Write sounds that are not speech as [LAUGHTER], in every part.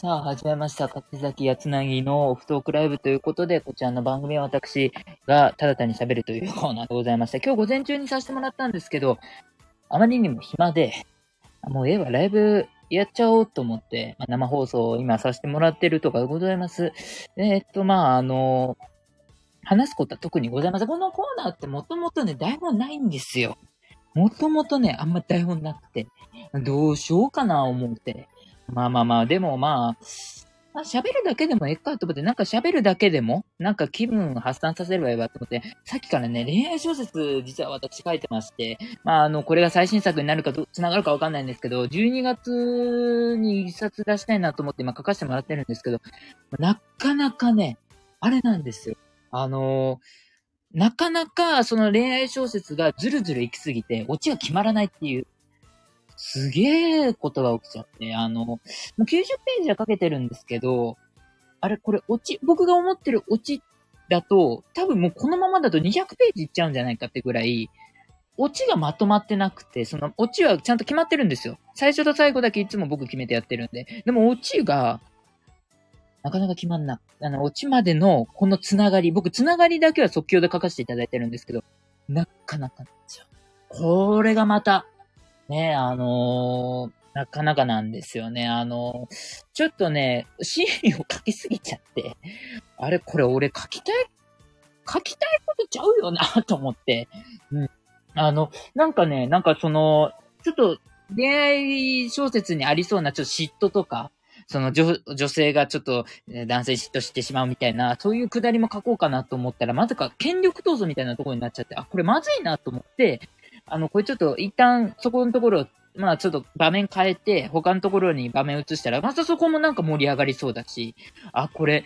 さあ、始めました。柿崎やつなぎのオフトークライブということで、こちらの番組は私がただ単に喋るというコーナーでございました。今日午前中にさせてもらったんですけど、あまりにも暇で、もうええわ、ライブやっちゃおうと思って、まあ、生放送を今させてもらってるとかございます。えー、っと、まあ、あの、話すことは特にございません。このコーナーってもともとね、台本ないんですよ。もともとね、あんま台本なくて、どうしようかな思って。まあまあまあ、でもまあ、まあ、喋るだけでもええかと思って、なんか喋るだけでも、なんか気分を発散させればいいわと思って、さっきからね、恋愛小説、実は私書いてまして、まあ、あの、これが最新作になるかど、繋がるかわかんないんですけど、12月に一冊出したいなと思って今書かせてもらってるんですけど、なかなかね、あれなんですよ。あのなかなかその恋愛小説がずるずる行きすぎて、オチが決まらないっていうすげえことが起きちゃって、あの、もう90ページはかけてるんですけど、あれ、これ、落ち、僕が思ってる落ちだと、多分もうこのままだと200ページいっちゃうんじゃないかってぐらい、オチがまとまってなくて、その、オチはちゃんと決まってるんですよ。最初と最後だけいつも僕決めてやってるんで。でも、オチが、なかなか決まんな。あの、オチまでの、このつながり、僕、つながりだけは即興で書かせていただいてるんですけど、なかなかなんですよ。これがまた、ね、あのー、なかなかなんですよね。あのー、ちょっとね、シーンを書きすぎちゃって、あれ、これ俺書きたい、書きたいことちゃうよな、と思って。うん。あの、なんかね、なんかその、ちょっと恋愛小説にありそうなちょっと嫉妬とか、その女女性がちょっと男性嫉妬してしまうみたいな、そういうくだりも書こうかなと思ったら、まさか権力闘争みたいなところになっちゃって、あ、これまずいなと思って、あの、これちょっと一旦そこのところ、まあちょっと場面変えて、他のところに場面移したら、またそこもなんか盛り上がりそうだし、あ、これ、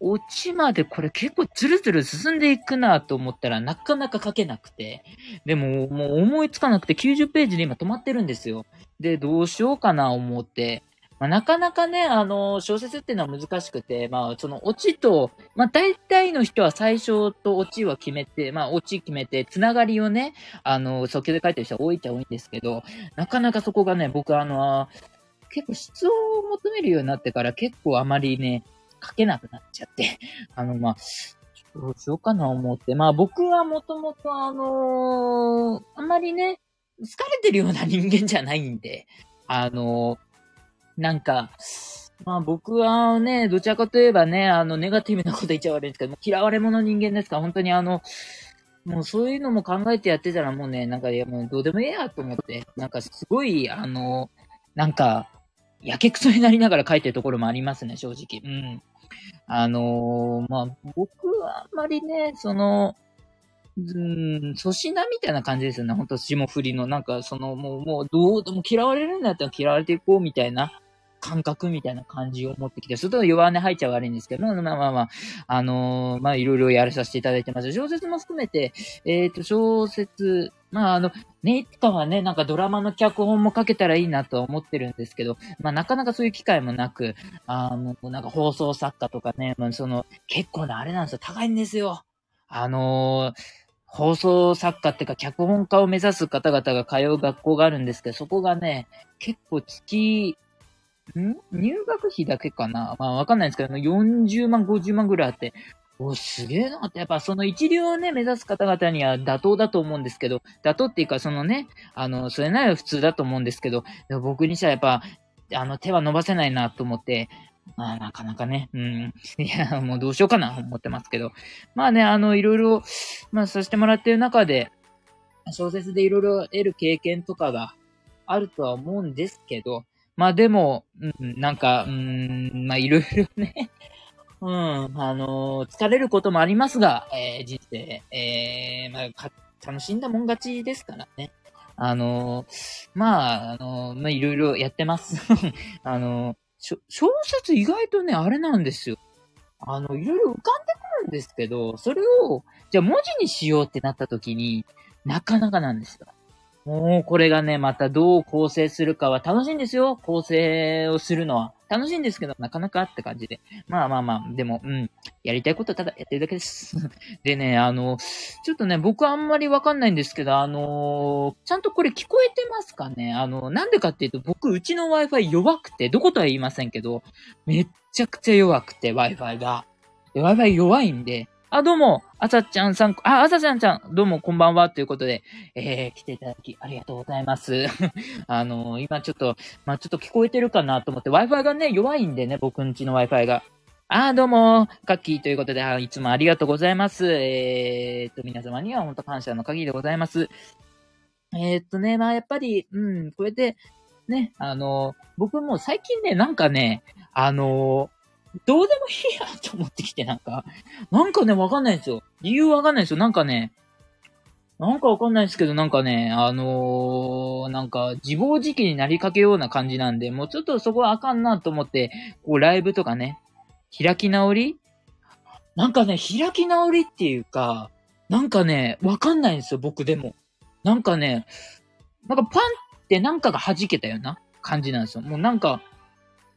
落ちまでこれ結構ズルズル進んでいくなと思ったらなかなか書けなくて。でももう思いつかなくて90ページで今止まってるんですよ。で、どうしようかな思って。まあ、なかなかね、あの、小説っていうのは難しくて、まあ、そのオチと、まあ、大体の人は最初とオチは決めて、まあ、オチ決めて、つながりをね、あの、即興で書いてる人は多いっちゃ多いんですけど、なかなかそこがね、僕あの、結構質を求めるようになってから結構あまりね、書けなくなっちゃって、[LAUGHS] あの、まあ、どうしようかな思って。まあ僕はもともとあのー、あんまりね、疲れてるような人間じゃないんで、あのーなんか、まあ僕はね、どちらかといえばね、あの、ネガティブなこと言っちゃ悪いんですけど、嫌われ者人間ですか？ら、本当にあの、もうそういうのも考えてやってたらもうね、なんか、いやもうどうでもええやと思って、なんかすごい、あの、なんか、やけくそになりながら書いてるところもありますね、正直。うん。あのー、まあ、僕はあんまりね、その、うん、粗品みたいな感じですよね。ほんと、霜降りの、なんか、その、もう、もう、どうでも嫌われるんだったら嫌われていこうみたいな感覚みたいな感じを持ってきて、それと弱音吐いちゃ悪いんですけど、まあまあまああ、のー、まあいろいろやらさせていただいてます。小説も含めて、えっ、ー、と、小説、まああの、ね、いつかはね、なんかドラマの脚本も書けたらいいなとは思ってるんですけど、まあなかなかそういう機会もなく、あの、なんか放送作家とかね、まあその、結構なあれなんですよ、高いんですよ。あのー放送作家っていうか脚本家を目指す方々が通う学校があるんですけど、そこがね、結構月ん？入学費だけかな？まあわかんないんですけど、40万、50万ぐらいあって、お、すげえなって、やっぱその一流をね、目指す方々には妥当だと思うんですけど、妥当っていうかそのね、あの、それなら普通だと思うんですけど、僕にしたらやっぱ、あの、手は伸ばせないなと思って、まあ、なかなかね、うん。いや、もうどうしようかな、思ってますけど。まあね、あの、いろいろ、まあ、させてもらってる中で、小説でいろいろ得る経験とかがあるとは思うんですけど、まあでも、うん、なんか、うん、まあいろいろね [LAUGHS] うん、あのー、疲れることもありますが、えー、人生、えー、まあ、楽しんだもん勝ちですからね。あのー、まあ、あのまあいろいろやってます。[LAUGHS] あの小説意外とね、あれなんですよ。あの、いろいろ浮かんでくるんですけど、それを、じゃあ文字にしようってなった時に、なかなかなんですよ。もうこれがね、またどう構成するかは楽しいんですよ。構成をするのは。楽しいんですけど、なかなかって感じで。まあまあまあ、でも、うん。やりたいことただやってるだけです。[LAUGHS] でね、あの、ちょっとね、僕あんまりわかんないんですけど、あのちゃんとこれ聞こえてますかね？あの、なんでかっていうと、僕、うちの Wi-Fi 弱くて、どことは言いませんけど、めっちゃくちゃ弱くて、Wi-Fi が。Wi-Fi 弱いんで、あ、どうも、あさちゃんさん、あ、あさちゃんちゃん、どうもこんばんは、ということで、えー、来ていただきありがとうございます。[LAUGHS] あのー、今ちょっと、まあ、ちょっと聞こえてるかなと思って、Wi-Fi がね、弱いんでね、僕んちの Wi-Fi が。あ、どうも、カッキーということで、いつもありがとうございます。えー、っと、皆様には本当感謝の限りでございます。えー、っとね、まあ、やっぱり、うん、こうやって、ね、あのー、僕も最近ね、なんかね、あのどうでもいいやと思ってきて、なんか、なんかね、わかんないんですよ。理由わかんないんですよ。なんかね、なんかわかんないですけど、なんかね、あのー、なんか、自暴自棄になりかけような感じなんで、もうちょっとそこはあかんなと思って、こう、ライブとかね、開き直りなんかね、開き直りっていうか、なんかね、わかんないんですよ、僕でも。なんかね、なんかパンってなんかが弾けたような感じなんですよ。もうなんか、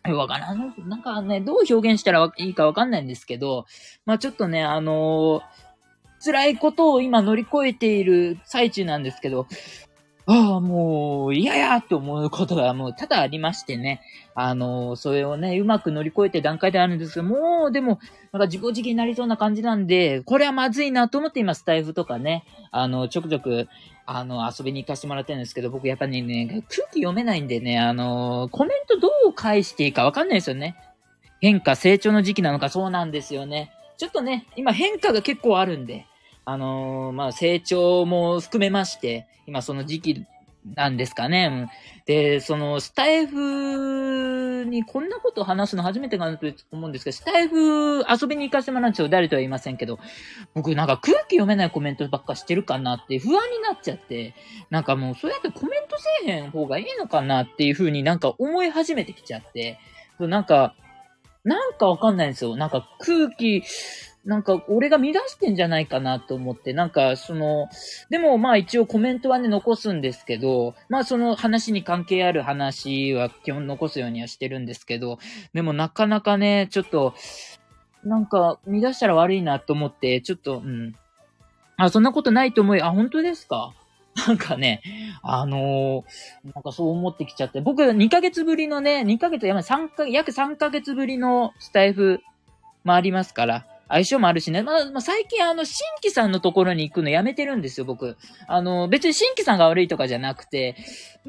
[LAUGHS] わからん。なんかね、どう表現したらいいかわかんないんですけど、まあちょっとね、あのー、辛いことを今乗り越えている最中なんですけど、ああ、もう、嫌やと思うことがもう多々ありましてね。あの、それをね、うまく乗り越えて段階であるんですけど、もう、でも、なんか自己自棄になりそうな感じなんで、これはまずいなと思って今、スタイフとかね、あの、ちょくちょく、あの、遊びに行かせてもらってるんですけど、僕やっぱりね、空気読めないんでね、あの、コメントどう返していいかわかんないですよね。変化、成長の時期なのかそうなんですよね。ちょっとね、今変化が結構あるんで、あのー、まあ、成長も含めまして、今その時期なんですかね。で、その、スタイフにこんなこと話すの初めてかなと思うんですけど、スタイフ遊びに行かせてもらうんですよ。誰とは言いませんけど、僕なんか空気読めないコメントばっかしてるかなって不安になっちゃって、なんかもうそうやってコメントせえへん方がいいのかなっていう風になんか思い始めてきちゃって、なんか、なんかわかんないんですよ。なんか空気、なんか、俺が乱してんじゃないかなと思って、なんか、その、でもまあ一応コメントはね、残すんですけど、まあその話に関係ある話は基本残すようにはしてるんですけど、でもなかなかね、ちょっと、なんか、乱したら悪いなと思って、ちょっと、うん。あ、そんなことないと思い、あ、本当ですか？なんかね、あのー、なんかそう思ってきちゃって、僕2ヶ月ぶりのね、2ヶ月、や3か、約3ヶ月ぶりのスタイフもありますから、相性もあるしね。まあ、まあ、最近あの、新規さんのところに行くのやめてるんですよ、僕。あの、別に新規さんが悪いとかじゃなくて、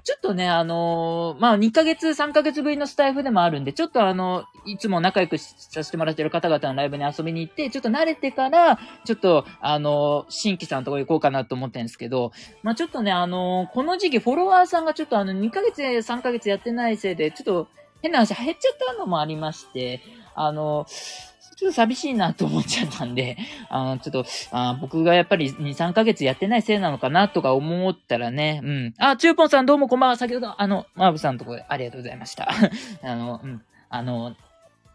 ちょっとね、あのまあ、2ヶ月、3ヶ月ぶりのスタイフでもあるんで、ちょっとあの、いつも仲良くさせてもらってる方々のライブに遊びに行って、ちょっと慣れてから、ちょっと、あの、新規さんのところ行こうかなと思ってるんですけど、まあ、ちょっとね、あのこの時期フォロワーさんがちょっとあの、2ヶ月、3ヶ月やってないせいで、ちょっと、変な話減っちゃったのもありまして、あの、ちょっと寂しいなと思っちゃったんで、あ、ちょっと、あ僕がやっぱり2、3ヶ月やってないせいなのかなとか思ったらね、うん。あ、チューポンさんどうもこんばんは。先ほど、あの、マーブさんのとこでありがとうございました。[LAUGHS] あの、うん。あの、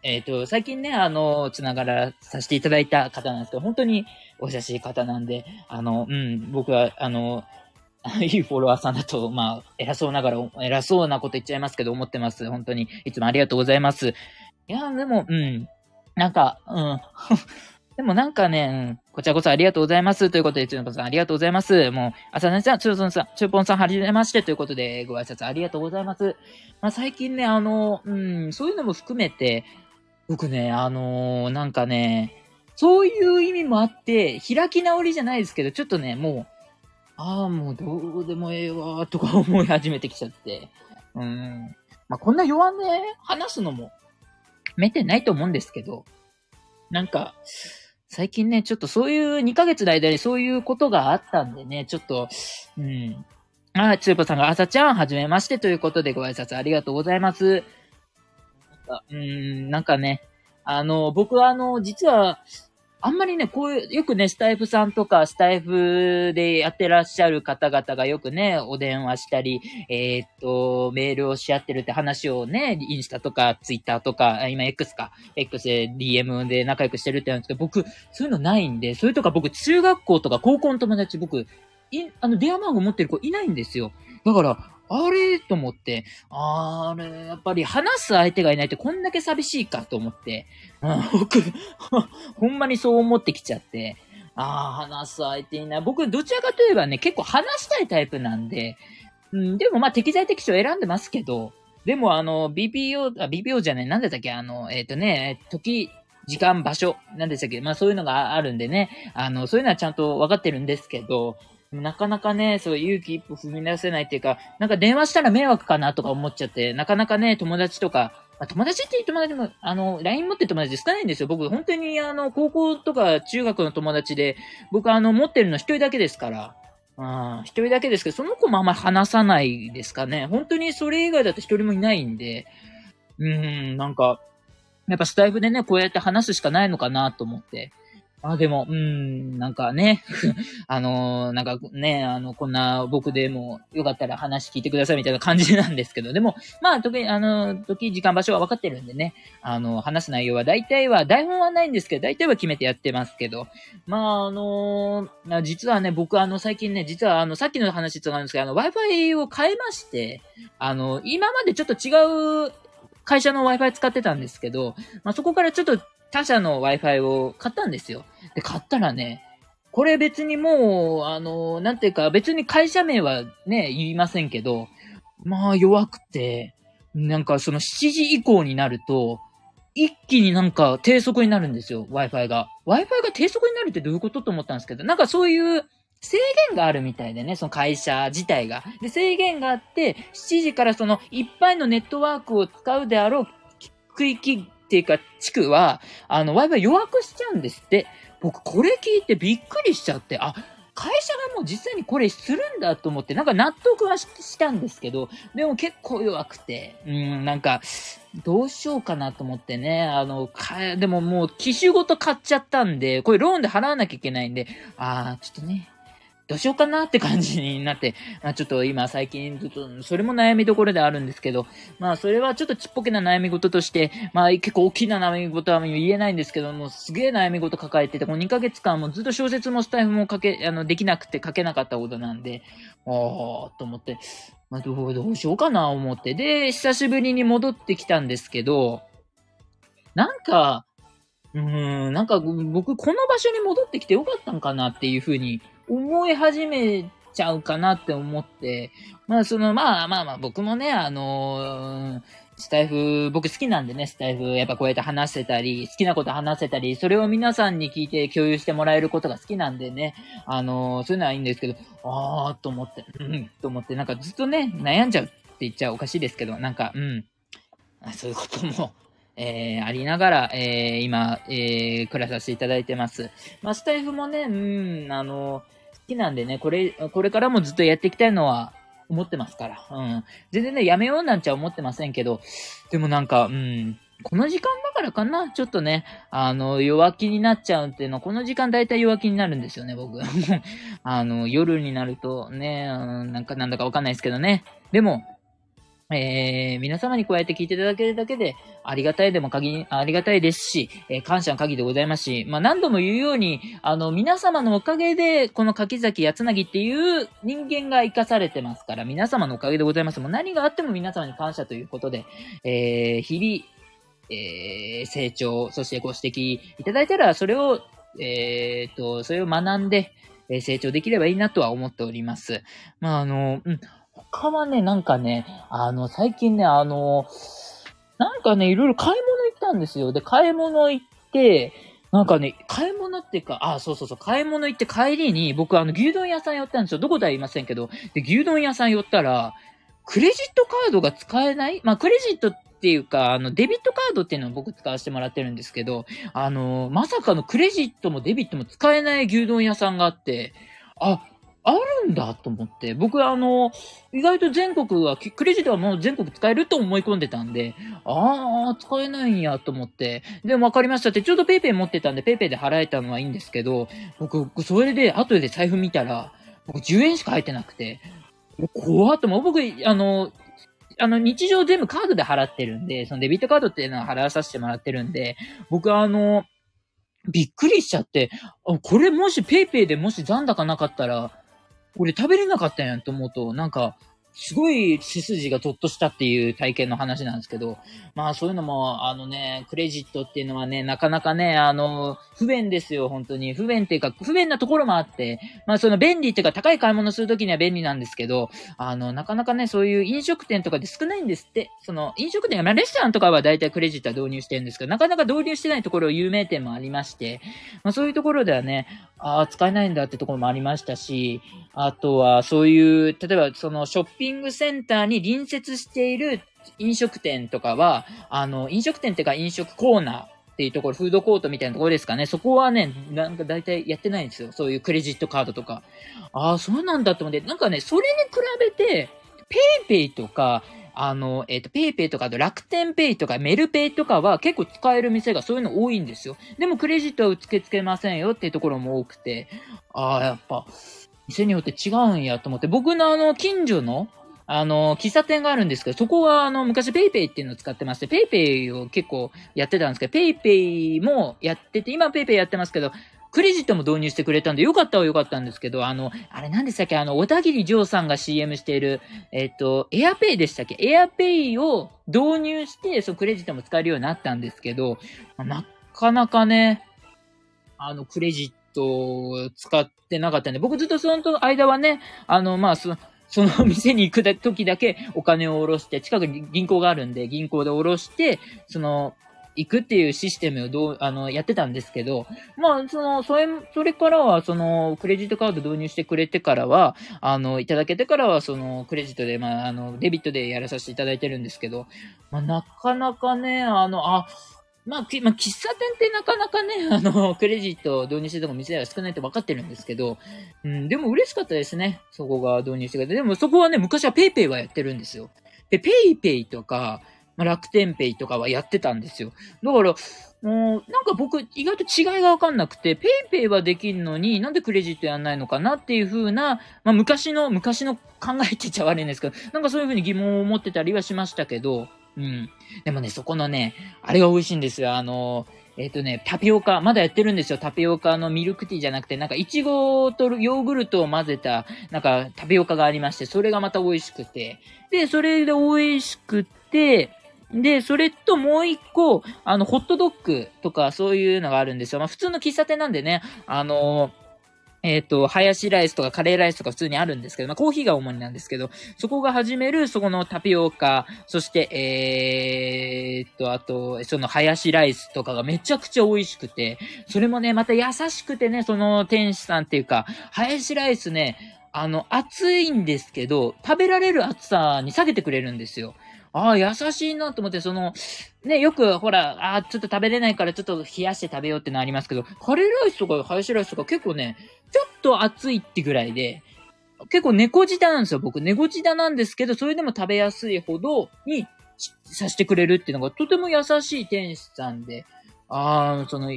えっ、ー、と、最近ね、あの、つながらさせていただいた方なんですけど、本当にお優しい方なんで、あの、うん、僕は、あの、[LAUGHS] いいフォロワーさんだと、まあ、偉そうながら、偉そうなこと言っちゃいますけど、思ってます。本当に、いつもありがとうございます。いや、でも、うん。なんか、うん。[LAUGHS] でもなんかね、うん、こちらこそありがとうございます。ということで、つーぽんさんありがとうございます。もう、朝ねさん、つーぽんさん、つーぽんさんはじめましてということで、ご挨拶ありがとうございます。まあ、最近ね、あの、うん、そういうのも含めて、僕ね、あの、なんかね、そういう意味もあって、開き直りじゃないですけど、ちょっとね、もう、ああ、もうどうでもええわ、とか思い始めてきちゃって。うん。まあ、こんな弱音話すのもめてないと思うんですけど、なんか、最近ね、ちょっとそういう2ヶ月の間にそういうことがあったんでね、ちょっと、うん。あ、つーぽさんが、朝ちゃん、はじめましてということでご挨拶ありがとうございます。うん、なんかね、あの、僕はあの、実は、あんまりね、こういう、よくね、スタイフさんとか、スタイフでやってらっしゃる方々がよくね、お電話したり、えー、っと、メールをし合ってるって話をね、インスタとか、ツイッターとか、今 X か、X で DM で仲良くしてるって言うんですけど、僕、そういうのないんで、それとか僕、中学校とか高校の友達、僕、い、あの、電話番号持ってる子いないんですよ。だから、あれ？と思って、あれ、やっぱり話す相手がいないとこんだけ寂しいかと思って、[LAUGHS] 僕、[LAUGHS] ほんまにそう思ってきちゃって、ああ、話す相手いない。僕、どちらかといえばね、結構話したいタイプなんで、うん、でもまあ適材適所選んでますけど、でもあの、BPO、あ、BPO じゃない、なんでだったっけあの、えっ、ー、とね、時、時間、場所、なんでしたっけまあそういうのがあるんでね、あの、そういうのはちゃんと分かってるんですけど、なかなかね、そう勇気一歩踏み出せないっていうか、なんか電話したら迷惑かなとか思っちゃって、なかなかね、友達とか、まあ、友達って言ってもらっても、あの、LINE 持ってる友達少ないんですよ。僕、本当にあの、高校とか中学の友達で、僕あの、持ってるの一人だけですから。うん、一人だけですけど、その子もあんまり話さないですかね。本当にそれ以外だと一人もいないんで、うーん、なんか、やっぱスタイフでね、こうやって話すしかないのかなと思って。あ、でも、うん、なんかね、[LAUGHS] あのー、なんかね、あの、こんな僕でもよかったら話聞いてくださいみたいな感じなんですけど、でも、まあ、時、あの、時、時間、場所は分かってるんでね、あの、話す内容は大体は、台本はないんですけど、大体は決めてやってますけど、まあ、あのー、実はね、僕あの、最近ね、実はあの、さっきの話つがるんですけど、あの、Wi-Fi を変えまして、あの、今までちょっと違う、会社の Wi-Fi 使ってたんですけど、まあ、そこからちょっと他社の Wi-Fi を買ったんですよ。で、買ったらね、これ別にもう、あの、なんていうか、別に会社名はね、言いませんけど、まあ弱くて、なんかその7時以降になると、一気になんか低速になるんですよ、Wi-Fi が。Wi-Fi が低速になるってどういうことと思ったんですけど、なんかそういう制限があるみたいでね、その会社自体が。で、制限があって、7時からそのいっぱいのネットワークを使うであろう区域ていうか、地区は、あの、Wi-Fi 弱くしちゃうんですって。僕、これ聞いてびっくりしちゃって、あ、会社がもう実際にこれするんだと思って、なんか納得はしたんですけど、でも結構弱くて、うん、なんか、どうしようかなと思ってね、あの、か、でももう機種ごと買っちゃったんで、これローンで払わなきゃいけないんで、あー、ちょっとね、どうしようかなって感じになって、まあ、ちょっと今最近ずっと、それも悩みどころであるんですけど、まあそれはちょっとちっぽけな悩み事として、まあ結構大きな悩み事は言えないんですけども、すげえ悩み事抱えてて、この2ヶ月間もずっと小説もスタイフも書け、あの、できなくて書けなかったことなんで、あーと思って、まあどう、どうしようかな思って、で、久しぶりに戻ってきたんですけど、なんか、うーん、なんか僕この場所に戻ってきてよかったんかなっていうふうに思い始めちゃうかなって思って、まあその、まあまあまあ僕もね、あの、スタイフ、僕好きなんでね、スタイフ、やっぱこうやって話せたり、好きなこと話せたり、それを皆さんに聞いて共有してもらえることが好きなんでね、あのー、そういうのはいいんですけど、あーと思って、うん、と思って、なんかずっとね、悩んじゃうって言っちゃおかしいですけど、なんか、うん、そういうことも、えー、ありながら、えー、今、えー、暮らさせていただいてます。まあ、スタイフもね、うん、あのーきなんでね、これ、これからもずっとやっていきたいのは思ってますから。うん。全然ね、やめようなんちゃ思ってませんけど、でもなんか、うん、この時間だからかなちょっとね、あの、弱気になっちゃうっていうのは、この時間だいたい弱気になるんですよね、僕。[LAUGHS] あの、夜になるとね、うん、なんかなんだかわかんないですけどね。でも、えー、皆様にこうやって聞いていただけるだけで、ありがたいでも限り、ありがたいですし、えー、感謝の限りでございますし、まあ、何度も言うように、あの、皆様のおかげで、この柿崎八つなぎっていう人間が生かされてますから、皆様のおかげでございます。もう何があっても皆様に感謝ということで、えー、日々、えー、成長、そしてご指摘いただいたら、それを、えー、と、それを学んで、え成長できればいいなとは思っております。まあ、あの、うん、他はね、なんかね、あの、最近ね、あの、なんかね、いろいろ買い物行ったんですよ。で、買い物行って、なんかね、買い物っていうか、あ、そうそうそう、買い物行って帰りに、僕あの、牛丼屋さん寄ったんですよ。どこでは言いませんけど、で、牛丼屋さん寄ったら、クレジットカードが使えない？まあ、クレジットっていうか、あの、デビットカードっていうのを僕使わせてもらってるんですけど、あの、まさかのクレジットもデビットも使えない牛丼屋さんがあって、あ、あるんだと思って、僕はあの、意外と全国は、クレジットはもう全国使えると思い込んでたんで、ああ、使えないんやと思って、でも分かりましたって、ちょうど PayPay 持ってたんで PayPay で払えたのはいいんですけど、僕、それで後で財布見たら、僕10円しか入ってなくて、怖っとも、僕、あの、あの、日常全部カードで払ってるんで、そのデビットカードっていうのは払わさせてもらってるんで、僕はあの、びっくりしちゃって、これもし PayPay でもし残高なかったら、俺食べれなかったんやんと思うと、なんか、すごい背筋がゾッとしたっていう体験の話なんですけど、まあそういうのも、あのね、クレジットっていうのはね、なかなかね、あの、不便ですよ、本当に。不便っていうか、不便なところもあって、まあその便利っていうか高い買い物するときには便利なんですけど、あの、なかなかね、そういう飲食店とかで少ないんですって。その、飲食店、まあレストランとかは大体クレジットは導入してるんですけど、なかなか導入してないところ有名店もありまして、まあそういうところではね、ああ、使えないんだってところもありましたし、あとはそういう、例えばそのショッピングセンターに隣接している飲食店とかは、あの、飲食店っていうか飲食コーナーっていうところ、フードコートみたいなところですかね。そこはね、なんか大体やってないんですよ。そういうクレジットカードとか。ああ、そうなんだと思って、なんかね、それに比べて、ペイペイとか、あの、えっ、ー、と、ペイペイとか、あと楽天ペイとか、メルペイとかは結構使える店がそういうの多いんですよ。でもクレジットは受け付けませんよっていうところも多くて、ああ、やっぱ、店によって違うんやと思って、僕のあの、近所の、あの、喫茶店があるんですけど、そこはあの、昔 PayPay っていうのを使ってまして、PayPay を結構やってたんですけど、PayPay もやってて、今 PayPay やってますけど、クレジットも導入してくれたんで、よかったはよかったんですけど、あの、あれ何でしたっけあの、小田切丈さんが CM している、えっ、と、エアペイでしたっけ？エアペイを導入して、そのクレジットも使えるようになったんですけど、なかなかね、あの、クレジットを使ってなかったんで、僕ずっとその間はね、あの、まあ、そその [LAUGHS] 店に行く時だけお金を下ろして、近くに銀行があるんで、銀行で下ろして、その、行くっていうシステムをどう、あの、やってたんですけど、まあ、その、それ、それからは、その、クレジットカード導入してくれてからは、あの、いただけてからは、その、クレジットで、まあ、あの、デビットでやらさせていただいてるんですけど、まあ、なかなかね、あの、あ、まあ、まあ、喫茶店ってなかなかね、[LAUGHS] あの、クレジットを導入してても店は少ないって分かってるんですけど、うん、でも嬉しかったですね。そこが導入してくれて。でもそこはね、昔は PayPay はやってるんですよ。で、PayPay とか、まあ、楽天ペイとかはやってたんですよ。だから、もう、なんか僕、意外と違いがわかんなくて、ペイペイはできるのに、なんでクレジットやんないのかなっていう風な、まあ昔の、昔の考えって言っちゃ悪いんですけど、なんかそういう風に疑問を持ってたりはしましたけど、うん。でもね、そこのね、あれが美味しいんですよ。あの、えっ、ー、とね、タピオカ、まだやってるんですよ。タピオカのミルクティーじゃなくて、なんか、イチゴとヨーグルトを混ぜた、なんか、タピオカがありまして、それがまた美味しくて。で、それで美味しくて、で、それともう一個、あの、ホットドッグとかそういうのがあるんですよ。まあ普通の喫茶店なんでね、あのえっ、ー、と、ハヤシライスとかカレーライスとか普通にあるんですけど、まあコーヒーが主になんですけど、そこが始める、そこのタピオカ、そして、えー、っと、あと、そのハヤシライスとかがめちゃくちゃ美味しくて、それもね、また優しくてね、その店主さんっていうか、ハヤシライスね、あの、熱いんですけど、食べられる熱さに下げてくれるんですよ。ああ、優しいなと思って、その、ね、よく、ほら、ああ、ちょっと食べれないからちょっと冷やして食べようってのありますけど、カレーライスとかハヤシライスとか結構ね、ちょっと熱いってぐらいで、結構猫舌なんですよ、僕。猫舌なんですけど、それでも食べやすいほどにさせてくれるっていうのがとても優しい店主さんで、ああ、その、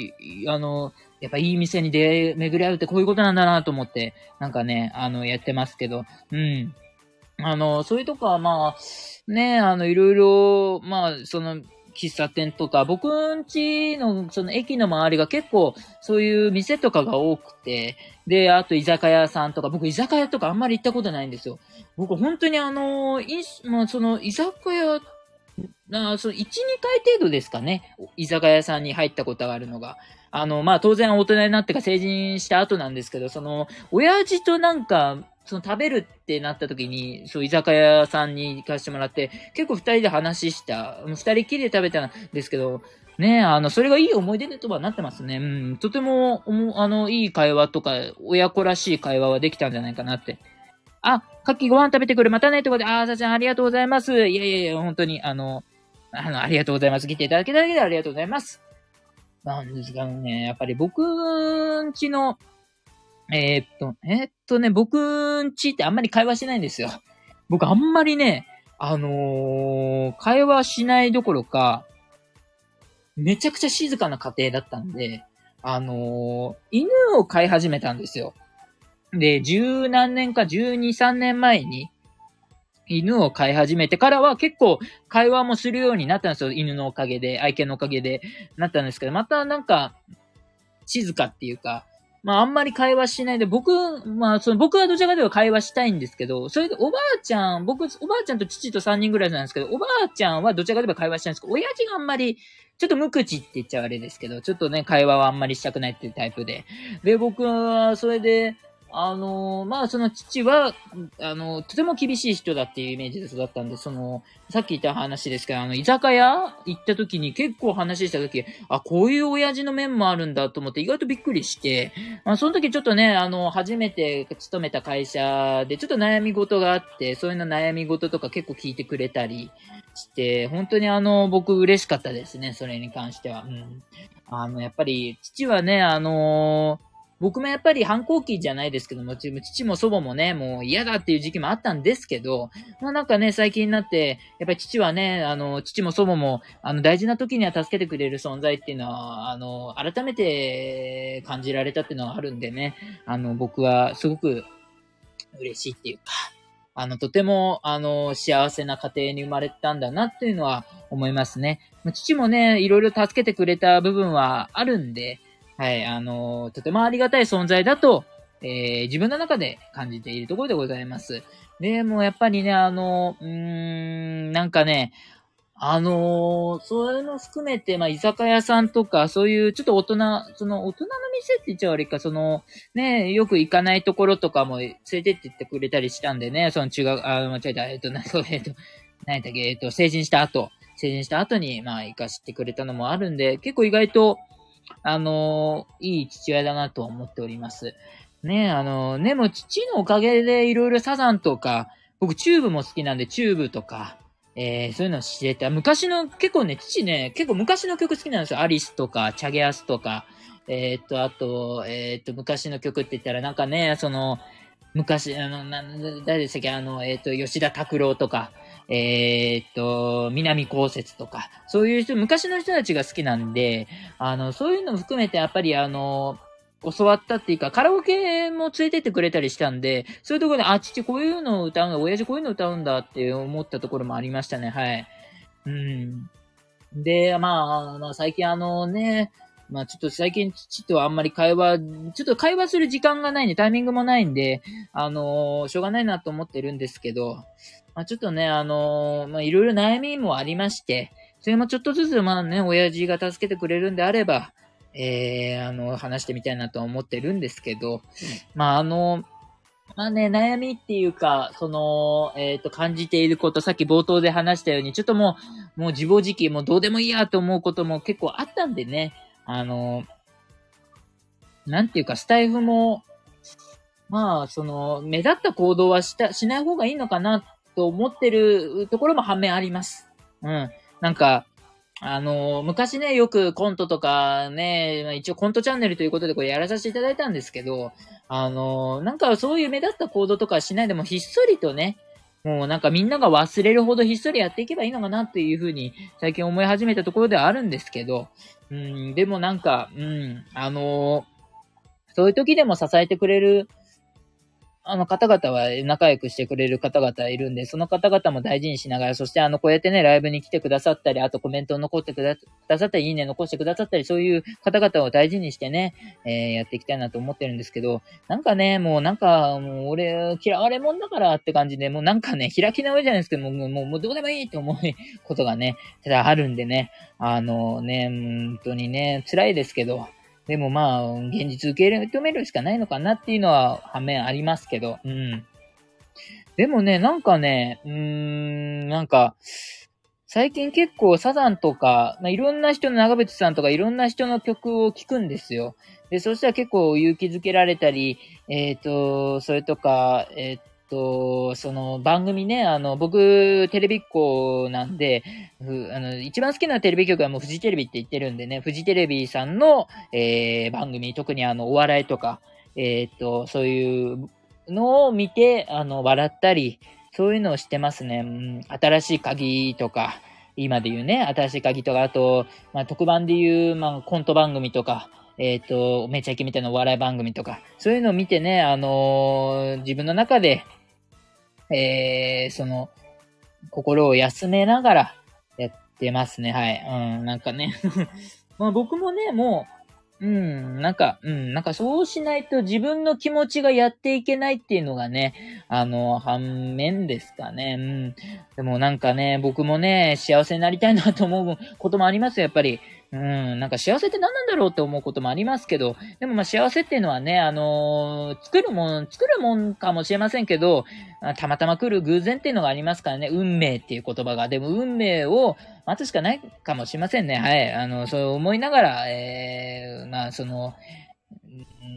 あの、やっぱいい店に出会い、巡り合うってこういうことなんだなと思って、なんかね、あの、やってますけど、うん。あの、そういうとこはまあ、ね、あの、いろいろ、まあ、その、喫茶店とか、僕んちの、その駅の周りが結構、そういう店とかが多くて、で、あと居酒屋さんとか、僕居酒屋とかあんまり行ったことないんですよ。僕本当にあの、いまあ、その居酒屋、なその1、2回程度ですかね。居酒屋さんに入ったことがあるのが。あの、まあ、当然大人になってか成人した後なんですけど、その、親父となんか、その食べるってなった時に、そう、居酒屋さんに行かせてもらって、結構二人で話した、二人きりで食べたんですけど、ねあの、それがいい思い出とはなってますね。うん、とても、あの、いい会話とか、親子らしい会話はできたんじゃないかなって。あ、かっきご飯食べてくる。またね。ということで、あーさちゃんありがとうございます。いやいやいや、本当に、あの、あの、ありがとうございます。来ていただけただけでありがとうございます。なんですがね、やっぱり僕んちの、えー、っと、えー、っとね、僕んちってあんまり会話しないんですよ。[LAUGHS] 僕あんまりね、あのー、会話しないどころか、めちゃくちゃ静かな家庭だったんで、あのー、犬を飼い始めたんですよ。で、十何年か、十二、三年前に、犬を飼い始めてからは結構会話もするようになったんですよ。犬のおかげで、愛犬のおかげでなったんですけど、またなんか、静かっていうか、まああんまり会話しないで、僕、まあその僕はどちらかというと会話したいんですけど、それでおばあちゃん、僕、おばあちゃんと父と3人ぐらいなんですけど、おばあちゃんはどちらかというと会話したいんですけど、親父があんまり、ちょっと無口って言っちゃあれですけど、ちょっとね、会話はあんまりしたくないっていうタイプで。で、僕は、それで、あの、まあ、その父は、あの、とても厳しい人だっていうイメージで育ったんで、その、さっき言った話ですけど、あの、居酒屋行った時に結構話した時、あ、こういう親父の面もあるんだと思って意外とびっくりして、まあ、その時ちょっとね、あの、初めて勤めた会社でちょっと悩み事があって、そういうの悩み事とか結構聞いてくれたりして、本当にあの、僕嬉しかったですね、それに関しては。うん。あの、やっぱり、父はね、あのー僕もやっぱり反抗期じゃないですけども、父も祖母もね、もう嫌だっていう時期もあったんですけど、まあなんかね、最近になって、やっぱり父はね、あの、父も祖母も、あの、大事な時には助けてくれる存在っていうのは、あの、改めて感じられたっていうのはあるんでね、あの、僕はすごく嬉しいっていうか、あの、とても、あの、幸せな家庭に生まれたんだなっていうのは思いますね。父もね、いろいろ助けてくれた部分はあるんで、はい、あの、とてもありがたい存在だと、えー、自分の中で感じているところでございます。で、もやっぱりね、あの、うーん、なんかね、あのー、そういうの含めて、まあ、居酒屋さんとか、そういうちょっと大人、その大人の店って言っちゃ悪いか、その、ね、よく行かないところとかも連れてって言ってくれたりしたんでね、その違う、あ、間違えた、えっと、な、えっと、何だっけ、えっと、成人した後、成人した後に、まあ、行かしてくれたのもあるんで、結構意外と、あの、いい父親だなと思っております。ね、あのー、ね、もう父のおかげでいろいろサザンとか、僕チューブも好きなんでチューブとか、えー、そういうの知れた。昔の、結構ね、父ね、結構昔の曲好きなんですよ。アリスとか、チャゲアスとか、えー、っと、あと、えー、っと、昔の曲って言ったらなんかね、その、昔、あの、な、誰でしたっけ、あの、えっと、吉田拓郎とか、えー、っと、南高節とか、そういう人、昔の人たちが好きなんで、あの、そういうのも含めて、やっぱりあの、教わったっていうか、カラオケも連れてってくれたりしたんで、そういうところで、あ、父こういうのを歌うんだ、親父こういうのを歌うんだって思ったところもありましたね、はい。うん。で、まあ、まあ、最近あのね、まあちょっと最近父とあんまり会話、ちょっと会話する時間がないんで、タイミングもないんで、あのー、しょうがないなと思ってるんですけど、まあ、ちょっとね、あのー、ま、いろいろ悩みもありまして、それもちょっとずつ、まあね、親父が助けてくれるんであれば、えー、あの、話してみたいなと思ってるんですけど、まあ、あの、まあね、悩みっていうか、その、えっ、ー、と、感じていること、さっき冒頭で話したように、ちょっともう、もう自暴自棄、もうどうでもいいやと思うことも結構あったんでね、あの、なんていうか、スタイフも、まあ、その、目立った行動はした、しない方がいいのかなと思ってるところも反面あります。うん。なんか、あの、昔ね、よくコントとかね、一応コントチャンネルということでこれやらさせていただいたんですけど、あの、なんかそういう目立った行動とかしないでもひっそりとね、もうなんかみんなが忘れるほどひっそりやっていけばいいのかなっていうふうに最近思い始めたところではあるんですけど、うん、でもなんか、うん、あのそういう時でも支えてくれるあの方々は仲良くしてくれる方々いるんで、その方々も大事にしながら、そしてあの、こうやってね、ライブに来てくださったり、あとコメントを残ってくださったり、いいね残してくださったり、そういう方々を大事にしてね、えー、やっていきたいなと思ってるんですけど、なんかね、もうなんか、もう俺、嫌われ者だからって感じで、もうなんかね、開き直りじゃないですけども、もう、もうどうでもいいって思うことがね、た [LAUGHS] だあるんでね、あのね、本当にね、辛いですけど、でもまあ、現実受け止めるしかないのかなっていうのは反面ありますけど、うん。でもね、なんかね、うーん、なんか、最近結構サザンとか、まあ、いろんな人の長渕さんとかいろんな人の曲を聴くんですよ。で、そしたら結構勇気づけられたり、えっ、ー、と、それとか、えっ、ー、と、その番組ね、あの、僕、テレビっ子なんで、あの、一番好きなテレビ局はもうフジテレビって言ってるんでね、フジテレビさんの、えー、番組、特にあの、お笑いとか、えっ、と、そういうのを見て、あの、笑ったり、そういうのをしてますね。うん、新しい鍵とか、今で言うね、新しい鍵とか、あと、まあ、特番で言う、まあ、コント番組とか、えっ、ー、と、めちゃイケみたいなお笑い番組とか、そういうのを見てね、あのー、自分の中で、えー、その、心を休めながらやってますね。はい。うん、なんかね [LAUGHS] まあ僕もね、もう、うん、なんか、うん、なんかそうしないと自分の気持ちがやっていけないっていうのがね、あの、反面ですかね。うん。でもなんかね、僕もね、幸せになりたいなと思うこともありますよ、やっぱり。うん、なんか幸せって何なんだろうって思うこともありますけど、でもまあ幸せっていうのはね、あのー、作るもん、作るもんかもしれませんけど、たまたま来る偶然っていうのがありますからね、運命っていう言葉が。でも運命を待つしかないかもしれませんね。はい。あの、そう思いながら、えー、まあその、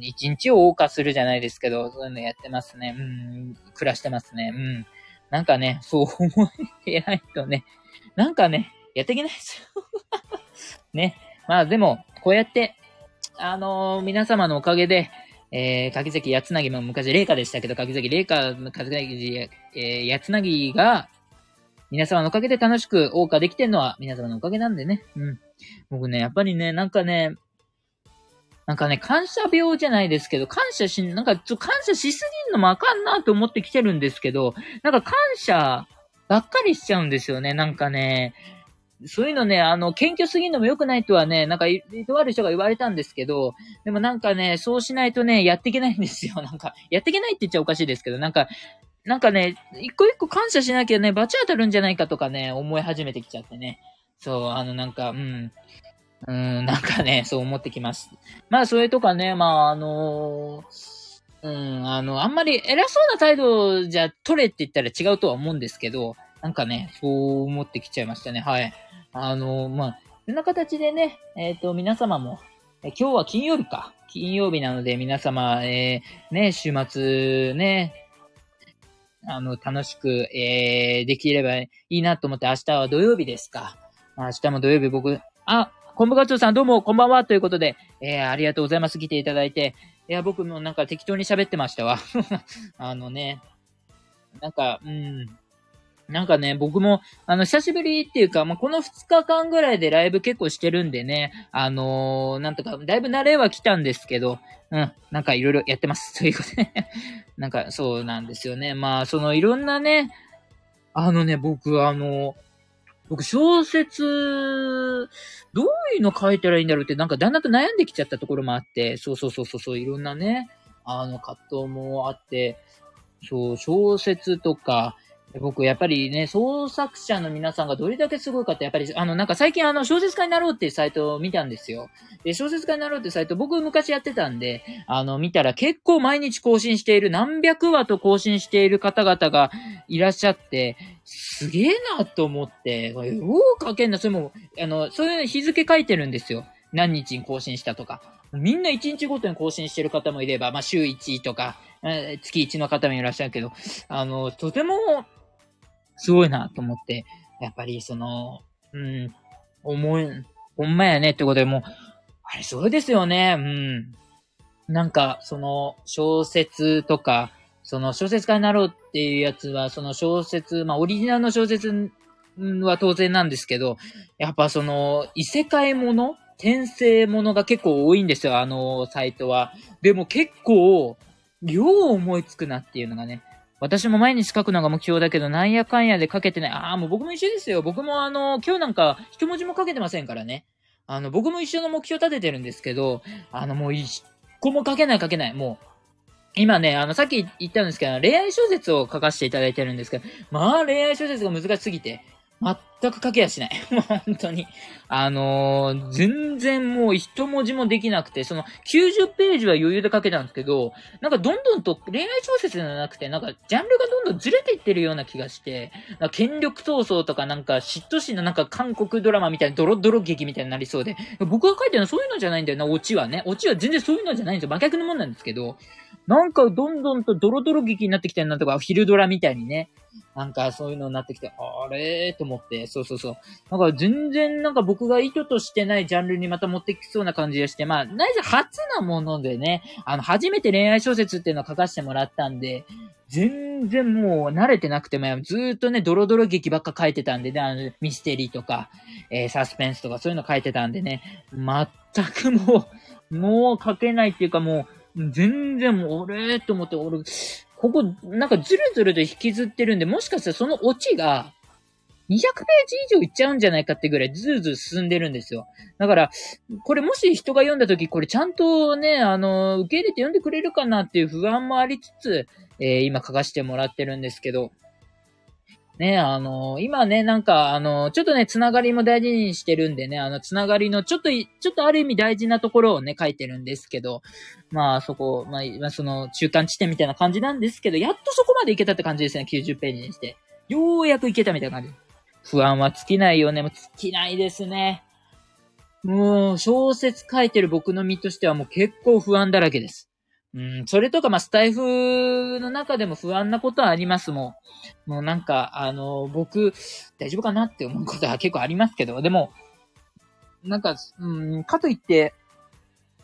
一日を謳歌するじゃないですけど、そういうのやってますね。うん、暮らしてますね。うん。なんかね、そう思えないとね、なんかね、やっていけないですよ。[LAUGHS] ね。まあでも、こうやって、あのー、皆様のおかげで、えー、柿崎八つなぎも昔霊下でしたけど、柿崎霊下、柿崎、えー、八つなぎが、皆様のおかげで楽しく謳歌できてるのは皆様のおかげなんでね。うん。僕ね、やっぱりね、なんかね、なんかね、感謝病じゃないですけど、感謝し、なんか、ちょ、感謝しすぎんのもあかんなと思ってきてるんですけど、なんか感謝ばっかりしちゃうんですよね。なんかね、そういうのね、あの、謙虚すぎるのも良くないとはね、なんか、とある人が言われたんですけど、でもなんかね、そうしないとね、やっていけないんですよ。なんか、やっていけないって言っちゃおかしいですけど、なんか、なんかね、一個一個感謝しなきゃね、罰当たるんじゃないかとかね、思い始めてきちゃってね。そう、あの、なんか、うん。うん、なんかね、そう思ってきます。まあ、それとかね、まあ、あのうん、あの、あんまり偉そうな態度じゃ取れって言ったら違うとは思うんですけど、なんかね、そう思ってきちゃいましたね。はい。あの、まあ、そんな形でね、えっ、ー、と、皆様も、え今日は金曜日か。金曜日なので皆様、えー、ね、週末ね、あの、楽しく、えー、できればいいなと思って、明日は土曜日ですか。明日も土曜日僕、あ、コンブガツオさんどうもこんばんはということで、えー、ありがとうございます。来ていただいて。いや、僕もなんか適当に喋ってましたわ。[LAUGHS] あのね、なんか、うん、なんかね、僕も、あの、久しぶりっていうか、まあ、この2日間ぐらいでライブ結構してるんでね、あのー、なんとか、だいぶ慣れは来たんですけど、うん、なんかいろいろやってます。[LAUGHS] ということで、なんかそうなんですよね。まあ、そのいろんなね、あのね、僕、あの、僕、小説、どういうの書いたらいいんだろうって、なんかだんだんと悩んできちゃったところもあって、そうそうそうそう、いろんなね、あの、葛藤もあって、そう、小説とか、僕、やっぱりね、創作者の皆さんがどれだけすごいかって、やっぱり、あの、なんか最近あの、小説家になろうっていうサイトを見たんですよ。で、小説家になろうってサイト、僕昔やってたんで、あの、見たら結構毎日更新している、何百話と更新している方々がいらっしゃって、すげえなと思って、よう書けんな、それも、あの、そういう日付書いてるんですよ。何日に更新したとか。みんな1日ごとに更新してる方もいれば、まあ、週1とか、月1の方もいらっしゃるけど、あの、とてもすごいなと思って、やっぱりその、うん、思い、ほんまやねってことでもう、あれすごいですよね、うん。なんか、その、小説とか、その小説家になろうっていうやつは、その小説、まあオリジナルの小説は当然なんですけど、やっぱその、異世界もの転生ものが結構多いんですよ、あのサイトは。でも結構、量思いつくなっていうのがね。私も毎日書くのが目標だけど、なんやかんやで書けてない。ああ、もう僕も一緒ですよ。僕もあの、今日なんか一文字も書けてませんからね。あの、僕も一緒の目標立ててるんですけど、あの、もう一個も書けない書けない。もう、今ね、あの、さっき言ったんですけど、恋愛小説を書かせていただいてるんですけど、まあ、恋愛小説が難しすぎて、全く書けやしない。[LAUGHS] もう本当に。あのー、全然もう一文字もできなくて、その90ページは余裕で書けたんですけど、なんかどんどんと恋愛小説じゃなくて、なんかジャンルがどんどんずれていってるような気がして、なんか権力闘争とかなんか嫉妬心のなんか韓国ドラマみたいなドロドロ劇みたいになりそうで、僕が書いてるのはそういうのじゃないんだよな、オチはね。オチは全然そういうのじゃないんですよ。真逆のもんなんですけど、なんかどんどんとドロドロ劇になってきてるなとか、昼ドラみたいにね。なんかそういうのになってきて、あれーと思って、そうそうそう。なんか全然なんか僕が意図としてないジャンルにまた持ってきそうな感じがして、まあ、なぜ初なものでね、あの、初めて恋愛小説っていうのを書かせてもらったんで、全然もう慣れてなくても、ずーっとね、ドロドロ劇ばっか書いてたんでね、あの、ミステリーとか、えー、サスペンスとかそういうの書いてたんでね、全くもう、もう書けないっていうかもう、全然もう、俺と思って、俺、ここ、なんかずるずると引きずってるんで、もしかしたらそのオチが、200ページ以上いっちゃうんじゃないかってぐらいずーずー進んでるんですよ。だから、これもし人が読んだ時、これちゃんとね、あの、受け入れて読んでくれるかなっていう不安もありつつ、えー、今書かせてもらってるんですけど、ね、あの、今ね、なんか、あの、ちょっとね、つながりも大事にしてるんでね、あの、つながりの、ちょっと、ちょっとある意味大事なところをね、書いてるんですけど、まあ、そこ、まあ、その、中間地点みたいな感じなんですけど、やっとそこまでいけたって感じですね、90ページにして。ようやくいけたみたいな感じ。不安は尽きないよね。もう尽きないですね。もう、小説書いてる僕の身としてはもう結構不安だらけです。うん、それとか、ま、スタイフの中でも不安なことはありますもん。もうなんか、あの、僕、大丈夫かなって思うことは [LAUGHS] 結構ありますけど、でも、なんか、うん、かといって、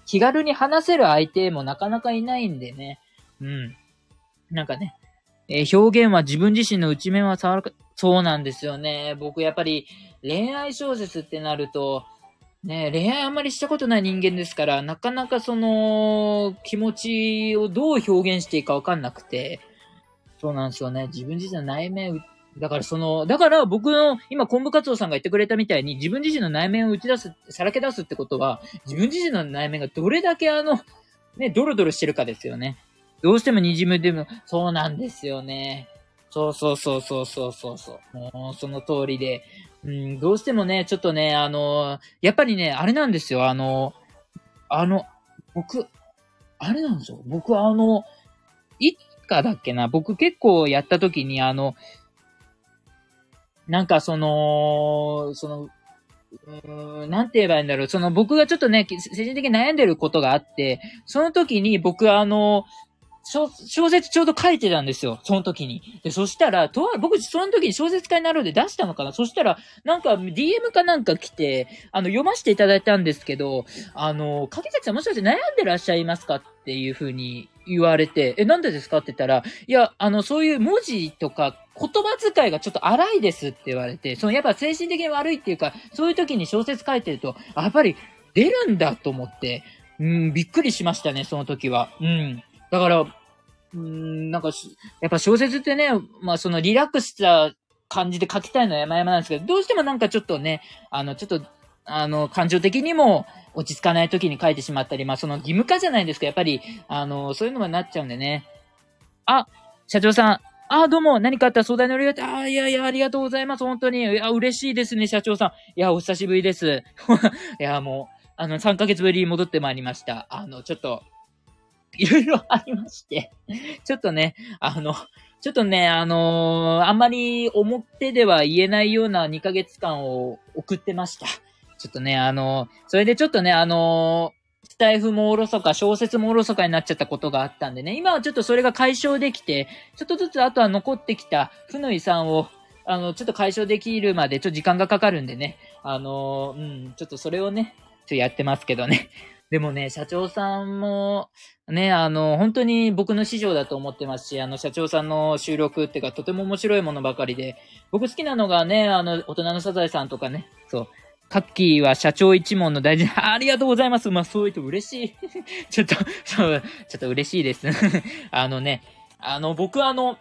気軽に話せる相手もなかなかいないんでね。うん。なんかね、えー、表現は自分自身の内面は触るか、そうなんですよね。僕やっぱり恋愛小説ってなると、ね、恋愛あんまりしたことない人間ですから、なかなかその、気持ちをどう表現していいかわかんなくて、そうなんですよね。自分自身の内面、だからその、だから僕の、今、昆布活動さんが言ってくれたみたいに、自分自身の内面を打ち出す、さらけ出すってことは、自分自身の内面がどれだけあの、ね、ドロドロしてるかですよね。どうしても滲むでも、そうなんですよね。そうそうそうそうそうそうそう。もう、その通りで。うん、どうしてもね、ちょっとね、あの、やっぱりね、あれなんですよ、あの、あの、僕、あれなんですよ。僕あの、いつかだっけな、僕結構やった時に、あの、なんかその、その、うん、なんて言えばいいんだろう。その僕がちょっとね、精神的に悩んでることがあって、その時に僕あの、小小説ちょうど書いてたんですよ。その時に。で、そしたら、とあ僕、その時に小説家になるで出したのかなそしたら、なんか、DM かなんか来て、あの、読ませていただいたんですけど、あの、柿崎さんもしかして悩んでらっしゃいますかっていう風に言われて、え、なんでですかって言ったら、いや、あの、そういう文字とか言葉遣いがちょっと荒いですって言われて、そのやっぱ精神的に悪いっていうか、そういう時に小説書いてると、やっぱり出るんだと思って、うん、びっくりしましたね、その時は。うん。だから、うん、なんか、やっぱ小説ってね、まあそのリラックスした感じで書きたいのは山々なんですけど、どうしてもなんかちょっとね、あの、ちょっと、あの、感情的にも落ち着かない時に書いてしまったり、まあその義務化じゃないですか、やっぱり、あの、そういうのもなっちゃうんでね。あ、社長さん、あ、どうも、何かあったら相談に乗りがて、あ、いやいや、ありがとうございます、本当に。いや、嬉しいですね、社長さん。いや、お久しぶりです。[LAUGHS] いや、もう、あの、3ヶ月ぶりに戻ってまいりました。あの、ちょっと、いろいろありまして [LAUGHS] ちょっとね、あの、ちょっとね、あのー、あんまり表では言えないような2ヶ月間を送ってました。ちょっとね、あのー、それでちょっとね、あのー、スタイフもおろそか、小説もおろそかになっちゃったことがあったんでね、今はちょっとそれが解消できて、ちょっとずつあとは残ってきた負の遺産を、あの、ちょっと解消できるまでちょっと時間がかかるんでね、あのうん、ちょっとそれをね、ちょっとやってますけどね。でもね、社長さんも、ね、あの、本当に僕の師匠だと思ってますし、あの、社長さんの収録っていうか、とても面白いものばかりで、僕好きなのがね、あの、大人のサザエさんとかね、そう、カッキーは社長一門の大事な、[LAUGHS] ありがとうございます。まあ、そう言うと嬉しい。[LAUGHS] ちょっと、そう、ちょっと嬉しいです。[LAUGHS] あのね、あの、僕あの、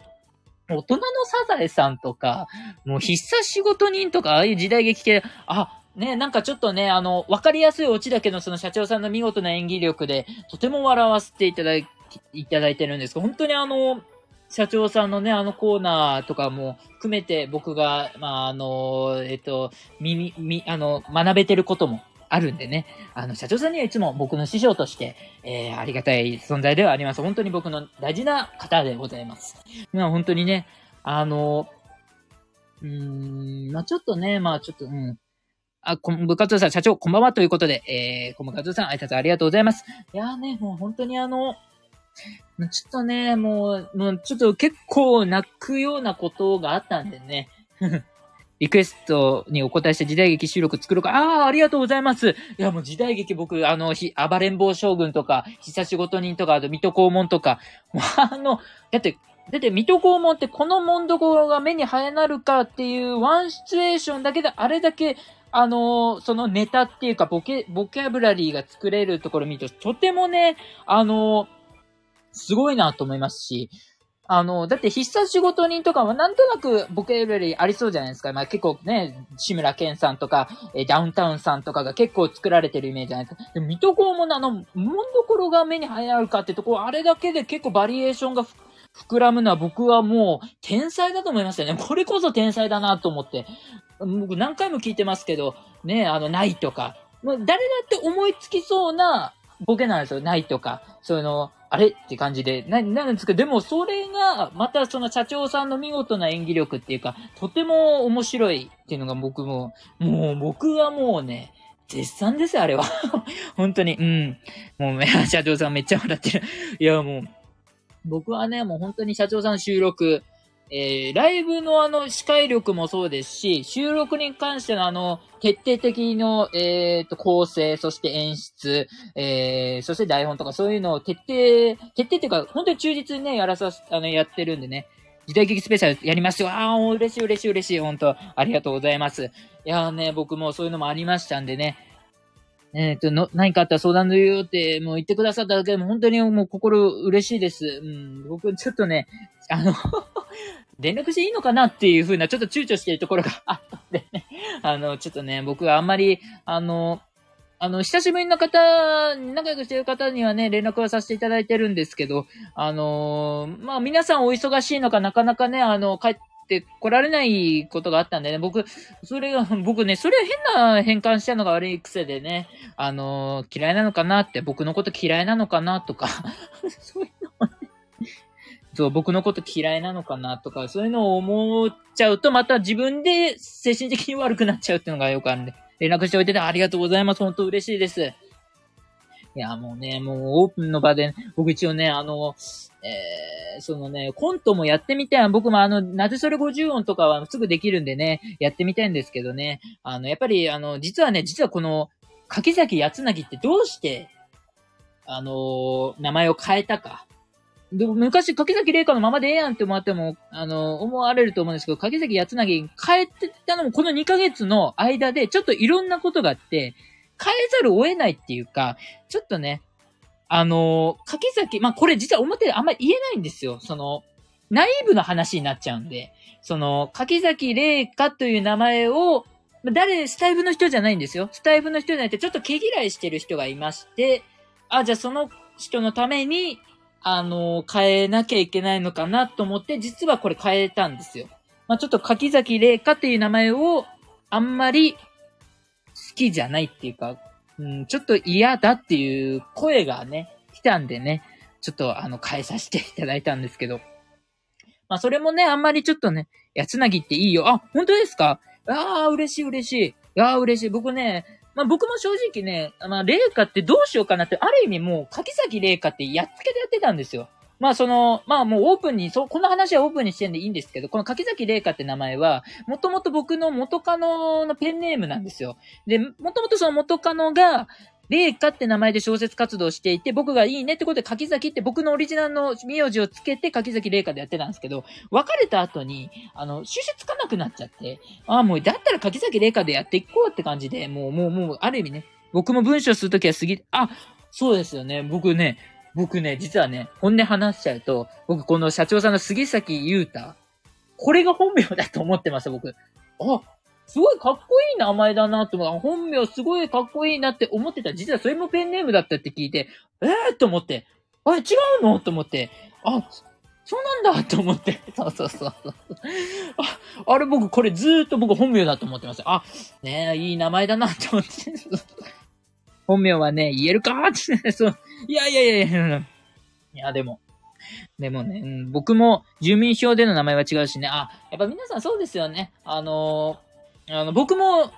大人のサザエさんとか、もう必殺仕事人とか、ああいう時代劇系、あ、ね、なんかちょっとね、あの、わかりやすいオチだけのその社長さんの見事な演技力で、とても笑わせていただいいただいてるんですが、本当にあの、社長さんのね、あのコーナーとかも含めて僕が、まあ、あの、えっと、み、み、あの、学べてることもあるんでね、あの、社長さんにはいつも僕の師匠として、えー、ありがたい存在ではあります。本当に僕の大事な方でございます。まあ、本当にね、あの、うーん、まあ、ちょっとね、まあ、ちょっと、うん、あ、こん、部活さん、社長、こんばんはということで、えー、こん部活さん、挨拶ありがとうございます。いやーね、もう本当にあの、ちょっとね、もう、もうちょっと結構泣くようなことがあったんでね。[LAUGHS] リクエストにお答えして時代劇収録作ろうか。ああ、ありがとうございます。いや、もう時代劇僕、あの、ひ、暴れん坊将軍とか、久しごと人とか、あと、水戸黄門とか、もうあの、だって、だって、水戸黄門ってこの門どころが目に生えなるかっていうワンシチュエーションだけであれだけあのそのネタっていうか、ボケ、ボキャブラリーが作れるところ見ると、とてもね、あのすごいなと思いますし、あの、だって必殺仕事人とかはなんとなくボケレリーありそうじゃないですか。まあ結構ね、志村けんさんとか、えダウンタウンさんとかが結構作られてるイメージじゃないですか。でも、水戸黄門のあの、もんどころが目に入るかってところ、あれだけで結構バリエーションが膨らむのは僕はもう天才だと思いましたね。これこそ天才だなと思って。僕何回も聞いてますけど、ね、あの、ないとか、もう誰だって思いつきそうなボケなんですよ。ないとか、そういうの、あれって感じで、な、なんですけど、でもそれが、またその社長さんの見事な演技力っていうか、とても面白いっていうのが僕も、もう僕はもうね、絶賛ですよ、あれは。[LAUGHS] 本当に、うん。もう、社長さんめっちゃ笑ってる。いや、もう、僕はね、もう本当に社長さん収録、えー、ライブのあの、司会力もそうですし、収録に関してのあの、徹底的の、えっ、ー、と、構成、そして演出、えー、そして台本とかそういうのを徹底、徹底っていうか、本当に忠実にね、やらさ、あの、やってるんでね。時代劇スペシャルやりますよ。ああ、嬉しい嬉しい嬉しい。本当ありがとうございます。いやーね、僕もそういうのもありましたんでね。えっ、ー、と、の、何かあったら相談の言うよって、もう言ってくださっただけでも本当にもう心嬉しいです。うん、僕ちょっとね、あの連絡していいのかなっていうふうな、ちょっと躊躇しているところが [LAUGHS] あったんでね。あの、ちょっとね、僕はあんまり、あの、あの、久しぶりの方、仲良くしてる方にはね、連絡はさせていただいてるんですけど、あのまあ、皆さんお忙しいのか、なかなかね、あの、帰って来られないことがあったんでね、僕、それが、[LAUGHS] 僕ね、それ変な変換したのが悪い癖でね、あの嫌いなのかなって、僕のこと嫌いなのかなとか [LAUGHS] そういうのをね、そう、僕のこと嫌いなのかなとか、そういうのを思っちゃうと、また自分で精神的に悪くなっちゃうっていうのがよくあるんで、連絡しておいててありがとうございます。本当嬉しいです。いや、もうね、もうオープンの場で、僕一応ね、あの、えー、そのね、コントもやってみたい。僕もあの、なぜそれ50音とかはすぐできるんでね、やってみたいんですけどね。あの、やっぱり、あの、実はね、実はこの、柿崎八つなぎってどうして、あの名前を変えたか。でも昔、柿崎玲香のままでええやんって思っても、あの、思われると思うんですけど、柿崎八つなぎ変えてたのもこの2ヶ月の間で、ちょっといろんなことがあって、変えざるを得ないっていうか、ちょっとね、あの、柿崎、まあ、これ実は表であんまり言えないんですよ。その、ナイーブの話になっちゃうんで、その、柿崎玲香という名前を、誰、スタイフの人じゃないんですよ。スタイフの人じゃなくて、ちょっと毛嫌いしてる人がいまして、あ、じゃあその人のために、あの、変えなきゃいけないのかなと思って、実はこれ変えたんですよ。まあ、ちょっと柿崎玲香っていう名前を、あんまり好きじゃないっていうか、うん、ちょっと嫌だっていう声がね、来たんでね、ちょっとあの、変えさせていただいたんですけど。まあ、それもね、あんまりちょっとね、やつなぎっていいよ。あ、本当ですか？ああ、嬉しい嬉しい。ああ、嬉しい。僕ね、まあ僕も正直ね、まあ、霊下ってどうしようかなって、ある意味もう、柿崎麗華ってやっつけてやってたんですよ。まあその、まあもうオープンに、そ、この話はオープンにしてんでいいんですけど、この柿崎麗香って名前は、もともと僕の元カノのペンネームなんですよ。で、もともとその元カノが、霊下って名前で小説活動していて、僕がいいねってことで柿崎って僕のオリジナルの名字をつけて柿崎霊下でやってたんですけど、別れた後に、あの、収集つかなくなっちゃって、ああ、もうだったら柿崎霊下でやっていこうって感じで、もう、もう、もう、ある意味ね、僕も文章するときは過ぎ、あ、そうですよね、僕ね、僕ね、実はね、本音話しちゃうと、僕この社長さんの杉崎優太、これが本名だと思ってました、僕。あ、すごいかっこいい名前だなって思う。本名すごいかっこいいなって思ってた。実はそれもペンネームだったって聞いて、えーと思って、あれ違うの？と思って、あ、そうなんだと思って。[LAUGHS] そうそうそう。あ、あれ僕これずーっと僕本名だと思ってました。あ、ねえ、いい名前だなって思って。[LAUGHS] 本名はね、言えるかって、[LAUGHS] そう。いやいやいやいや。いや、でも。でもね、うん、僕も住民票での名前は違うしね。あ、やっぱ皆さんそうですよね。あのーあの、僕も、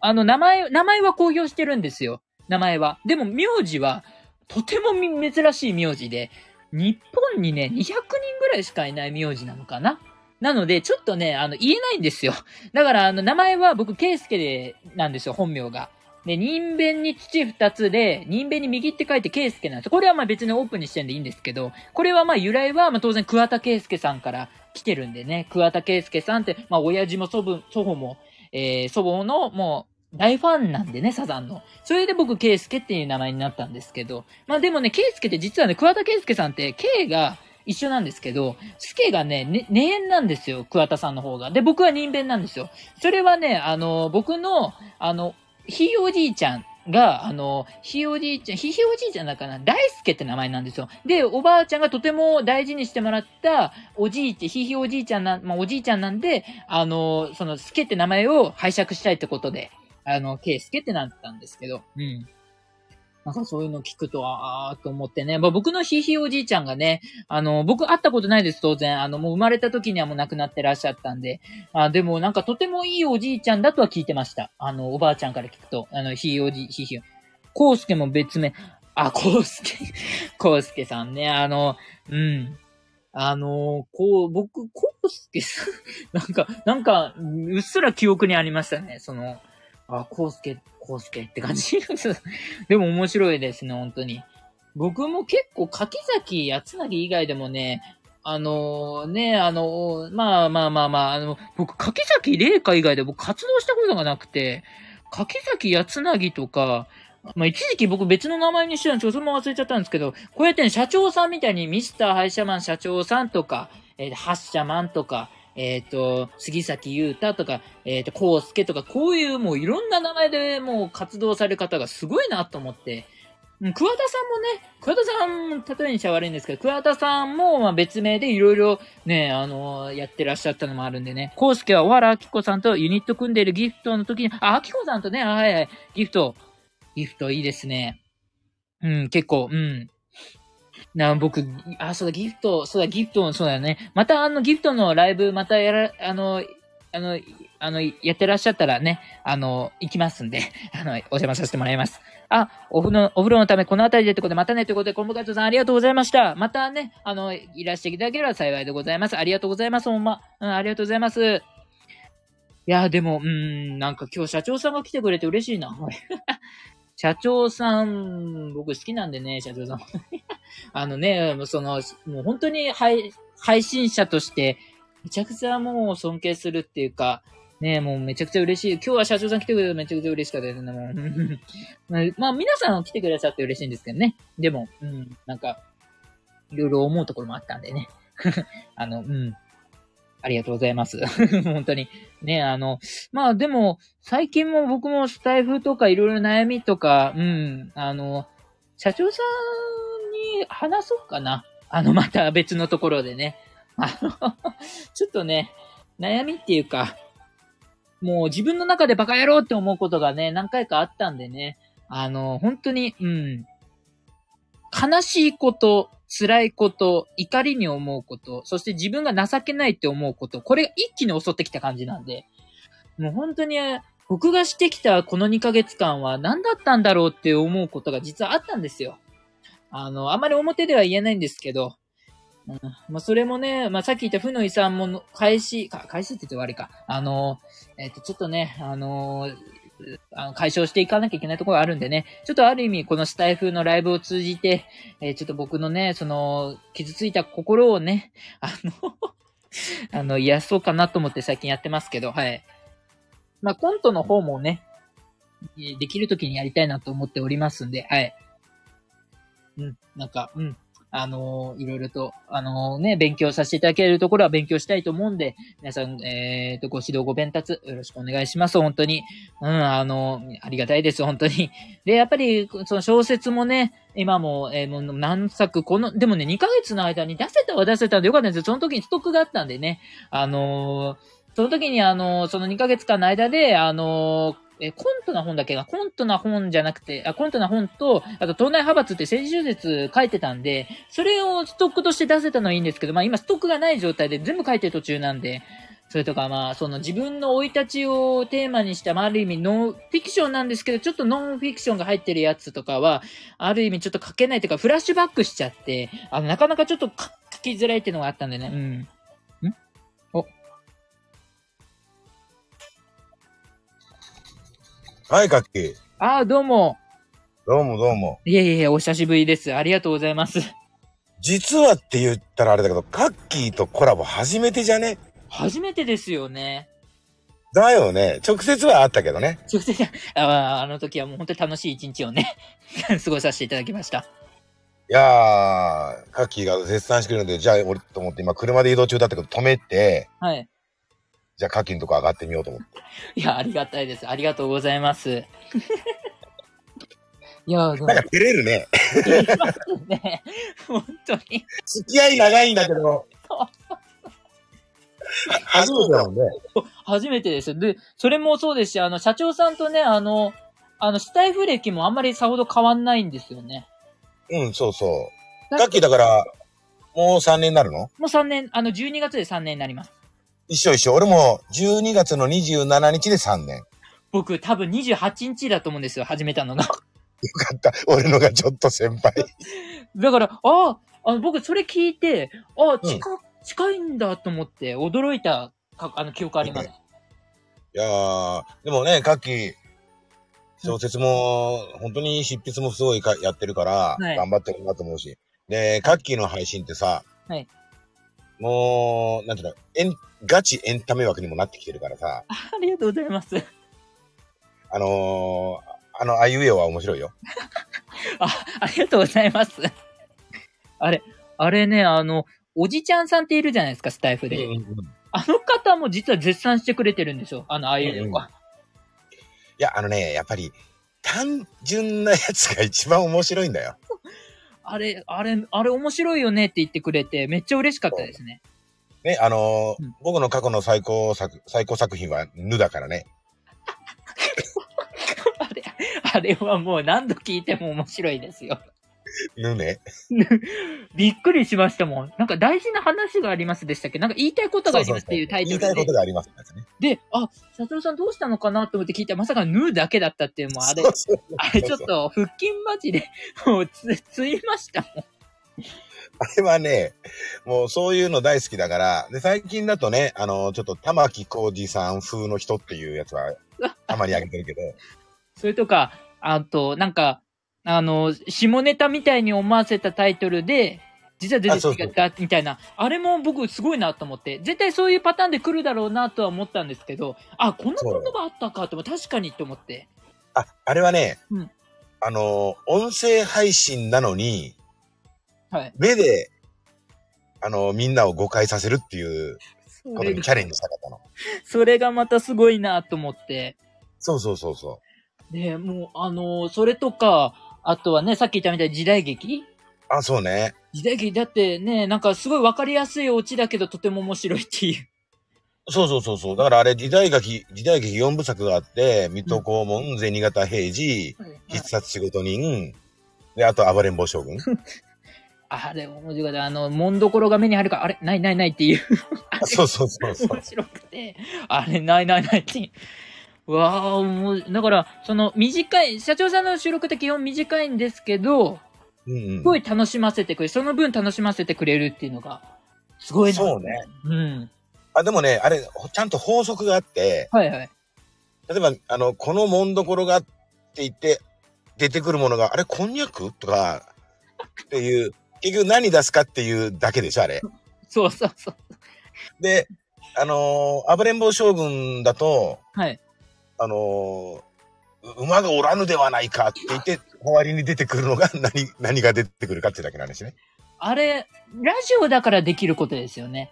あの、名前、名前は公表してるんですよ。名前は。でも、名字は、とても珍しい名字で、日本にね、200人ぐらいしかいない名字なのかななので、ちょっとね、あの、言えないんですよ。だから、あの、名前は僕、ケイスケで、なんですよ、本名が。で、人弁に土二つで、人弁に右って書いてケイスケなんです。これはまあ別にオープンにしてるんでいいんですけど、これはまあ由来はまあ当然桑田ケイスケさんから来てるんでね、桑田ケイスケさんって、まあ親父も祖母、祖母も、えー、祖母のもう大ファンなんでね、サザンの。それで僕、ケイスケっていう名前になったんですけど。まあでもね、ケイスケって実はね、桑田ケイスケさんって、K が、一緒なんですけど、スケがね、ね、ねえんなんですよ、桑田さんの方が。で、僕は人弁なんですよ。それはね、あの、僕の、あの、ひいおじいちゃんが、あの、ひいおじいちゃん、ひひおじいちゃんだから大輔って名前なんですよ。で、おばあちゃんがとても大事にしてもらったおじいちゃん、ひひおじいちゃんな、まあ、おじいちゃんなんで、あの、その、助って名前を拝借したいってことで、あの、けいすけってなったんですけど、うん。なんかそういうの聞くと、あーと思ってね。まあ、僕のひいひいおじいちゃんがね、あの、僕会ったことないです、当然。あの、もう生まれた時にはもう亡くなってらっしゃったんで。あでもなんかとてもいいおじいちゃんだとは聞いてました。あの、おばあちゃんから聞くと。あの、ひいおじ、ひいひい。こうすけも別名。あ、こうすけ、こうすけさんね。あの、うん。あのこう、僕、こうすけさん、[LAUGHS] なんか、なんか、うっすら記憶にありましたね。その、あ、こうすけ、こうすけって感じ。[LAUGHS] でも面白いですね、本当に。僕も結構、柿崎八つなぎ以外でもね、あのー、ね、あのー、まあまあまあまあ、あの、僕、柿崎玲香以外で僕活動したことがなくて、柿崎八つなぎとか、まあ一時期僕別の名前にしてたんですけど、それも忘れちゃったんですけど、こうやってね、社長さんみたいにミスターハイシャマン社長さんとか、えー、ハッシャマンとか、えっ、ー、と、杉崎優太とか、えっ、ー、と、コウスケとか、こういうもういろんな名前でもう活動される方がすごいなと思って、うん、桑田さんもね、桑田さん、例えにしちゃ悪いんですけど、桑田さんも、ま別名でいろいろね、あのー、やってらっしゃったのもあるんでね。コウスケは小原明子さんとユニット組んでいるギフトの時に、あ、明子さんとね、はいはい、ギフト、ギフトいいですね。うん、結構、うん。な、僕、あ、そうだ、ギフト、そうだ、ギフト、そうだよね。また、あの、ギフトのライブ、またやら、あの、あの、あの、やってらっしゃったらね、あの、行きますんで、[LAUGHS] あの、お邪魔させてもらいます。あ、お風呂、お風呂のためこの辺りでってことで、またねということで、コンボカイトさんありがとうございました。またね、あの、いらしていただければ幸いでございます。ありがとうございます、ほんま。うん、ありがとうございます。いや、でも、うん、なんか今日社長さんが来てくれて嬉しいな。社長さん、僕好きなんでね、社長さん。[LAUGHS] あのね、その、もう本当に配配信者として、めちゃくちゃもう尊敬するっていうか、ねもうめちゃくちゃ嬉しい。今日は社長さん来てくれてめちゃくちゃ嬉しかったですね。もう [LAUGHS] まあ皆さん来てくださって嬉しいんですけどね。でも、うん、なんか、いろいろ思うところもあったんでね。[LAUGHS] あの、うん。ありがとうございます。[LAUGHS] 本当に。ね、あの、まあでも、最近も僕もスタイフとかいろいろ悩みとか、うん、あの、社長さんに話そうかな。あの、また別のところでね。あの、[LAUGHS] ちょっとね、悩みっていうか、もう自分の中でバカ野郎って思うことがね、何回かあったんでね。あの、本当に、うん。悲しいこと、辛いこと、怒りに思うこと、そして自分が情けないって思うこと、これが一気に襲ってきた感じなんで、もう本当に、僕がしてきたこの2ヶ月間は何だったんだろうって思うことが実はあったんですよ。あの、あまり表では言えないんですけど、うん、まあ、それもね、まあ、さっき言った負の遺産も、開始、か、開始って言って悪いか。あの、えっ、ー、と、ちょっとね、あのあの解消していかなきゃいけないところがあるんでね、ちょっとある意味このスタイフのライブを通じて、えー、ちょっと僕のね、その、傷ついた心をね、あの [LAUGHS] あの、癒そうかなと思って最近やってますけど、はい。まあ、コントの方もね、できる時にやりたいなと思っておりますんで、はい。うん、なんか、うん。あのー、いろいろと、あのー、ね、勉強させていただけるところは勉強したいと思うんで、皆さん、えー、と、ご指導ご鞭達、よろしくお願いします、本当に。うん、あの、ありがたいです、本当に。で、やっぱり、その小説もね、今も、えー、もう何作、この、でもね、2ヶ月の間に出せたは出せたんでよかったんですよ。その時にストックがあったんでね、あのその時にあの、その2ヶ月間の間で、あのえコントな本だけが、コントな本じゃなくて、あ、コントな本と、あと、東大派閥って政治小説書いてたんで、それをストックとして出せたのはいいんですけど、まあ今ストックがない状態で全部書いてる途中なんで、それとかまあ、その自分の生い立ちをテーマにした、まあある意味ノンフィクションなんですけど、ちょっとノンフィクションが入ってるやつとかは、ある意味ちょっと書けないというか、フラッシュバックしちゃって、あの、なかなかちょっと書きづらいっていうのがあったんでね、うん。はい、かっきー。ああ、どうも。どうもどうも。いえいえお久しぶりです。ありがとうございます。実はって言ったらあれだけど、カッキーとコラボ初めてじゃね？初めてですよね。だよね。直接はあったけどね。直接、ああの時はもう本当に楽しい一日をね、[LAUGHS] 過ごさせていただきました。やー、カッキーが絶賛してくれるので、じゃあ俺と思って今車で移動中だったけど止めて、はい。じゃあカッキーのとこ上がってみようと思って。いや、ありがたいです。ありがとうございます。いや、なんか照れるね。言いますね。本当に。付き合い長いんだけど。初めてだもんね。初めてですよ。で、それもそうですし、あの、社長さんとね、あの、あの、スタイフ歴もあんまりさほど変わんないんですよね。うん、そうそう。カッキーだから、もう3年になるの？もう3年、あの、12月で3年になります。一緒一緒。俺も12月の27日で3年。よ僕、多分28日だと思うんですよ、始めたのが。[LAUGHS] かった。俺のがちょっと先輩。[LAUGHS] だから、ああ、あの僕、それ聞いて、ああ、うん近、近いんだと思って、驚いたか、あの、記憶あります。いやー、でもね、カッキー、小説も、本当に執筆もすごいかやってるから、はい頑張ってるなと思うし。で、カッキーの配信ってさ、はいもう、なんていうの、エン、ガチエンタメ枠にもなってきてるからさ、あありがとうございます。あのー、あの、あいうえおは面白いよ。[LAUGHS] あ、ありがとうございます。あれ、あれね、あの、おじちゃんさんっているじゃないですか、スタイフで。うんうんあの方も実は絶賛してくれてるんですよ。あの、ああいうのが。いや、あのね、やっぱり、単純なやつが一番面白いんだよ。[LAUGHS] あれ、あれ、あれ面白いよねって言ってくれて、めっちゃ嬉しかったですね。ね、あのーうん僕の過去の最高作、最高作品は、ぬだからね。[LAUGHS] あれ、あれはもう何度聞いても面白いですよ。ぬね。[LAUGHS] びっくりしましたもん。なんか大事な話がありますでしたっけ？なんか言いたいことがありますっていうタイトルで。言いたいことがありますね。で、あ、社長さんどうしたのかなと思って聞いたら、まさかヌーだけだったっていう、もうあれそう、そうあれちょっと腹筋マジで、もうつ、ついましたもん。あれはね、もうそういうの大好きだから、で、最近だとね、あの、ちょっと玉木浩二さん風の人っていうやつは、[LAUGHS] たまにあげてるけど、それとか、あと、なんか、あの、下ネタみたいに思わせたタイトルで、実は全然違ったみたいな、あれも僕すごいなと思って、絶対そういうパターンで来るだろうなとは思ったんですけど、あ、こんなことがあったかとも確かにと思って。あ、あれはね、うん。あの、音声配信なのに、はい。目で、あの、みんなを誤解させるっていうことにチャレンジしたかったの。それがまたすごいなと思って。そうそうそうそで、もう、あのそれとか、あとはね、さっき言ったみたいに時代劇？う。あ、そうね。時代劇？だってね、なんかすごいわかりやすいオチだけどとても面白いっていう。そうそうそうそう。だからあれ、時代劇、時代劇4部作があって、水戸黄門、銭形平次、必殺仕事人、で、あと暴れん坊将軍。[LAUGHS] あれ、面白かった。あの、もんどころが目に入るから、あれ、ないないないっていう。あ [LAUGHS] そうそうそうそう。面白くて、あれ、ないないないって。うわあ、もう、だから、その、短い、社長さんの収録って基本短いんですけど、うんうんすごい楽しませてくれる。その分楽しませてくれるっていうのが、すごいな。そうね。うん。あ、でもね、あれ、ほちゃんと法則があって、はいはい。例えば、あの、このもんどころがって言って、出てくるものが、あれ、こんにゃく？とか、っていう、結局何出すかっていうだけでしょ、あれ。そうそうそう。で、あのー、暴れん坊将軍だと、はい。あのー、う馬がおらぬではないかって言って、代わりに出てくるのが [LAUGHS] 何、何が出てくるかってだけなんですね。あれ、ラジオだからできることですよね。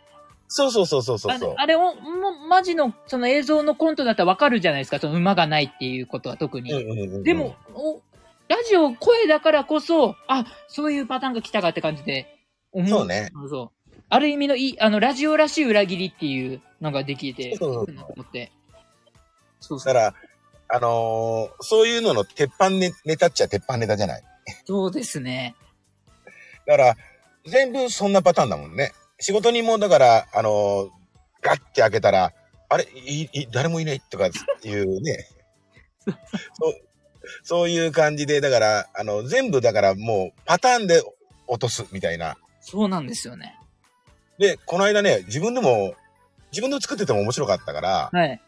そうそうそうそうそうそうあ。あれを、もマジの、その映像のコントだったらわかるじゃないですか。その馬がないっていうことは特に。でも、、おラジオ声だからこそ、あ、そういうパターンが来たかって感じで思う。そうね。そう。ある意味のいい、あの、ラジオらしい裏切りっていうのができて、そうそうそう思って。そうそう。だから、あのーそういうのの鉄板ネネタっちゃ鉄板ネタじゃない。そうですね。だから、全部そんなパターンだもんね。仕事にも、だから、あのーガッて開けたら、あれ、いい誰もいないとかっていうね。[LAUGHS] そうそういう感じで、だから、あの、全部だからもうパターンで落とすみたいな。そうなんですよね。で、この間ね、自分でも、自分で作ってても面白かったから、はい。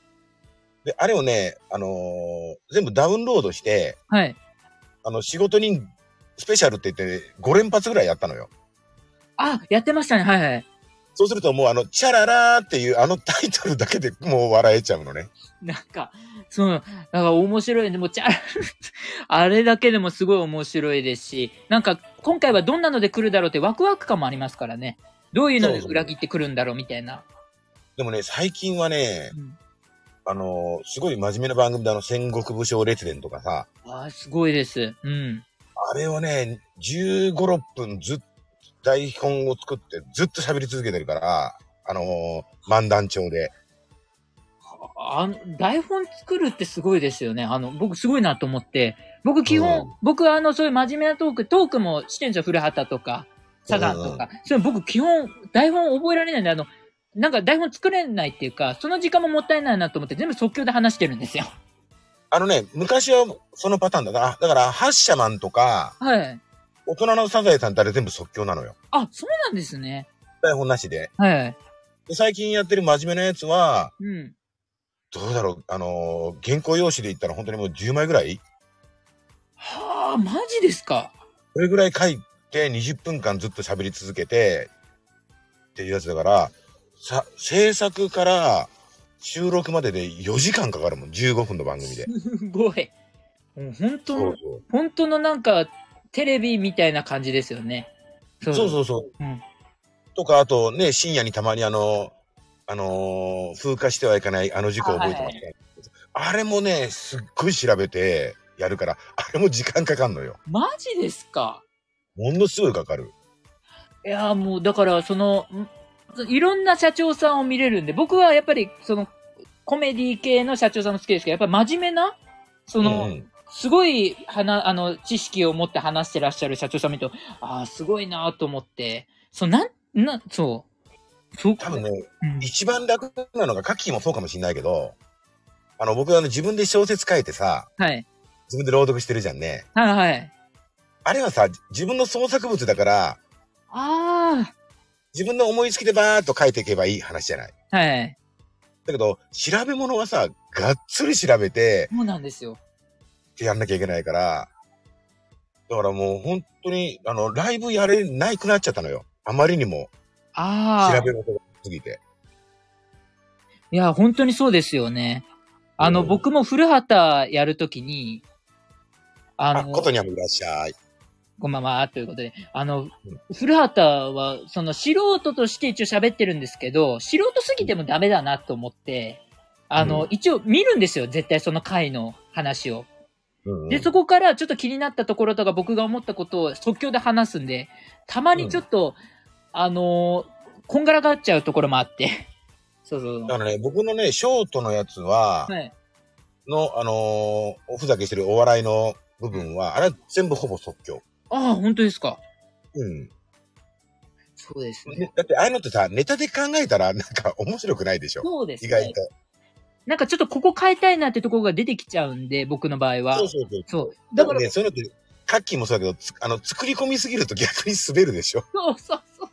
で、あれをね、あのー全部ダウンロードして、はい。あの、仕事人スペシャルって言って5連発ぐらいやったのよ。あ、やってましたね。はいはい。そうするともうあの、チャララーっていうあのタイトルだけでもう笑えちゃうのね。なんか、そう、なんか面白い。でも、ちゃ、あれだけでもすごい面白いですし、なんか、今回はどんなので来るだろうってワクワク感もありますからね。どういうので裏切ってくるんだろうみたいな。でもね、最近はね、うんあの、すごい真面目な番組であの、戦国武将列伝とかさ、ああ、すごいです。うん。あれをね、15、6分ずっと台本を作ってずっと喋り続けてるから、あのー漫談帳で。あの、台本作るってすごいですよね。あの、僕すごいなと思って。僕基本、うん僕はあの、そういう真面目なトーク、トークもしてるんですよ。古畑とか、サザンとか。それ僕基本、台本覚えられないんで、あの、なんか台本作れないっていうか、その時間ももったいないなと思って全部即興で話してるんですよ。あのね、昔はそのパターンだな。だから、ハッシャマンとか、はい。大人のサザエさんってあれ全部即興なのよ。あ、そうなんですね。台本なしで。はい。で最近やってる真面目なやつは、うん。どうだろう、あのー原稿用紙で言ったら本当にもう10枚ぐらいはあ、マジですか？それぐらい書いて20分間ずっと喋り続けてっていうやつだから、さ、制作から収録までで4時間かかるもん。15分の番組で。すごい。もう本当の、そうそう。本当のなんか、テレビみたいな感じですよね。そそうそうそう。うんとか、あとね、深夜にたまにあの、あのー風化してはいけないあの事故覚えてますか、あれもね、すっごい調べてやるから、あれも時間かかんのよ。マジですか？ものすごいかかる。いや、もう、だから、その、んいろんな社長さんを見れるんで、僕はやっぱり、その、コメディ系の社長さんも好きですけど、やっぱり真面目な、その、うんうんすごい、はな、あの、知識を持って話してらっしゃる社長さん見ると、ああ、すごいなと思って、そう、なん、な、そう。そう多分ね、うん一番楽なのが、カッキーもそうかもしんないけど、あの、僕はあの自分で小説書いてさ、はい。自分で朗読してるじゃんね。はいはい。あれはさ、自分の創作物だから、あ自分の思いつきでバーっと書いていけばいい話じゃない。あ、はい。だけど、調べ物はさ、がっつり調べて、そうなんですよ。ってやんなきゃいけないから、だからもう本当に、あの、ライブやれないくなっちゃったのよ。あまりにもああ。調べ事が過ぎて。いや、本当にそうですよね。あの、うん僕も古畑やるときに、ああ、の、ことにゃむいらっしゃい。こんばんは、ということで、あの、古畑は、その素人として一応喋ってるんですけど、素人すぎてもダメだなと思って、あの、うん一応見るんですよ、絶対その回の話を。うんうんで、そこからちょっと気になったところとか僕が思ったことを即興で話すんで、たまにちょっと、あのーこんがらがっちゃうところもあって。そうそうそう。だからね、僕のね、ショートのやつは、はい。の、あのーおふざけしてるお笑いの部分は、あれは全部ほぼ即興。ああ、本当ですか？うん。そうですね。ねだって、ああいうのってさ、ネタで考えたら、なんか面白くないでしょ？そうですね。意外と。なんかちょっとここ変えたいなってところが出てきちゃうんで、僕の場合は。そうそうそう。そう。だか、ららね、そういうのって、カッキーもそうだけど、つあの、作り込みすぎると逆に滑るでしょ。[LAUGHS] そうそうそ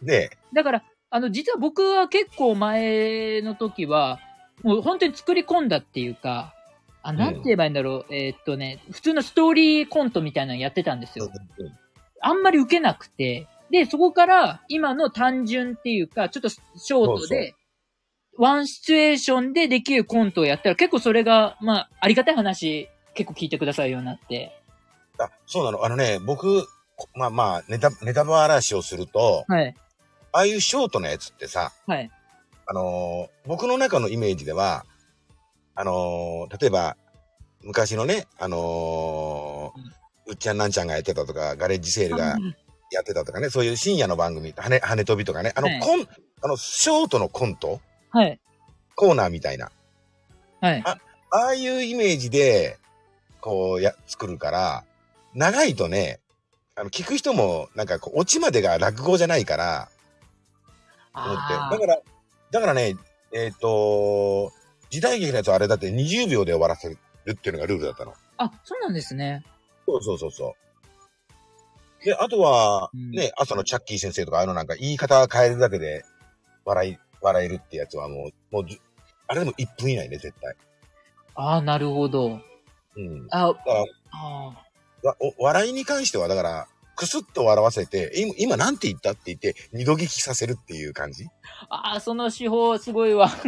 う。ねだから、あの、実は僕は結構前の時は、もう本当に作り込んだっていうか、あ、なんて言えばいいんだろう。えーっとね、普通のストーリーコントみたいなのやってたんですよ。あんまり受けなくて、で、そこから今の単純っていうか、ちょっとショートで、ワンシチュエーションでできるコントをやったら結構それが、まあ、ありがたい話、結構聞いてくださるようになって。あ、そうなの。あのね、僕、こまあまあ、ネタ、ネタバラシをすると、はい。ああいうショートのやつってさ、はい。あのー僕の中のイメージでは、あのー例えば、昔のね、あのーうっちゃんなんちゃんがやってたとか、ガレッジセールがやってたとかね、そういう深夜の番組、羽、羽飛びとかね、あの、はいコン、あの、ショートのコントはい。コーナーみたいな、はい。ああいうイメージで、こう、や、作るから、長いとね、あの、聞く人も、なんかこう、オチまでが落語じゃないから、思って。あーだから、だからね、えっ、と、時代劇のやつはあれだって20秒で終わらせるっていうのがルールだったの。あ、そうなんですね。そうそうそうそう。で、あとは、うんね、朝のチャッキー先生とか、あのなんか言い方変えるだけで笑い、笑えるってやつはもう、もうあれでも1分以内ね、絶対。ああ、なるほど。うん。あ、あわお笑いに関しては、だから、くすっと笑わせて、今、今なんて言ったって言って、二度聞きさせるっていう感じ？ああ、その手法すごいわ。[LAUGHS]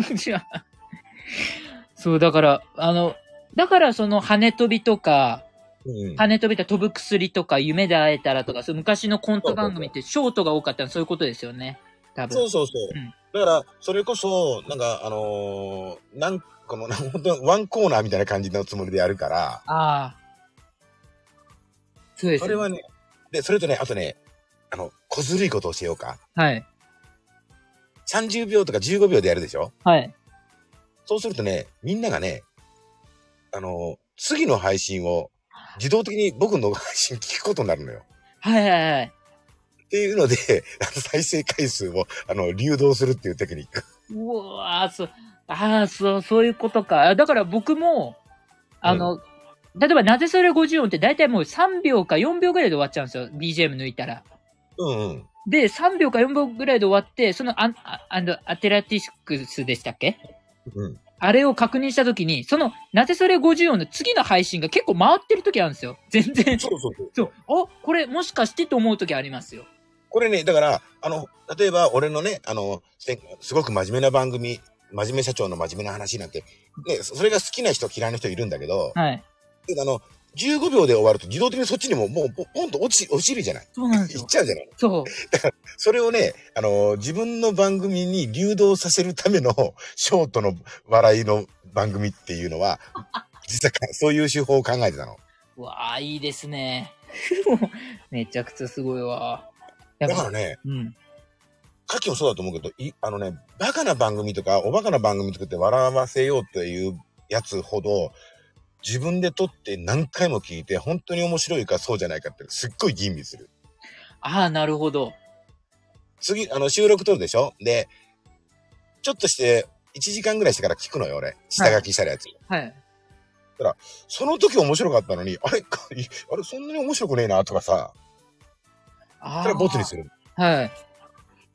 そう、だから、あの、だからその羽飛びとか、うん。羽飛びと飛ぶ薬とか、夢で会えたらとか、昔のコント番組ってショートが多かったのはそういうことですよね。多分。そうそうそう。うんだから、それこそ、なんか、あのーなんこの、本当ワンコーナーみたいな感じのつもりでやるから、ああ。そうです、それはね、で、それとね、あとね、あの、小ずるいことをしようか。はい。30秒とか15秒でやるでしょ？はい。そうするとね、みんながね、あの、次の配信を自動的に僕の配信聞くことになるのよ。はいはいはい。っていうので、[LAUGHS] 再生回数を、あの、流動するっていうテクニック。うわーそう、ああ、そう、そういうことか。だから僕も、あの、例えばなぜそれ50音って大体もう3秒か4秒ぐらいで終わっちゃうんですよ。BGM 抜いたら。うんうん。で、3秒か4秒ぐらいで終わって、そのアン、ああの、アテラティスクスでしたっけ？うん。あれを確認したときに、その、なぜそれ50音の次の配信が結構回ってるときあるんですよ。全然。そうそうそう。そう。あ、これもしかしてと思うときありますよ。これね、だから、あの、例えば俺のね、あの、せすごく真面目な番組、真面目社長の真面目な話なんて、ね、それが好きな人嫌いな人いるんだけど、はい。あの、15秒で終わると自動的にそっちにももうポポンと落ち、落ちるじゃないそうなんですよ行っ。ちゃうじゃないそう。それをね、あの、自分の番組に流動させるための [LAUGHS] ショートの笑いの番組っていうのは、実はかそういう手法を考えてたの。うわあ、いいですね。[LAUGHS] めちゃくちゃすごいわ。だからね、うん。カキもそうだと思うけど、い、あのね、バカな番組とか、おバカな番組作って笑わせようっていうやつほど、自分で撮って何回も聞いて、本当に面白いかそうじゃないかってすっごい吟味する。ああ、なるほど。次、あの、収録撮るでしょ？で、ちょっとして、1時間ぐらいしてから聞くのよ、俺。下書きしたやつ。はい。その時面白かったのに、あれ、あれ、そんなに面白くねえな、とかさ、あそれはボツにする。はい。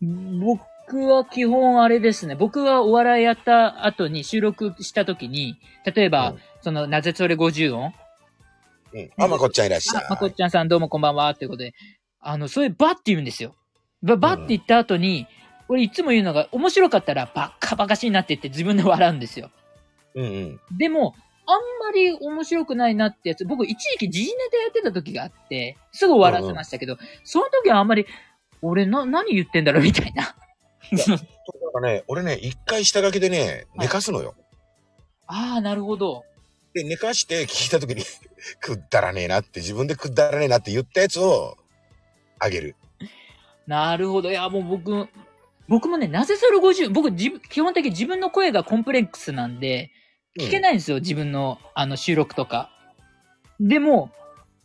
僕は基本あれですね。僕はお笑いやった後に収録した時に、例えば、うんその、なぜそれ50音？うん。あ、まこっちゃんいらっしゃい。あ、まこっちゃんさんどうもこんばんは、ということで、あの、それバッて言うんですよ。ば、バッて言った後に、俺いつも言うのが、面白かったらバッカバカしになってって自分で笑うんですよ。うんうん。でも、あんまり面白くないなってやつ、僕一時期時事ネタやってた時があって、すぐ終わらせましたけど、その時はあんまり、俺な、何言ってんだろうみたいな。だからね、俺ね、一回下書きでね、寝かすのよ。ああ、なるほど。で、寝かして聞いた時に、[LAUGHS] くだらねえなって、自分でくだらねえなって言ったやつを、あげる。なるほど。いや、もう僕、僕もね、なぜそれ50、僕基本的に自分の声がコンプレックスなんで、聞けい。ないんですよ、自分の、あの、収録とか。でも、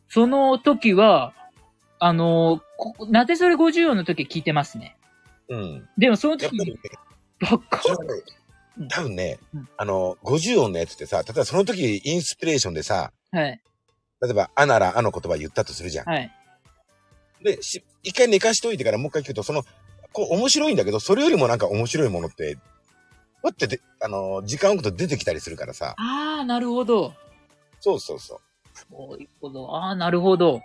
その時は、あの、こなぜそれ50音の時聞いてますね。うん。でもその時ね、、ばっか多分ねうん、あの、50音のやつってさ、例えばその時インスピレーションでさ、はい、例えば、あならあの言葉言ったとするじゃん。はい。で、し一回寝かしといてからもう一回聞くと、その、こう面白いんだけど、それよりもなんか面白いものって、わってで、あの、時間置くと出てきたりするからさ。ああ、なるほど。そうそうそう。そういうこと。ああ、なるほど。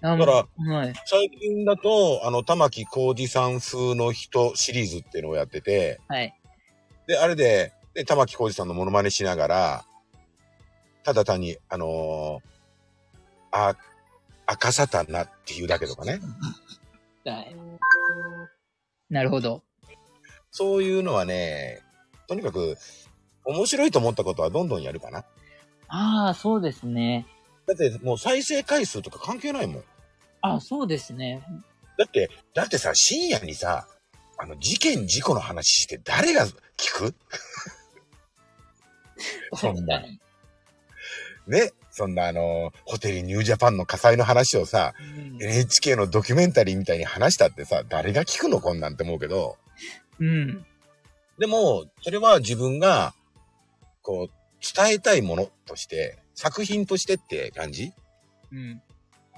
だだから、はい。最近だと、あの、玉木浩二さん風の人シリーズっていうのをやってて、はい。で、あれで、で玉木浩二さんのモノマネしながら、ただ単に、あのーあ、赤サタナっていうだけとかね。[LAUGHS] はい。なるほど。そういうのはね、とにかく、面白いと思ったことはどんどんやるかな。ああ、そうですね。だってもう再生回数とか関係ないもん。あそうですね。だって、だってさ、深夜にさ、あの、事件事故の話して誰が聞く？[LAUGHS] そんなねそんなあの、ホテルニュージャパンの火災の話をさ、うん NHK のドキュメンタリーみたいに話したってさ、誰が聞くの？こんなんって思うけど、うん。でも、それは自分が、こう、伝えたいものとして、作品としてって感じ？うん。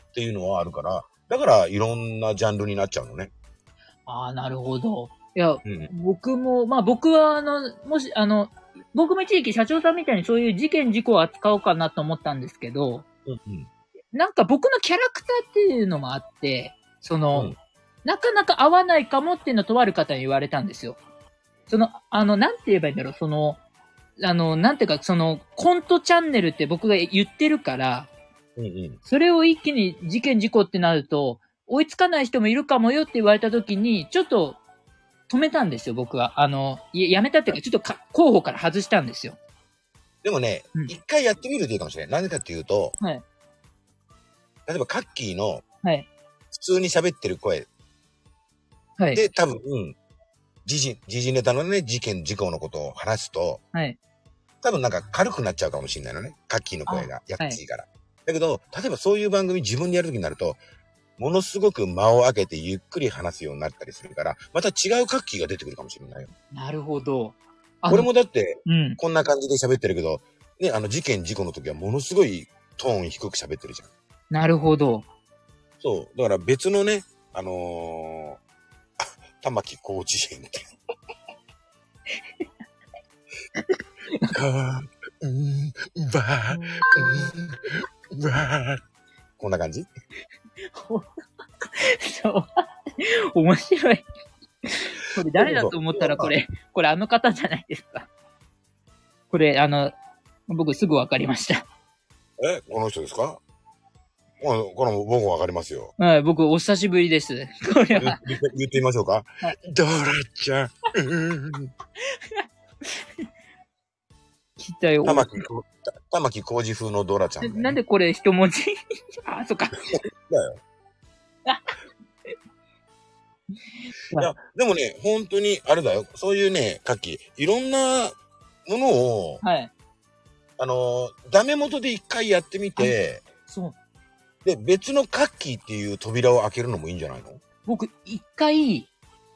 っていうのはあるから、だからいろんなジャンルになっちゃうのね。ああ、なるほど。いや、うん。僕も、まあ僕は、あの、もし、あの、僕も一時期社長さんみたいにそういう事件事故を扱おうかなと思ったんですけど、うんうん。なんか僕のキャラクターっていうのもあって、その、うんなかなか合わないかもっていうのをとある方に言われたんですよ。その、あの、なんて言えばいいんだろう、その、あの、なんていうか、その、コントチャンネルって僕が言ってるから、うんうん。それを一気に事件事故ってなると、追いつかない人もいるかもよって言われた時に、ちょっと止めたんですよ、僕は。あの、いやめたっていうか、ちょっとか候補から外したんですよ。でもねうん、一、回やってみるといいかもしれない。なんでかっていうと、はい。例えばカッキーのはい。普通に喋ってる声はい。で多分、時事、時事ネタのね、事件、事故のことを話すと、はい。多分なんか軽くなっちゃうかもしれないのね。カッキーの声が、あやっちいから。だけど、例えばそういう番組自分でやるときになると、ものすごく間を空けてゆっくり話すようになったりするから、また違うカッキーが出てくるかもしれないよ。なるほど。あ俺もだって、うん。こんな感じで喋ってるけど、ね、あの事件、事故の時はものすごいトーン低く喋ってるじゃん。なるほど。そう。だから別のね、あのー、あ玉木コーチ編って。か [LAUGHS] うん、ばー、ん、ばー。こんな感じそう。面白い。これ誰だと思ったらこれ、これあの方じゃないですか。これ、あの、僕すぐわかりました。え、この人ですかここれも僕わかりますよ。はい、僕お久しぶりです。これ言は、言って言ってみましょうか。はいドラちゃん。うたよ。玉木こ、玉木浩二風のドラちゃん、ね。なんでこれ一文字？[LAUGHS] あ、そっか。だよ。[LAUGHS] いや、でもね、本当に、あれだよ。そういうね、カッキー、いろんなものを、はい。あの、ダメ元で一回やってみて、そう。で、別のカッキーっていう扉を開けるのもいいんじゃないの？僕、一回、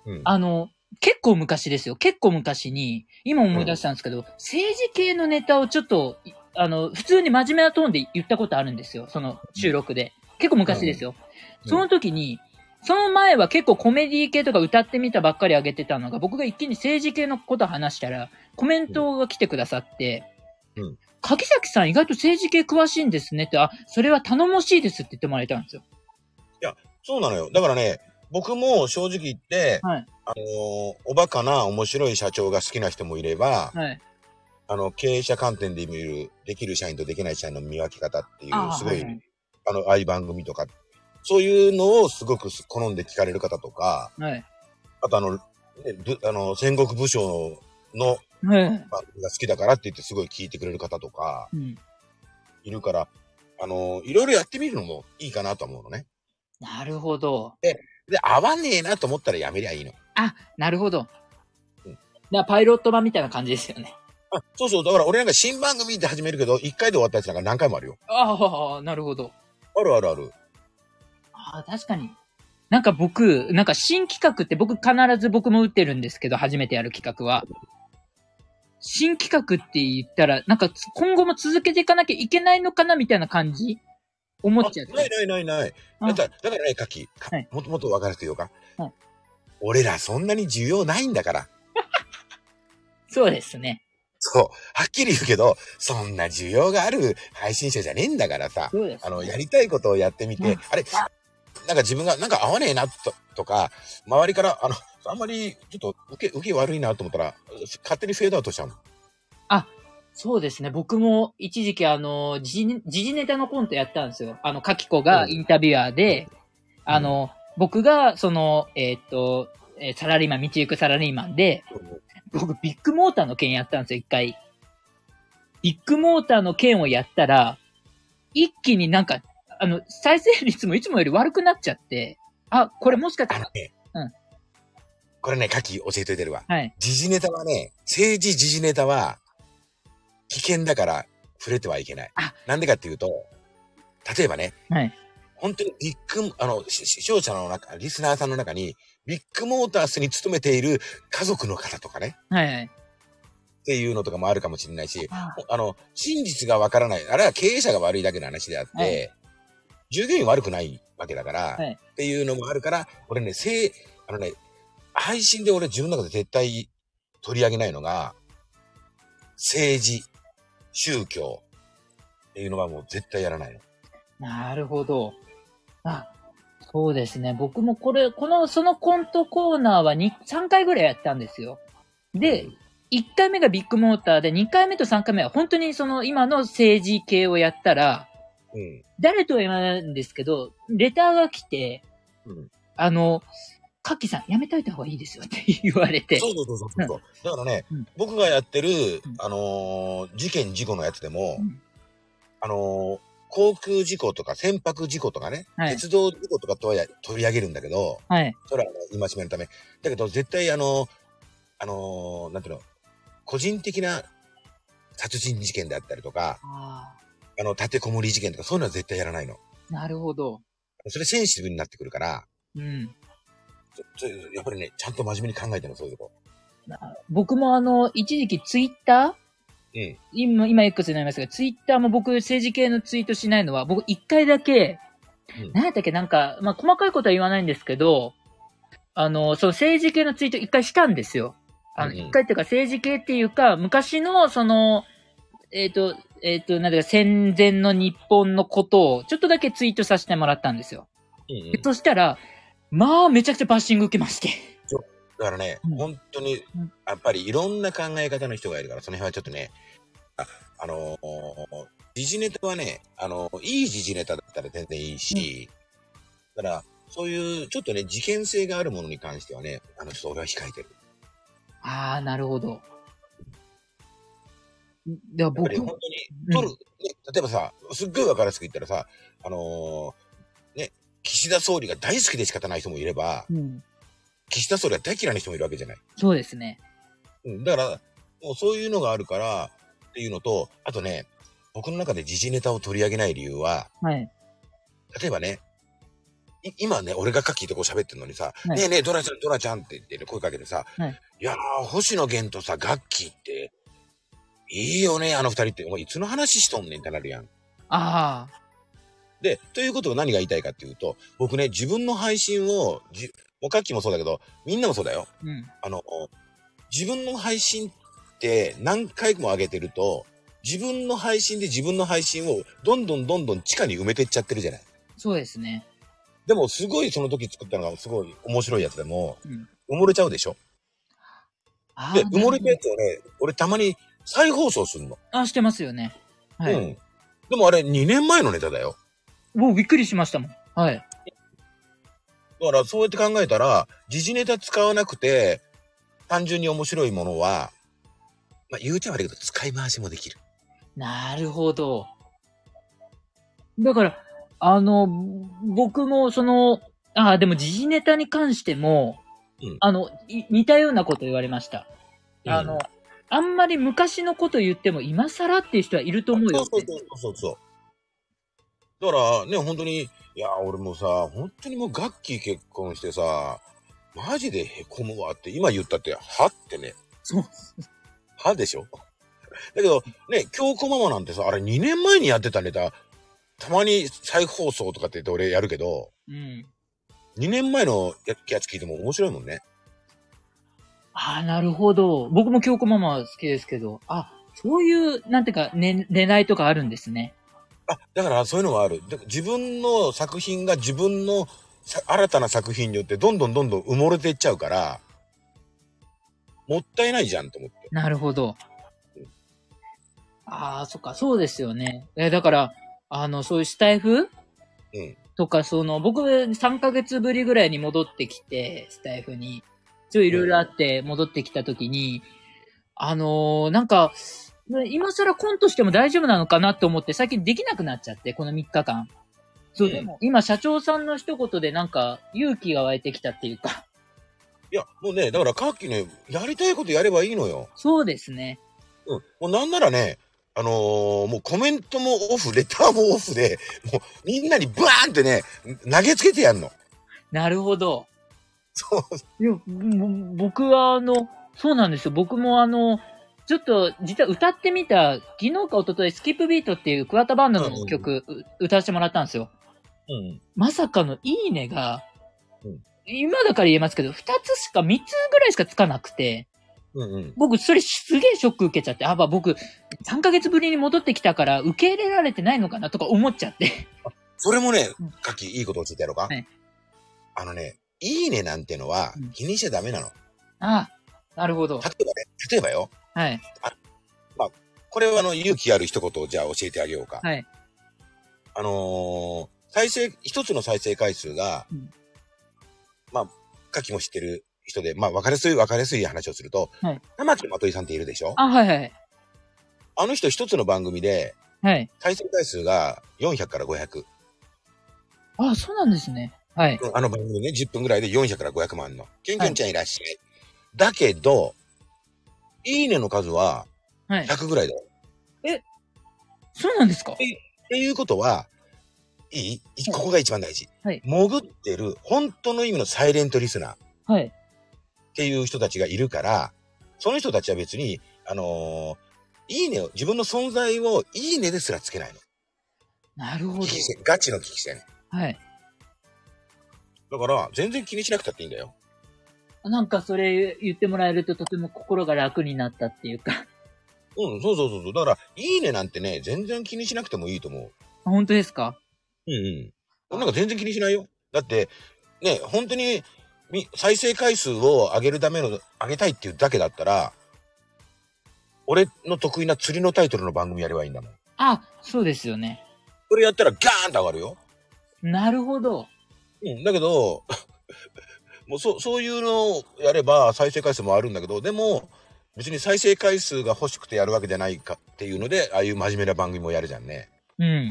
うん。あの、結構昔ですよ。結構昔に、今思い出したんですけど、政治系のネタをちょっと、いあの、普通に真面目なトーンで言ったことあるんですよ。その収録で。結構昔ですよ。うんその時に、その前は結構コメディ系とか歌ってみたばっかり上げてたのが、僕が一気に政治系のこと話したら、コメントが来てくださって、うん柿崎さん意外と政治系詳しいんですねって、あ、それは頼もしいですって言ってもらえたんですよ。そうなのよ。だからね、僕も正直言って、はい。あのーおバカな面白い社長が好きな人もいれば、はい。あの、経営者観点で見る、できる社員とできない社員の見分け方っていう、あすごい、はいはいあの、ああいう番組とか、そういうのをすごく好んで聞かれる方とか、はい。あとあの、ねぶあの、戦国武将のはい。番組が好きだからって言ってすごい聞いてくれる方とか、うん。いるから、あの、いろいろやってみるのもいいかなと思うのね。なるほど。で、合わねえなと思ったらやめりゃいいの。あ、なるほど。うんだからパイロット版みたいな感じですよね。あ、そうそう、だから俺なんか新番組って始めるけど、一回で終わったやつなんか何回もあるよ。ああ、なるほど。あるあるある。ああ、確かに。なんか僕、なんか新企画って僕必ず僕も打ってるんですけど、初めてやる企画は。新企画って言ったら、なんかつ今後も続けていかなきゃいけないのかなみたいな感じ？思っちゃっあないて。ないないない。あだから、だからね、かはいもっともっと分かるというか、はい俺らそんなに需要ないんだから。[LAUGHS] そうですね。そう。はっきり言うけど、そんな需要がある配信者じゃねえんだからさ。そうです、あの、やりたいことをやってみて、うんあれ、なんか自分がなんか合わねえなととか、周りから、あの、あんまりちょっと受け、受け悪いなと思ったら、勝手にフェードアウトしちゃうの。そうですね。僕も一時期あの、時事ネタのコントやったんですよ。あの、かきこがインタビュアーで、あの、僕が、その、えーっと、えーサラリーマン、道行くサラリーマンで、僕、ビッグモーターの件やったんですよ、一回。ビッグモーターの件をやったら、一気になんか、あの、再生率もいつもより悪くなっちゃって、あ、これもしかしたら、うんこれね、カキ教えといてるわ。はい。時事ネタはね、政治時事ネタは、危険だから触れてはいけないあ。なんでかっていうと、例えばね、はい。本当にビッグ、あの、し視聴者の中、リスナーさんの中に、ビッグモータースに勤めている家族の方とかね、はいはい。っていうのとかもあるかもしれないし、ああの、真実がわからない。あれは経営者が悪いだけの話であって、はい従業員悪くないわけだから、はいっていうのもあるから、俺ね、せい、あのね、配信で俺自分の中で絶対取り上げないのが、政治、宗教っていうのはもう絶対やらないの。なるほど。あ、そうですね。僕もこれ、この、そのコントコーナーは2、3回ぐらいやったんですよ。で、1回目がビッグモーターで、2回目と3回目は本当にその今の政治系をやったら、うん。誰とは言わないんですけど、レターが来て、うんあの、カッキーさん、やめといた方がいいですよって言われて。そうそうそうそうそう。だからね、うん僕がやってる、んあのー事件事故のやつでも、うんあのー航空事故とか船舶事故とかね、はい鉄道事故とかとはや取り上げるんだけど、はい。それはあの戒めのため。だけど絶対あの、あのーなんていうの、個人的な殺人事件であったりとか、ああの、立てこもり事件とかそういうのは絶対やらないの。あ、なるほど。それセンシティブになってくるから、うん。そそやっぱりね、ちゃんと真面目に考えてるの、そういうとこ。な僕もあの、一時期ツイッター？うん。今、今 X になりますが、ツイッターも僕政治系のツイートしないのは、僕一回だけ、うん何やったっけ？なんか、まあ、細かいことは言わないんですけど、あの、その政治系のツイート一回したんですよ。あの、うんうん一回っていうか政治系っていうか、昔のその、えっ、と、えっ、と、なんていうか戦前の日本のことをちょっとだけツイートさせてもらったんですよ。うんうんでそしたら、まあ、めちゃくちゃバッシング受けまして。だからね、うん。本当にうん、やっぱりいろんな考え方の人がいるから、その辺はちょっとね、あ、あのー時事ネタはね、あのーいい時事ネタだったら全然いいし、だから、そういう、ちょっとね、事件性があるものに関してはね、あの、ちょっと俺は控えてる。ああ、なるほど。では僕り本当に、取る、ね、例えばさ、すっごい分かりやすく言ったらさ、あのーね、岸田総理が大好きで仕方ない人もいれば、うん、岸田総理が大嫌いな人もいるわけじゃない。そうですね。うん、だから、もうそういうのがあるからっていうのと、あとね、僕の中で時事ネタを取り上げない理由は、はい。例えばね、い今ね、俺がカッキーとこう喋ってるのにさ、はいねえねえ、ドラちゃん、ドラちゃんって言って、ね、声かけてさ、はいいやー、星野源とさ、ガッキーって、いいよね、あの二人って。お前、いつの話しとんねんってなるやん。ああ、で、ということを何が言いたいかっていうと、僕ね、自分の配信を、じもうカッキーもそうだけど、みんなもそうだよ。うん。あの、自分の配信って何回も上げてると、自分の配信で自分の配信をどんどんどんどん地下に埋めてっちゃってるじゃない。そうですね。でもすごいその時作ったのがすごい面白いやつでも、うん埋もれちゃうでしょ。で、埋もれたやつをね、俺たまに再放送するの。あ、してますよね。はい。うん。でもあれ2年前のネタだよ。もうびっくりしましたもん。はい。だからそうやって考えたら、時事ネタ使わなくて、単純に面白いものは、まあ言うては悪いけど使い回しもできる。なるほど。だから、あの、僕もその、ああ、でも時事ネタに関しても、うんあの、い似たようなこと言われました。あのうん、あんまり昔のこと言っても今更っていう人はいると思うよって。そうそうそうそうそう。だからね、本当に、いや、俺もさ、本当にもうガッキー結婚してさ、マジでへこむわって、今言ったって、はってね、そう。はでしょ？だけど、ね、京子ママなんてさ、あれ2年前にやってたネタ、たまに再放送とかって言って俺やるけど、うん。2年前のやつ聞いても面白いもんね。ああ、なるほど。僕も京子ママ好きですけど、あ、そういう、なんていうか、ね、狙いとかあるんですね。あ、だからそういうのがある。自分の作品が自分のさ新たな作品によってどんどんどんどん埋もれていっちゃうから、もったいないじゃんと思って。なるほど。ああ、そっか、そうですよね。え、だから、あの、そういうスタイフ？うん。とか、その、僕3ヶ月ぶりぐらいに戻ってきて、スタイフに。ちょ、いろいろあって戻ってきたときに、あのーなんか、今更コントしても大丈夫なのかなって思って、最近できなくなっちゃって、この3日間。そう、うんでも、今、社長さんの一言でなんか、勇気が湧いてきたっていうか、いや、もうね、だから、カッキーね、やりたいことやればいいのよ。そうですね。うん。もうなんならね、あのーもうコメントもオフ、レターもオフで、もうみんなにバーンってね、投げつけてやんの。なるほど。そう。いや、ぼ僕はあの、そうなんですよ。僕もあの、ちょっと、実は歌ってみた、昨日か一昨日スキップビートっていう桑田バンドの曲、う歌わせてもらったんですよ。うん。まさかのいいねが、うん今だから言えますけど、二つしか、三つぐらいしかつかなくて、うんうん。僕それすげえショック受けちゃって、あ、まあ僕、3ヶ月ぶりに戻ってきたから受け入れられてないのかなとか思っちゃって。それもねうん、かっきいいこと教えてやろうか？はいあのね、いいねなんてのはうん気にしちゃダメなの。あ、なるほど。例えばね、例えばよ、はい。これはあの、勇気ある一言をじゃあ教えてあげようか。はい。あのー再生、一つの再生回数が、うんまあ、かきも知ってる人で、まあ、わかりやすいわかりやすい話をすると、はい玉木まといさんっているでしょ？あ、はいはい。あの人一つの番組で、はい。再生回数が400から500。あ、そうなんですね。はい。うんあの番組ね、10分ぐらいで400から500万の。キュンキュンちゃんいらっしゃい。だけど、いいねの数ははい。100ぐらいだよ。そうなんですか？っていうことは、いい？いここが一番大事。はい潜ってる、本当の意味のサイレントリスナーっはい。ていう人たちがいるから、その人たちは別に、あのーいいねを、自分の存在をいいねですらつけないの。なるほど危。機戦ガチの危機戦。はい。だから、全然気にしなくたっていいんだよ。なんかそれ言ってもらえるととても心が楽になったっていうか。うん、そうそうそうそう。だから、いいねなんてね、全然気にしなくてもいいと思う。あ本当ですか？うんうん。俺なんか全然気にしないよ。だって、ね、本当に、み再生回数を上げるための、上げたいっていうだけだったら、俺の得意な釣りのタイトルの番組やればいいんだもん。あ、そうですよね。それやったらガーンと上がるよ。なるほど。うん。だけど、もうそ、そういうのをやれば再生回数もあるんだけど、でも、別に再生回数が欲しくてやるわけじゃないかっていうので、ああいう真面目な番組もやるじゃんね。うん。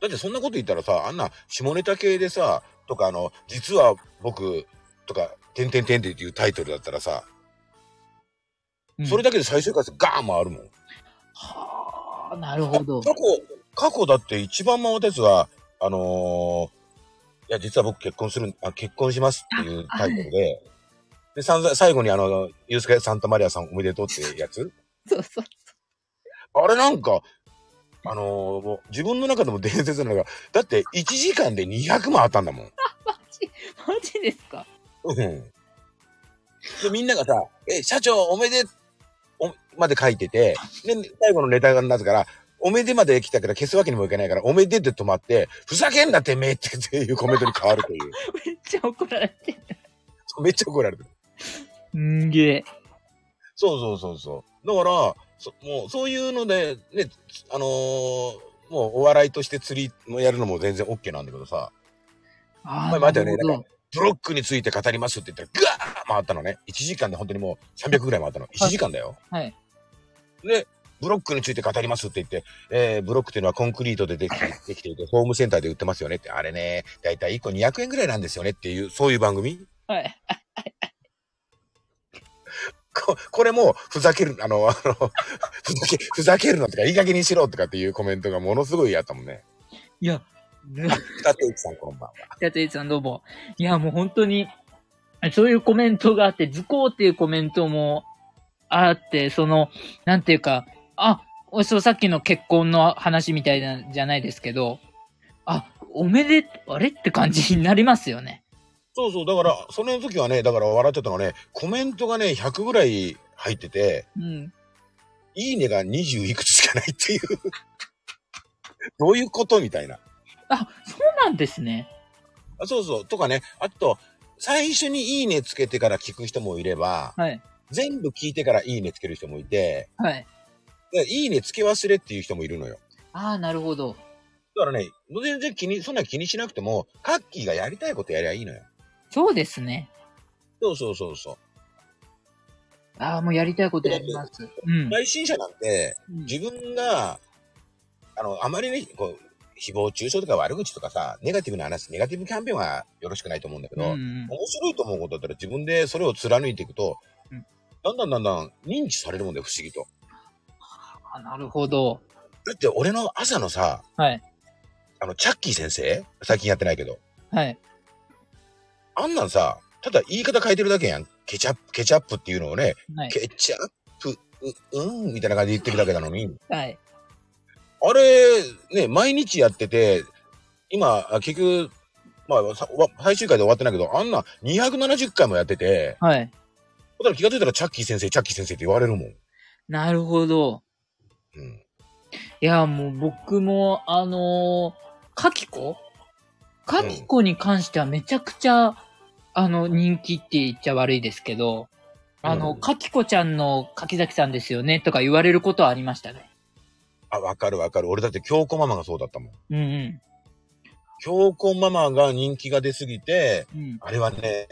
だってそんなこと言ったらさ、あんな下ネタ系でさ、とかあの、実は僕、とか、てんてんてんっていうタイトルだったらさ、うんそれだけで再生回数ガーン回るもん。はあ、なるほど。過去、過去だって一番回ったやつは、あのーいや、実は僕結婚する、あ結婚しますっていうタイトルで、で、さんざ最後にあの、ユースケ・サンタマリアさんおめでとうってやつ [LAUGHS] そうそう。あれなんか、あのーもう自分の中でも伝説なのが、だって1時間で200万あったんだもん。[LAUGHS] マジ、マジですか？うん。で、みんながさ、え、社長おめで、お、まで書いてて、で、最後のネタがなぜから、おめでまで来たから消すわけにもいかないから、おめでって止まって、ふざけんなてめえってっていうコメントに変わるという。[LAUGHS] めっちゃ怒られてる。めっちゃ怒られてる。んげえ。そうそうそうそう。だから、そもう、そういうので、ね、あのーもうお笑いとして釣りもやるのも全然 OK なんだけどさ、あまあ待ってよねブロックについて語りますって言ったら、ガーッ回ったのね。1時間で本当にもう300ぐらい回ったの。1時間だよ。はい。で、ブロックについて語りますって言って、えー、ブロックっていうのはコンクリートでできて [LAUGHS] できていて、ホームセンターで売ってますよねって、あれね、だいたい1個200円ぐらいなんですよねっていう、そういう番組？はい。[LAUGHS] ここれも、ふざける、あの、あの、[LAUGHS] ふざけ、ふざけるのとか、いい加減にしろとかっていうコメントがものすごいあったもんね。いや、だって、さんこんばんは。やといさんどうも。いや、もう本当に、そういうコメントがあって、図工っていうコメントもあって、その、なんていうか、あ、そう、さっきの結婚の話みたいなんじゃないですけど、あ、おめで、あれって感じになりますよね。そうそう、だから、その時はね、だから笑っちゃったのはね、コメントがね、100ぐらい入ってて、うん。いいねが20いくつしかないっていう。[LAUGHS] どういうことみたいな。あ、そうなんですね。あそうそう。とかね、あと、最初にいいねつけてから聞く人もいれば、はい。全部聞いてからいいねつける人もいて、はい。でいいねつけ忘れっていう人もいるのよ。ああ、なるほど。だからね、全然気に、そんな気にしなくても、カッキーがやりたいことやりゃいいのよ。そうですね。そうそうそうそう。ああ、もうやりたいことやります。うん。配信者なんて、うん自分が、あの、あまりね、こう、誹謗中傷とか悪口とかさ、ネガティブな話、ネガティブキャンペーンはよろしくないと思うんだけど、うんうん面白いと思うことだったら自分でそれを貫いていくと、うんだんだんだんだん認知されるもんだよ、不思議と。あなるほど。だって俺の朝のさ、はい。あの、チャッキー先生？最近やってないけど。はい。あんなんさ、ただ言い方変えてるだけやん。ケチャップ、ケチャップっていうのをね、はい。ケチャップ、う、うん、みたいな感じで言ってるだけなのに、はい。あれ、ね、毎日やってて、今、あ結局、まあ、最終回で終わってないけど、あんな270回もやってて、はい。だから気がついたらチャッキー先生、チャッキー先生って言われるもん。なるほど。うん。いや、もう僕も、あのーかきこかきこに関してはめちゃくちゃ、あの、人気って言っちゃ悪いですけど、あの、うんかきこちゃんの柿崎さんですよねとか言われることはありましたね。あ、わかるわかる。俺だって京子ママがそうだったもん。うんうん。京子ママが人気が出すぎて、うん。あれはね、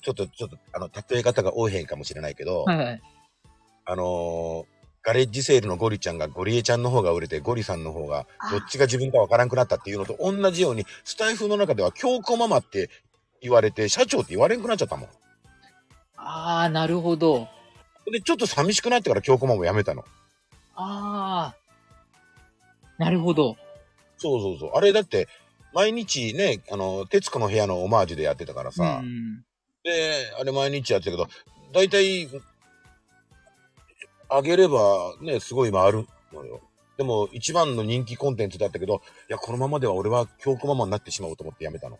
ちょっと、ちょっと、あの、例え方が多いへんかもしれないけど、はいはい。あのーガレッジセールのゴリちゃんがゴリエちゃんの方が売れて、ゴリさんの方が、どっちが自分かわからんくなったっていうのと同じように、スタイフの中では京子ママって言われて、社長って言われんくなっちゃったもん。ああ、なるほど。で、ちょっと寂しくなってから京子ママやめたの。ああ。なるほど。そうそうそう。あれだって、毎日ね、あの、徹子の部屋のオマージュでやってたからさ、うん。で、あれ毎日やってたけど、だいたい、あげればね、すごい回るのよ。でも、一番の人気コンテンツだったけど、いや、このままでは俺は京子ママになってしまうと思ってやめたの。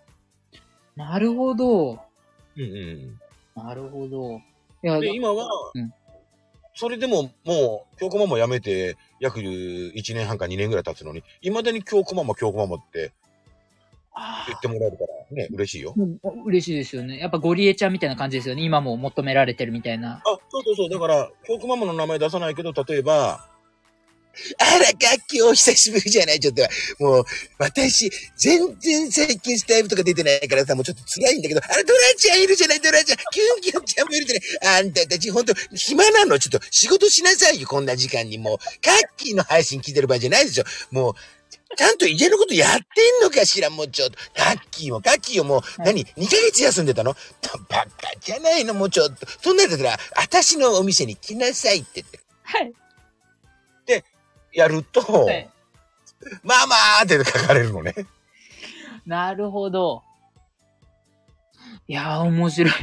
なるほど。うんうんなるほど。いや、うん。で、今は、うんそれでももう、京子ママ辞めて、約1年半か2年ぐらい経つのに、未だに京子ママ、京子ママってあ言ってもらえるから、ね、嬉しいよ。嬉しいですよね。やっぱゴリエちゃんみたいな感じですよね。今も求められてるみたいな。あ、そうそうそう。だから、京子ママの名前出さないけど、例えば、あら、楽器お久しぶりじゃないちょっと、もう、私、全然最近スタイルとか出てないからさ、もうちょっと辛いんだけど、あれ、ドラちゃんいるじゃないドラちゃん。キュンキュンちゃんもいるじゃないあんたたち、ほんと、暇なの？ちょっと、仕事しなさいよ、こんな時間に。もう、カッキーの配信聞いてる場合じゃないでしょ。もう、ちゃんと家のことやってんのかしら、もうちょっと。カッキーも、カッキーよ、もう、何 ?2 ヶ月休んでたの？バカじゃないの、もうちょっと。そんなんだったら、私のお店に来なさいって言って。はい。やると、はいまあまあって書かれるのね。なるほど。いやー、面白い。い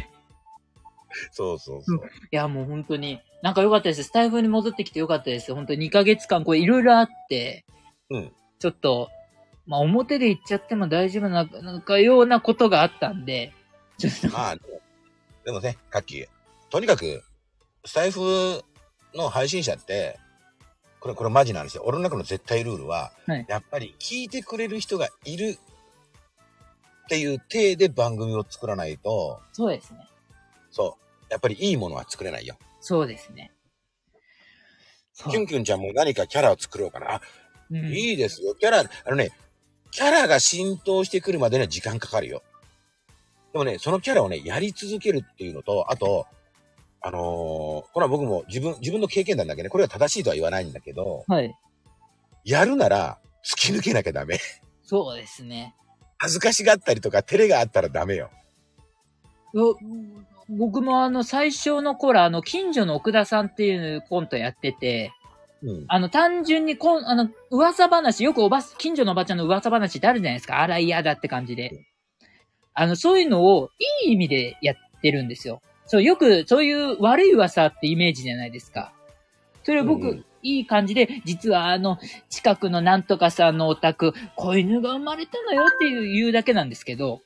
そうそうそう。や、もう本当に、なんか良かったです。スタイフに戻ってきて良かったです。本当に2ヶ月間、これいろいろあって、うん。ちょっと、まあ表で言っちゃっても大丈夫な、なんかようなことがあったんで、ちょっと、まあ、でもね、カッキー。とにかく、スタイフの配信者って、これ、これマジなんですよ。俺の中の絶対ルールは、はいやっぱり聞いてくれる人がいるっていう体で番組を作らないと、そうですね。そう。やっぱりいいものは作れないよ。そうですね。キュンキュンちゃんも何かキャラを作ろうかな。あ、うんいいですよ。キャラ、あのね、キャラが浸透してくるまでには時間かかるよ。でもね、そのキャラをね、やり続けるっていうのと、あと、あのーこれは僕も自分、自分の経験談だけね、これは正しいとは言わないんだけど、はい。やるなら突き抜けなきゃダメ。そうですね。恥ずかしがったりとか、照れがあったらダメよ。よ僕もあの、最初の頃、あの、近所の奥田さんっていうコントやってて、うん。あの、単純にこん、あの、噂話、よくおば、近所のおばちゃんの噂話ってあるじゃないですか。あら、嫌だって感じで。あの、そういうのを、いい意味でやってるんですよ。そう、よく、そういう悪い噂ってイメージじゃないですか。それを僕、うんうんいい感じで、実はあの、近くのなんとかさんのお宅、子犬が生まれたのよっていう言うだけなんですけど、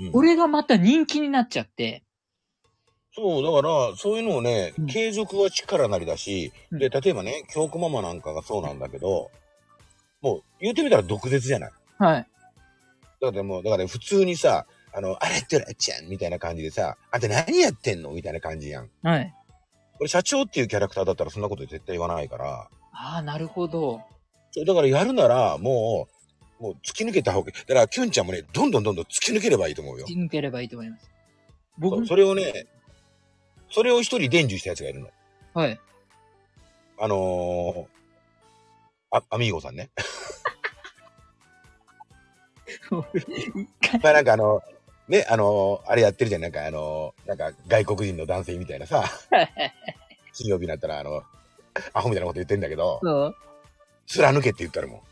うんこれがまた人気になっちゃって、そう、だから、そういうのをね、うん継続は力なりだし、うんで、例えばね、京子ママなんかがそうなんだけど、もう、言ってみたら毒舌じゃない。はい。だからもう、だから普通にさ、あの、あれってらちゃんみたいな感じでさ、あんた何やってんの？みたいな感じやん。はい。これ社長っていうキャラクターだったらそんなこと絶対言わないから、ああ、なるほど。そうだからやるなら、もう、もう突き抜けた方がいい。だから、キュンちゃんもね、どんどんどんどん突き抜ければいいと思うよ突。き抜ければいいと思います。そ僕う、それをね、それを一人伝授したやつがいるの。はい。あのー、あ、アミーゴさんね。[LAUGHS] まあなんかあの、ね、あのーあれやってるじゃん。なんかあのーなんか外国人の男性みたいなさ、金曜日になったらあの、アホみたいなこと言ってんだけど、そう。貫けって言ったらも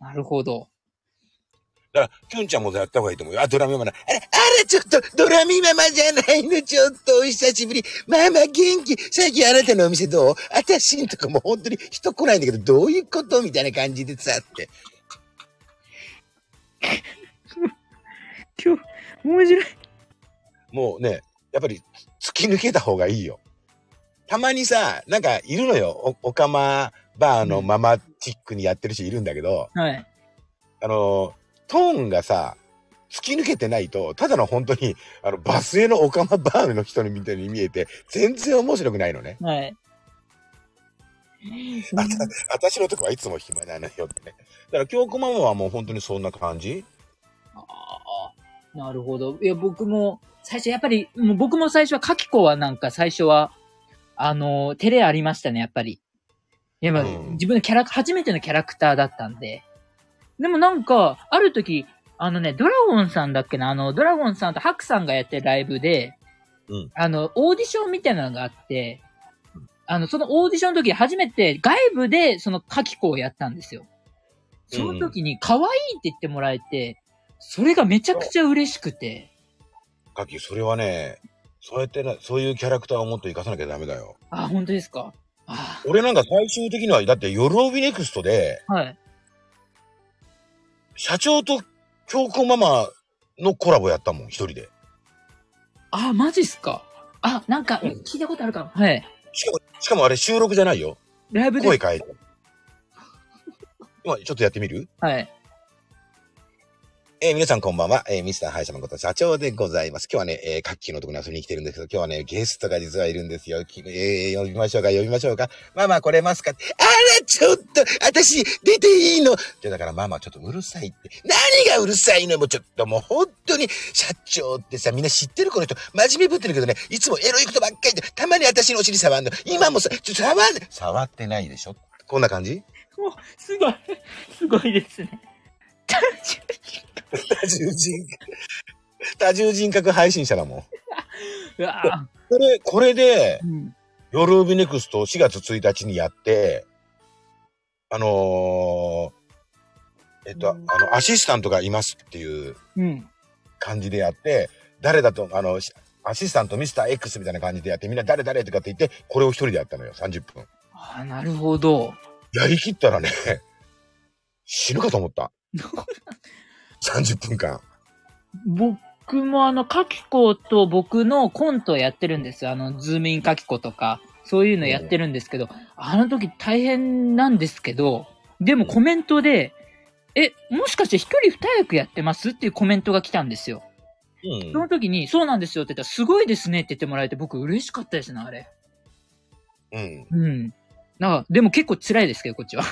う。なるほど。だから、きょんちゃんもやった方がいいと思うよ。あ、ドラミママな。あれ、あら、ちょっと、ドラミママじゃないの、ちょっと、お久しぶり。ママ元気。最近あなたのお店どう？私んとかもう本当に人来ないんだけど、どういうこと？みたいな感じでさ、って。今日、面白い。もうね、やっぱり、突き抜けた方がいいよ。たまにさ、なんか、いるのよ。お、おかまバーのママチックにやってる人いるんだけど、はい。あの、トーンがさ、突き抜けてないと、ただの本当に、あの、バスへのオカマバームの人にみたいに見えて、全然面白くないのね。はい。[LAUGHS] あた、私のとこはいつも暇なのよってね。だから、京子ママはもう本当にそんな感じ？ああ、なるほど。いや、僕も、最初やっぱり、もう僕も最初は、かきこはなんか最初は、あの、照れありましたね、やっぱり。いや、まあ、うん自分のキャラク、初めてのキャラクターだったんで。でもなんか、ある時、あのね、ドラゴンさんだっけな、あの、ドラゴンさんとハクさんがやってるライブで、うんあの、オーディションみたいなのがあって、あの、そのオーディションの時初めて外部でそのカキコをやったんですよ。その時に可愛いって言ってもらえて、それがめちゃくちゃ嬉しくて。かき、それはね、そうやってな、そういうキャラクターをもっと活かさなきゃダメだよ。あ、本当ですか？あ俺なんか最終的には、だって、ヨロビネクストで、はい。社長と京子ママのコラボやったもん、一人で。あ、マジっすか？あ、なんか、うん聞いたことあるかも。はい。しかも、しかもあれ収録じゃないよ。ライブで？声変えて。今、ちょっとやってみる？はい。えー皆さんこんばんは。えーミスターハイシャマこと社長でございます。今日はね、えー、カッキーのところに遊びに来てるんですけど、今日はね、ゲストが実はいるんですよ。えー呼びましょうか、呼びましょうか。ママ来れますかあら、ちょっと、私、出ていいの？じゃだからママちょっとうるさいって。何がうるさいのもうちょっともう本当に、社長ってさ、みんな知ってるこの人、真面目ぶってるけどね、いつもエロいことばっかりで、たまに私のお尻触んの。今もさ、ちょ触ん触ってないでしょ？こんな感じ？お、すごい。すごいですね。多重人格、多重人格配信者だもん。うわこれ、これでー、うん。ヨルービネクスト4月1日にやって、あのーえっと、あの、アシスタントがいますっていううん。感じでやって、誰だと、あの、しアシスタントミスター X みたいな感じでやって、みんな誰誰とかって言って、これを一人でやったのよ、30分。あ、なるほど。やりきったらね、死ぬかと思った。30分間。僕もあの、カキコと僕のコントやってるんですよ。あの、ズームインカキコとか、そういうのやってるんですけど、あの時大変なんですけど、でもコメントで、え、もしかして一人二役やってます？っていうコメントが来たんですよ。うんそ。の時に、そうなんですよって言ったら、すごいですねって言ってもらえて、僕嬉しかったですね、あれ。うん。うん。なんか、でも結構辛いですけど、こっちは。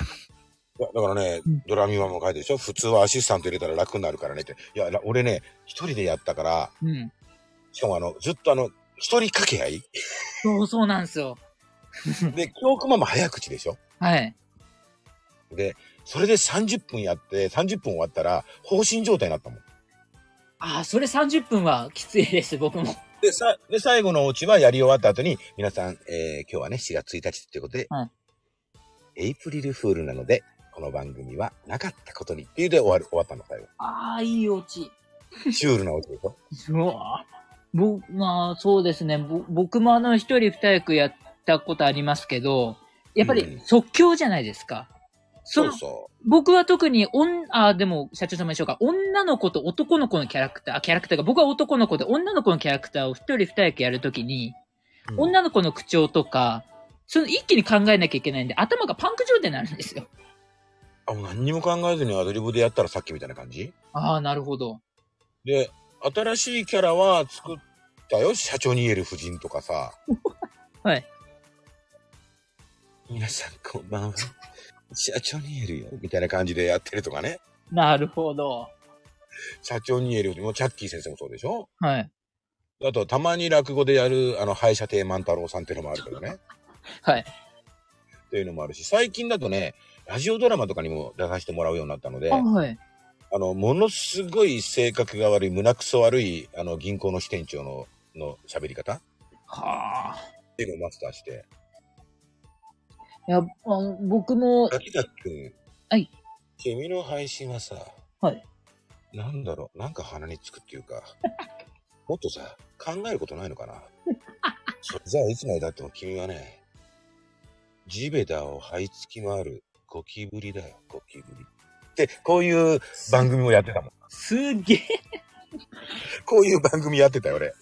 いやだからねうん、ドラミマも書いてるでしょ？普通はアシスタント入れたら楽になるからねって。いや、ら俺ね、一人でやったから、うん。しかもあの、ずっとあの、一人掛け合い？そうそうなんですよ。[LAUGHS] で、京子ママ早口でしょ？はい。で、それで30分やって、30分終わったら、放心状態になったもん。ああ、それ30分はきついです、僕も。で、さ、で、最後のオチはやり終わった後に、皆さん、えー、今日はね、4月1日っていうことで、はいエイプリルフールなので、この番組はなかったことにっていうで終わる、終わったの、最後。ああ、いいオチ。シュールなオチでしょ？そう。ぼ、まあ、そうですね。ぼ僕もあの、一人二役やったことありますけど、やっぱりうん即興じゃないですか。そのそうそ僕は特に、おん、あ、でも、社長様でしょうか。女の子と男の子のキャラクター、あキャラクターが、僕は男の子で女の子のキャラクターを一人二役やるときに、う。女の子の口調とか、その一気に考えなきゃいけないんで、頭がパンク状態になるんですよ。あ、もう何にも考えずにアドリブでやったらさっきみたいな感じ？ああ、なるほど。で、新しいキャラは作ったよ。社長に言える夫人とかさ。[LAUGHS] はい。皆さんこんばんは。社長に言えるよ。みたいな感じでやってるとかね。なるほど。社長に言えるよ。もうチャッキー先生もそうでしょ？はい。あと、たまに落語でやる、あの、廃車亭万太郎さんっていうのもあるけどね。[LAUGHS] はい。っていうのもあるし、最近だとね、ラジオドラマとかにも出させてもらうようになったので、あ、あはい。の、ものすごい性格が悪い、胸くそ悪い、あの、銀行の支店長の、の喋り方っはあ。ていうのをマスターして、いや、あの僕も、滝崎くん。はい。君の配信はさ、はい。なんだろう、なんか鼻につくっていうか、[LAUGHS] もっとさ、考えることないのかな。それじゃあいつまでだっても君はね、地べたを這いつき回るゴキブリだよ、ゴキブリ。って、こういう番組もやってたもん。すげえ。こういう番組やってたよ、俺。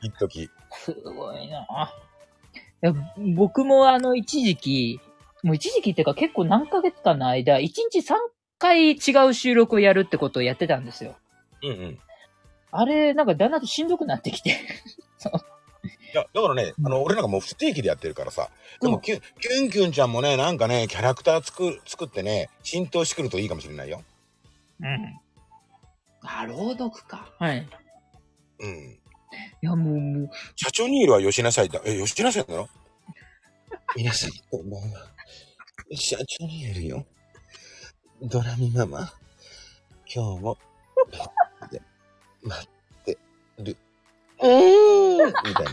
一時。すごいな。いや、僕もあの、一時期、もう一時期っていうか結構何ヶ月かの間、1日3回違う収録をやるってことをやってたんですよ。うんうん。あれ、なんかだんだんとしんどくなってきて。[LAUGHS] や、だからね、あの、俺なんかもう不定期でやってるからさ。でも、うんキュン、キュンキュンちゃんもね、なんかね、キャラクター作る、作ってね、浸透してくるといいかもしれないよ。うん。あ、朗読か。はい。うん。いや、もう、もう、社長にいるは吉なさいだ。え、吉なさいだろ皆さん、こんばんは。社長にいるよ。ドラミママ。今日も、待って、待ってる。うーんみたいな。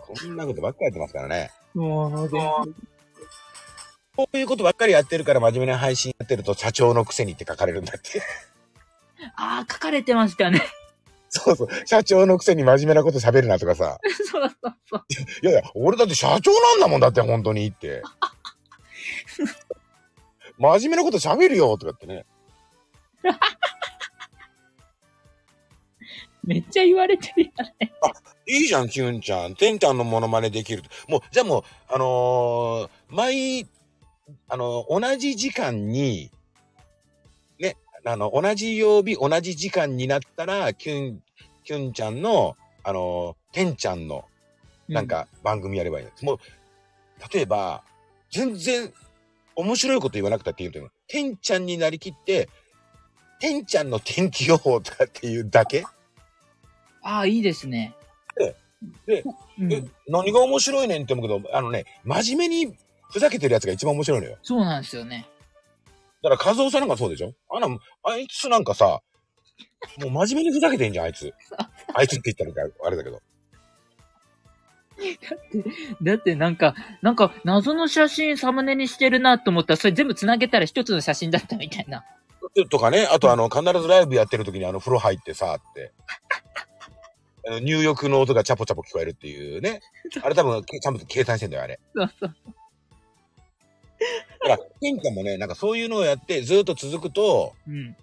こんなことばっかりやってますからね。もう、こういうことばっかりやってるから真面目な配信やってると社長のくせにって書かれるんだって。ああ、書かれてましたね。そうそう。社長のくせに真面目なこと喋るなとかさ。そうそうそう。いやいや、俺だって社長なんだもんだって、本当にって。[LAUGHS] 真面目なこと喋るよとかってね。めっちゃ言われてるよね。いいじゃん、キュンちゃん。てんちゃんのモノマネできる。もう、じゃあもう、あのー毎、あの同じ時間に、ね、あの、同じ曜日、同じ時間になったら、キュン、キュンちゃんの、あのーてんちゃんの、なんか、番組やればいいの。もう、例えば、全然、面白いこと言わなくたって言うといいの。てんちゃんになりきって、てんちゃんの天気予報とかっていうだけ？ああ、いいですね。ででうんえ、何が面白いねんって思うけど、あのね、真面目にふざけてるやつが一番面白いのよ。そうなんですよね。だから、和夫さんなんかそうでしょ？あんな、あいつなんかさ、もう真面目にふざけてんじゃん、あいつ。[LAUGHS] あいつって言ったのか、あれだけど。だってなんか、なんか謎の写真サムネにしてるなと思ったら、それ全部繋げたら一つの写真だったみたいな。とかね、あとあの、必ずライブやってる時にあの、風呂入ってさ、って。入浴の音がチャポチャポ聞こえるっていうね。[LAUGHS] あれ多分、ちゃんと計算してんだよ、あれ。そうそう。だから、ケンちゃんもね、なんかそういうのをやって、ずっと続くと、うん。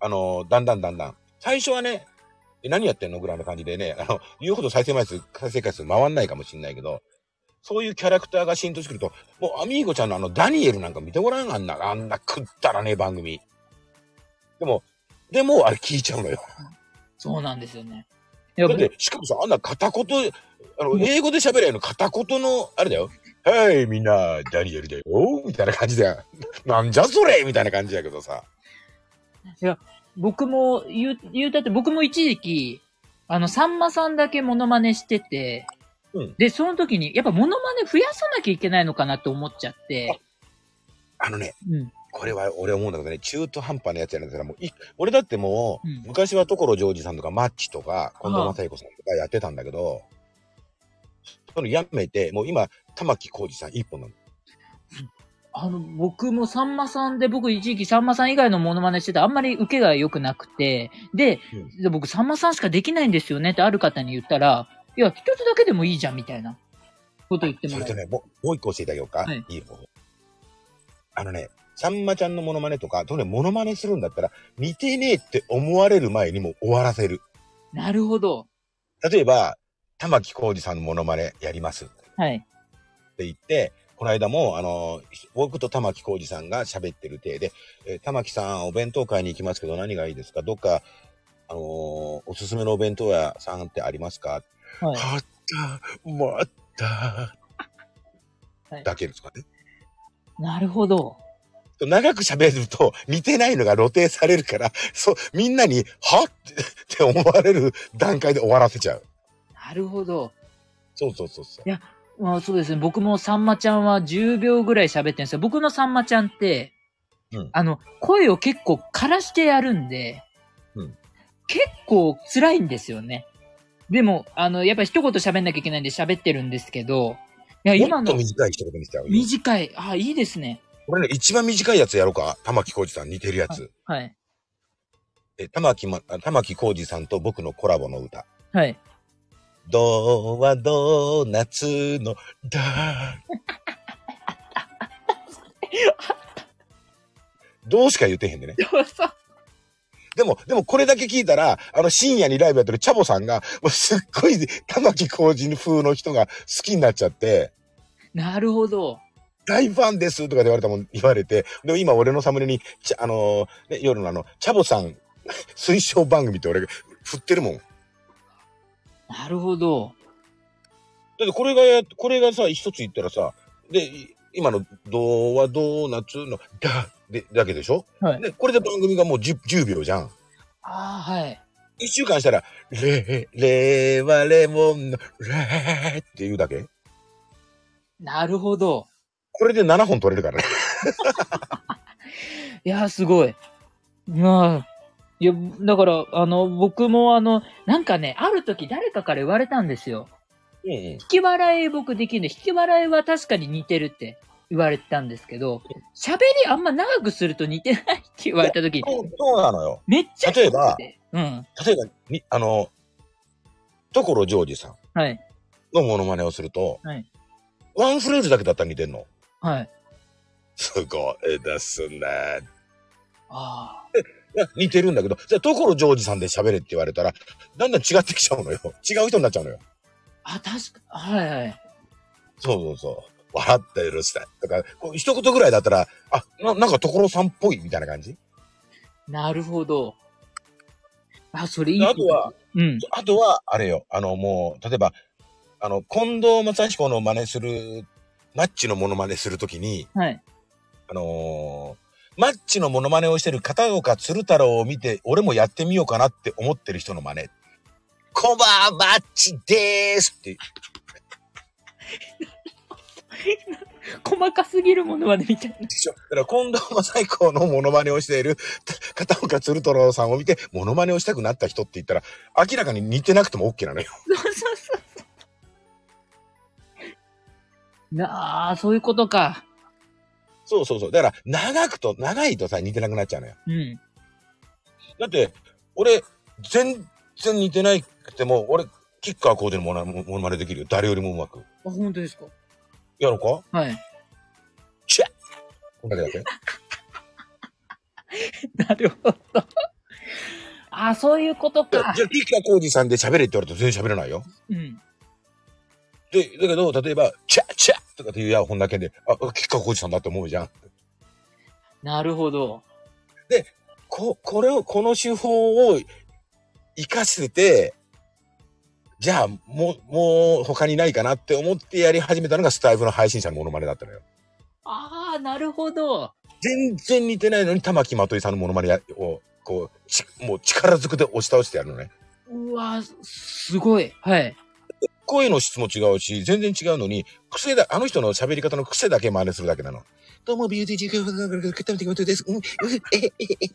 あの、だんだんだんだん。最初はね、え何やってんの？ぐらいの感じでね、あの、言うほど再生回数、再生回数回んないかもしんないけど、そういうキャラクターが浸透してくると、もうアミーゴちゃんのあのダニエルなんか見てごらん、あんな、あんな食ったらね番組。でも、でもあれ聞いちゃうのよ。そうなんですよね。いや、だって、しかもさ、あんな片言、あの、英語で喋れるの片言の、あれだよ。はい、みんな、ダニエルだよ。みたいな感じだよ。[LAUGHS] なんじゃそれみたいな感じやけどさ。僕も言う、言うたって僕も一時期、あの、さんまさんだけモノマネしてて、うんで、その時に、やっぱモノマネ増やさなきゃいけないのかなと思っちゃって、あのね、うん。これは俺思うんだけどね、中途半端なやつやなんだから、もうい、俺だってもう、うん昔は所ジョージさんとかマッチとか、近藤正彦さんとかやってたんだけど、そのやめて、もう今、玉木浩二さん一本なの。あの、僕もさんまさんで、僕一時期さんまさん以外のモノマネしてて、あんまり受けが良くなくて、で、で僕さんまさんしかできないんですよねってある方に言ったら、いや、一つだけでもいいじゃん、みたいなこと言ってもらえそれとね、もう、もう一個教えてあげようか。はいいい方法。あのね、さんまちゃんのモノマネとか、とね、モノマネするんだったら、似てねえって思われる前にもう終わらせる。なるほど。例えば、玉木浩二さんのモノマネやります。はい。って言って、この間も、あの、僕と玉木浩二さんが喋ってる体で、えー玉木さん、お弁当買いに行きますけど何がいいですか？どっか、あのーおすすめのお弁当屋さんってありますか？はい。あった、もあった、はいだけですかね。なるほど。長く喋ると似てないのが露呈されるから、そう、みんなに、はっ？て思われる段階で終わらせちゃう。なるほど。そうそうそうそう。まあそうですね。僕もさんまちゃんは10秒ぐらい喋ってるんですよ。僕のさんまちゃんって、うんあの、声を結構枯らしてやるんで、うん結構辛いんですよね。でも、あの、やっぱり一言喋んなきゃいけないんで喋ってるんですけど、いや、今もっとの短い一言にしちゃうよ。短い。あ、いいですね。これね、一番短いやつやろうか。玉木浩二さん似てるやつ。はい。え、玉木ま、あ玉木浩二さんと僕のコラボの歌。はい。ドはドーナツのだ。[LAUGHS] どうしか言ってへんでね。でも、でもこれだけ聞いたら、あの深夜にライブやってるチャボさんが、もうすっごい玉木浩二風の人が好きになっちゃって、なるほど。大ファンですとかで言われたもん、言われて、でも今俺のサムネに、ちあのーね、夜のあの、チャボさん [LAUGHS] 推奨番組って俺が振ってるもん。だなるほど。ってこれがや、これがさ、一つ言ったらさ、で、い今の、ドはドーナツの、だ、で、だけでしょ？はい。で、これで番組がもう 10, 10秒じゃん。ああ、はい。一週間したら、レ、レはレモンの、レって言うだけ？なるほど。これで7本取れるからね。[LAUGHS] いやー、すごい。まあ、いや、だから、あの、僕もあの、なんかね、ある時誰かから言われたんですよ。うんうん。引き笑い僕できるんで、引き笑いは確かに似てるって言われてたんですけど、喋りあんま長くすると似てないって言われた時に、そうそうなのよ。めっちゃ例えばうん。例えば、に、あの、所ジョージさんはい。のモノマネをすると、はいワンフレーズだけだったら似てんの。はい。すごいですね。あいや似てるんだけど、じゃあ、所ジョージさんで喋れって言われたら、だんだん違ってきちゃうのよ。違う人になっちゃうのよ。あ。あ、確か、はいはい。そうそうそう。笑ってるして。とか、こう一言ぐらいだったら、あ、ななんか所さんっぽいみたいな感じ？なるほど。あ、それいい。あとは、うん。あとは、あれよ、あの、もう、例えば、あの、近藤正彦の真似する、マッチのモノマネするときに、はい。あのーマッチのモノマネをしてる片岡鶴太郎を見て、俺もやってみようかなって思ってる人の真似。コバーマッチでーすって、[LAUGHS] 細かすぎるものまでみたいな。でしょだから近藤正彦のモノマネをしている片岡鶴太郎さんを見て、モノマネをしたくなった人って言ったら、明らかに似てなくても OK なのよ。そうそうなあ、そういうことか。そうそうそう。だから、長くと、長いとさ、似てなくなっちゃうのよ。うん。だって、俺、全然似てないくても、俺、キッカーコーデのモノモノマネできるよ。誰よりもうまく。あ、本当ですか？やろうか？はい。チェッこんだけだって。[LAUGHS] なるほど。あ、そういうことじゃかあ、。キッカーコーディさんで喋れって言われたら全然喋れないよ。うん。で、だけど、例えば、チャッチャッとかっていうや本だけで、あ、キッカーコーディさんだって思うじゃん。なるほど。こ、これを、この手法を活かせて、じゃあ、もう、もう他にないかなって思ってやり始めたのがスタイフの配信者のモノマネだったのよ。ああ、なるほど。全然似てないのに玉木まといさんのモノマネやを、こう、ちもう力ずくで押し倒してやるのね。うわ、すごい。はい。声の質も違うし、全然違うのに、癖だ、あの人の喋り方の癖だけ真似するだけなの。どうも、ビューティージークルです。うんえええ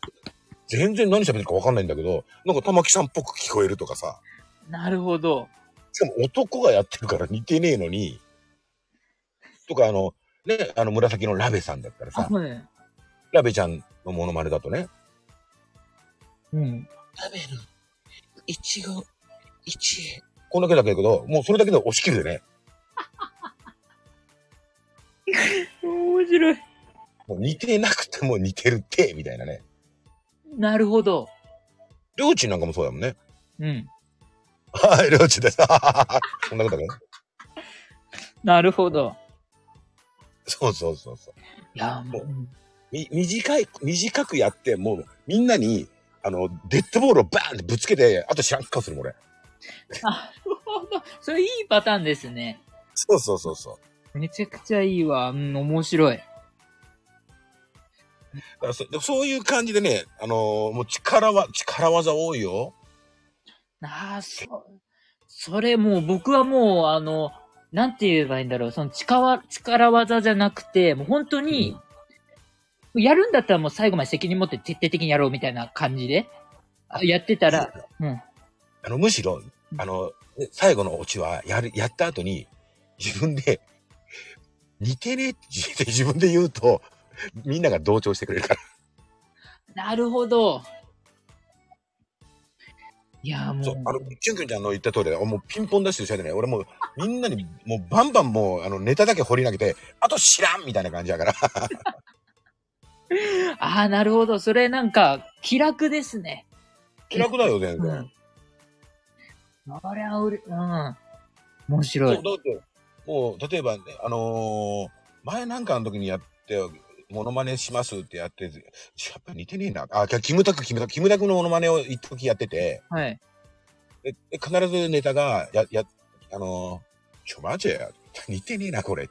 全然何喋ってるか分かんないんだけど、なんか玉木さんっぽく聞こえるとかさ。なるほど。しかも男がやってるから似てねえのに、とかあの、ね、あの紫のラベさんだったら、さ、はい。ラベちゃんのモノマネだとね、うん。食べる、いちご、いちこんだけだけど、もうそれだけで押し切るでね、面白い。もう似てなくても似てるって、みたいなね。なるほど。りょうちんなんかもそうだもんね。うん。はい、りょうちんです。[LAUGHS] こんなことだけど。なるほど。そうそうそうそう。いや、もう、み、短い、短くやって、もう、みんなに、あの、デッドボールをバーンってぶつけて、あと知らん顔するもん俺。[LAUGHS] なるほど。それいいパターンですね。そうそうそうそう。めちゃくちゃいいわ。うん、面白い。だからそそういう感じでね、あのーもう力は、力技多いよ。ああ、そ、それもう僕はもう、あの、なんて言えばいいんだろう。その力、力技じゃなくて、もう本当に、やるんだったらもう最後まで責任持って徹底的にやろうみたいな感じで、あやってたら、うん。あの、むしろ、あの、ね最後のオチは、やる、やった後に、自分で、似てね？えって自分で言うと、みんなが同調してくれるから。なるほど。いや、もう。そう、あの、キュンキュンちゃんの言った通りだよ。もうピンポンダッシュでしゃべね。俺もう、みんなに、もうバンバンもう、あの、ネタだけ掘り投げて、あと知らんみたいな感じだから。[LAUGHS] ああ、なるほど。それなんか、気楽ですね。気楽だよ、全然。うん。あれはうれ、うん。面そう白い。だって、もう、例えばね、あのー前なんかの時にやって、モノマネしますってやって、やっぱり似てねえな。あ、キムタク、キムタク、キムタクのモノマネを一時やってて、はい。でで必ずネタが、や、や、あのー、ちょ、マジや。似てねえな、これ。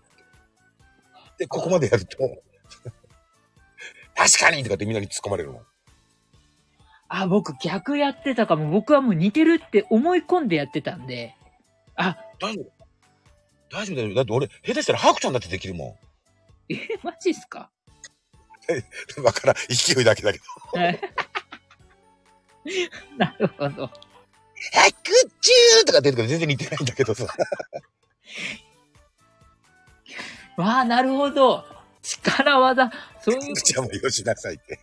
で、ここまでやると、確かにとかってみんなに突っ込まれるもん。あ、僕逆やってたかも。僕はもう似てるって思い込んでやってたんで。あ、大丈夫大丈夫だよ。だって俺、下手したらハクちゃんだってできるもえ、マジっすか？ん。わからん。勢いだけだけど。は [LAUGHS] いなるほど。ハクチューとか出てくる全然似てないんだけどさ。わあ、なるほど。力技。そういうハクちゃんもよしなさいって。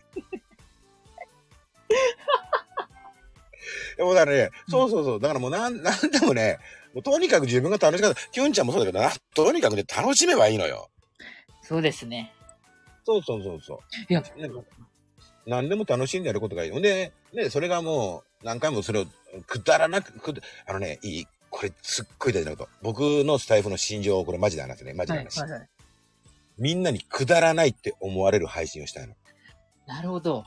でもだからね、そうそうそう。だからもうなん、なんでもね、もうとにかく自分が楽しかった。キュンちゃんもそうだけどな、とにかくね、楽しめばいいのよ。そうですね。そうそうそうそう。いや、なんか何でも楽しんでやることがいい。ほんで、ね、それがもう、何回もそれを、くだらなく、くだあのね、いいこれ、すっごい大事なこと。僕のスタイフの心情、これマジで話すね。マジではい、話。はい、はい。みんなにくだらないって思われる配信をしたいの。なるほど。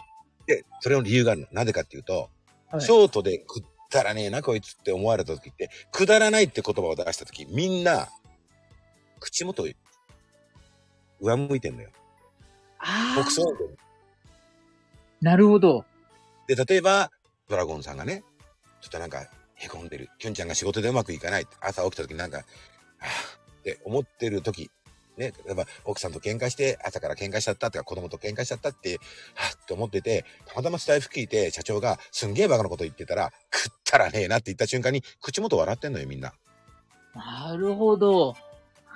で、それの理由があるの。なぜかっていうと、はいショートでくだらねえな、こいつって思われた時って、くだらないって言葉を出した時、みんな、口元、上向いてんのよ。ああ。僕そう。なるほど。で、例えば、ドラゴンさんがね、ちょっとなんか、へこんでる。キュンちゃんが仕事でうまくいかない。朝起きた時になんか、はぁ、って思ってる時、ね、例えば奥さんと喧嘩して、朝から喧嘩しちゃったとか、子供と喧嘩しちゃったって、はぁって思ってて、たまたまスタイフ聞いて、社長がすんげえバカなこと言ってたら、食ったらねえなって言った瞬間に、口元笑ってんのよ、みんな。なるほど。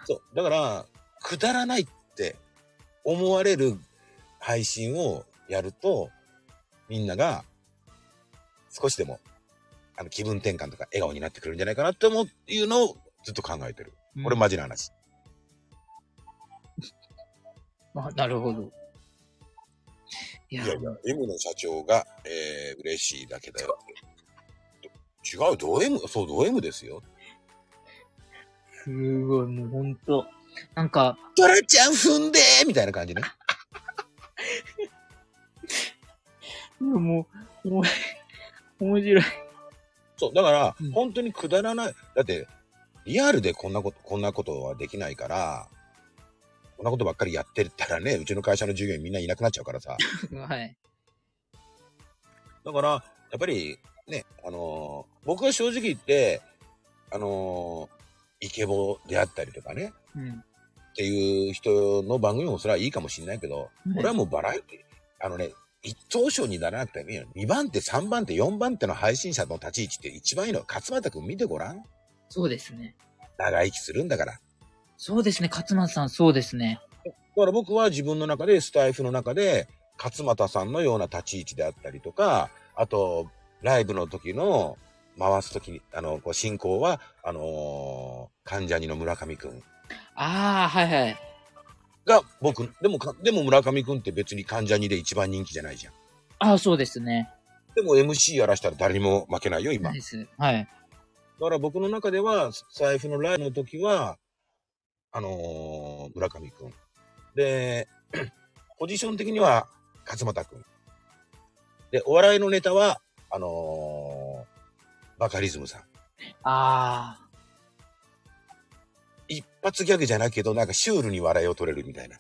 そう。だから、くだらないって思われる配信をやると、みんなが少しでも、あの、気分転換とか笑顔になってくるんじゃないかなって思うっていうのをずっと考えてる。これマジな話。あ、なるほど。いや、いやいや、M の社長が、えー、嬉しいだけだよ。違う、ド M、そう、ド M ですよ。すごい、もうほんと。なんか、トラちゃん踏んでーみたいな感じね。[LAUGHS] もう、もう、面白い。そう、だから、うん本当にくだらない。だって、リアルでこんなこと、こんなことはできないから、こんなことばっかりやってたらね、うちの会社の従業員みんないなくなっちゃうからさ。[LAUGHS] はい。だから、やっぱり、ね、あのー僕は正直言って、あのーイケボであったりとかね、うん。っていう人の番組もそれはいいかもしれないけど、うん俺はもうバラエティ、あのね、一等賞にならなくてもいいよ。2番手、3番手、4番手の配信者の立ち位置って一番いいの。勝俣くん見てごらん。そうですね。長生きするんだから。そうですね、勝松さん、そうですね。だから僕は自分の中で、スタイフの中で、勝俣さんのような立ち位置であったりとか、あと、ライブの時の、回す時に、あの、こう進行は、あのー関ジャニの村上くんああ、はいはい。が、僕、でもか、でも村上くんって別に関ジャニで一番人気じゃないじゃん。ああ、そうですね。でも MC やらしたら誰にも負けないよ、今。だです。はい。から僕の中では、財布のライブの時は、あのー村上くん。で、[CLEARS THROAT] ポジション的には勝俣くん。で、お笑いのネタは、あのーバカリズムさん。ああ、一発ギャグじゃないけど、なんかシュールに笑いを取れるみたいな。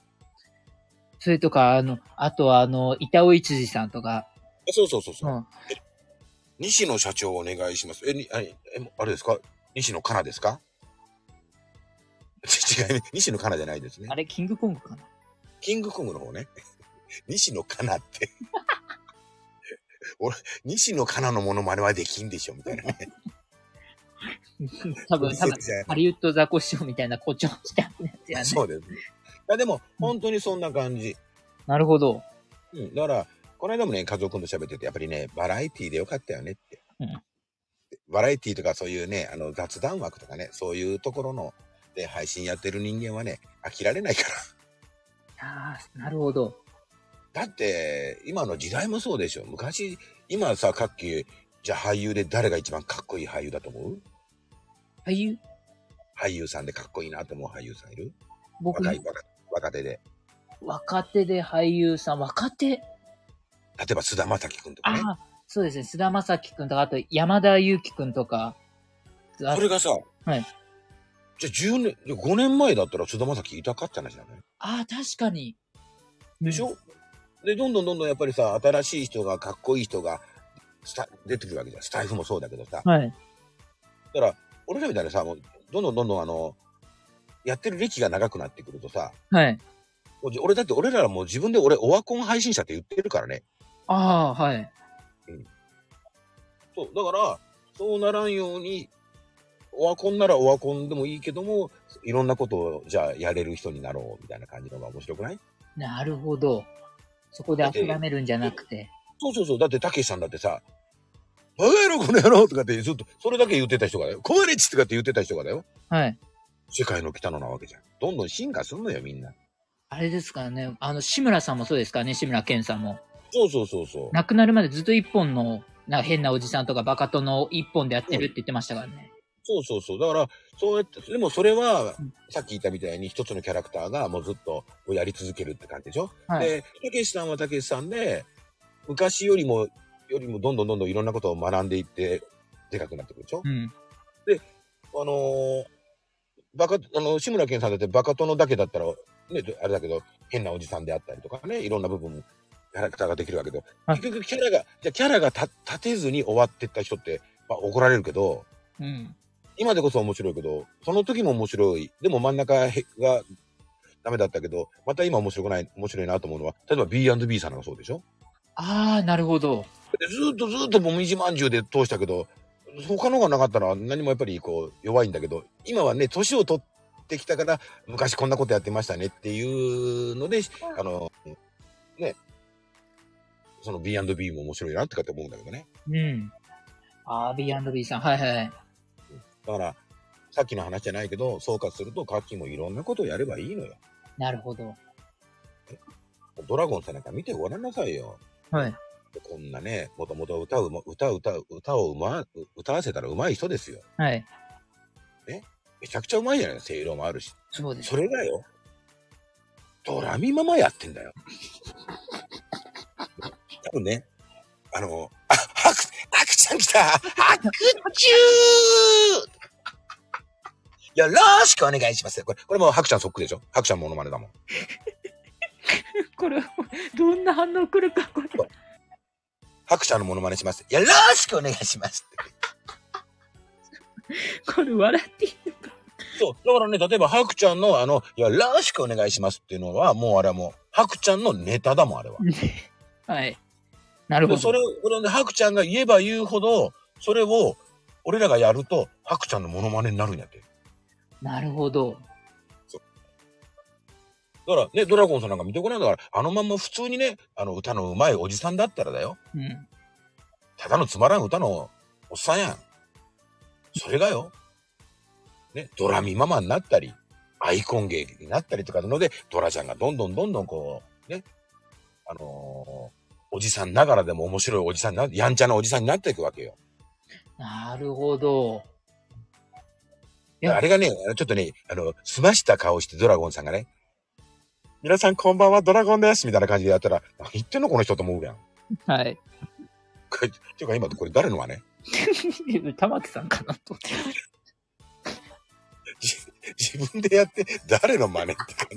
それとか、あの、あとは、あの、板尾一二さんとか、そうそうそうそうう。ん。西野社長お願いします。え、にあれ、えあれですか？西野カナですか？違い、[LAUGHS] 西野カナじゃないですねあ。れ、キングコングかな？キングコングの方ね。[LAUGHS] 西野カナって。俺、西野カナのモノマネはできんでしょみたいなね。[LAUGHS] 多分、多分、ハリウッドザコシショウみたいな誇張してあるやつやね。そうです。いや、でも、本当にそんな感じ。なるほど。うん。だから、この間もね、家族と喋ってて、やっぱりね、バラエティでよかったよねって。うんバラエティとかそういうね、あの、雑談枠とかね、そういうところの、で、配信やってる人間はね、飽きられないから。ああ、なるほど。だって、今の時代もそうでしょ。昔、今さ、各期、じゃあ俳優で誰が一番かっこいい俳優だと思う？俳優？俳優さんでかっこいいなと思う俳優さんいる？僕若い、若い。若手で。若手で俳優さん、若手？例えば、菅田将暉くんとかね。ああ、そうですね。菅田将暉くんとか、あと山田裕貴くんとか。あそれがさ、はい。じゃあ10年、じゃあ5年前だったら菅田将暉いたかって話なのよ。ああ、確かに。でしょ、で、どんどんどんどんやっぱりさ、新しい人が、かっこいい人が、スタ出てくるわけじゃん。スタイフもそうだけどさ。はい。だから、俺らみたいなさ、もう、どんどんどんどんあの、やってる歴が長くなってくるとさ、はい。俺だって俺らはもう自分で俺オワコン配信者って言ってるからね。ああ、はい。そう、だから、そうならんように、オワコンならオワコンでもいいけども、いろんなことをじゃあやれる人になろうみたいな感じの方が面白くない？なるほど。そこで諦めるんじゃなくて。そうそうそう。だって、たけしさんだってさ、バカ野郎この野郎とかってずっと、それだけ言ってた人がだよ。コマレッチとかって言ってた人がだよ。はい。世界の北野なわけじゃん。どんどん進化すんのよ、みんな。あれですからね。あの、志村さんもそうですからね。志村けんさんも。そうそうそうそう。亡くなるまでずっと一本の、な変なおじさんとかバカとの一本でやってるって言ってましたからね。そうそうそう。だから、そうやって、でもそれはうん、さっき言ったみたいに一つのキャラクターがもうずっとやり続けるって感じでしょ、はい。で、たけしさんはたけしさんで、昔よりも、よりもどんどんどんどんいろんなことを学んでいって、でかくなってくるでしょ？うん。あのーバカ、あの、志村けんさんだってバカ殿だけだったら、ね、あれだけど、変なおじさんであったりとかね、いろんな部分、キャラクターができるわけど、はい結局キャラが、じゃあキャラがた立てずに終わってった人って、まあ怒られるけど、うん。今でこそ面白いけど、その時も面白い。でも真ん中へがダメだったけど、また今面白くない、面白いなと思うのは、例えば B&B さんがそうでしょ？ああ、なるほど。でずーっとずーっともみじまんじゅうで通したけど、他のがなかったら何もやっぱりこう弱いんだけど、今はね、年を取ってきたから、昔こんなことやってましたねっていうので、あの、ね、その B&B も面白いなってかって思うんだけどね。うん。ああ、B&B さん。はいはい。だから、さっきの話じゃないけど、総括すると、カッキーもいろんなことをやればいいのよ。なるほど。ドラゴンさんなんか見てごらんなさいよ。はい。こんなね、もともと歌うま、歌う、歌う、歌をうま、歌わせたら上手い人ですよ。はい。めちゃくちゃ上手いじゃない声量もあるし。そうです。それがよ、ドラミママやってんだよ。多分ね、あの、あ、ハク、ハクちゃん来たハクチューよろしくお願いします。これ、これもうハクちゃんそっくりでしょ？ハクちゃんモノマネだもん。[LAUGHS] これ、どんな反応来るか、これ。ハクちゃんのモノマネします。よろしくお願いします。[LAUGHS] これ笑っていいのか。そう。だからね、例えば、ハクちゃんの、あの、よろしくお願いしますっていうのは、もうあれはもう、ハクちゃんのネタだもん、あれは。[LAUGHS] はい。なるほど。でそれを、これで、ハクちゃんが言えば言うほど、それを、俺らがやると、ハクちゃんのモノマネになるんやって。なるほど。だからね、ドラゴンさんなんか見てごらんだから、あのまんま普通にね、あの歌の上手いおじさんだったらだよ。うん。ただのつまらん歌のおっさんやん。それがよ、ね、ドラミママになったり、アイコン芸になったりとかので、ドラちゃんがどんどんどんどんこう、ね、あのーおじさんながらでも面白いおじさんにな、やんちゃなおじさんになっていくわけよ。なるほど。いやあれがね、ちょっとね、あの、すました顔してドラゴンさんがね、皆さんこんばんは、ドラゴンですみたいな感じでやったら、何言ってんのこの人と思うやん。はい。これていうか今これ誰のはね、[LAUGHS] 玉木さんかなと。[LAUGHS] 自分でやって誰の真似って感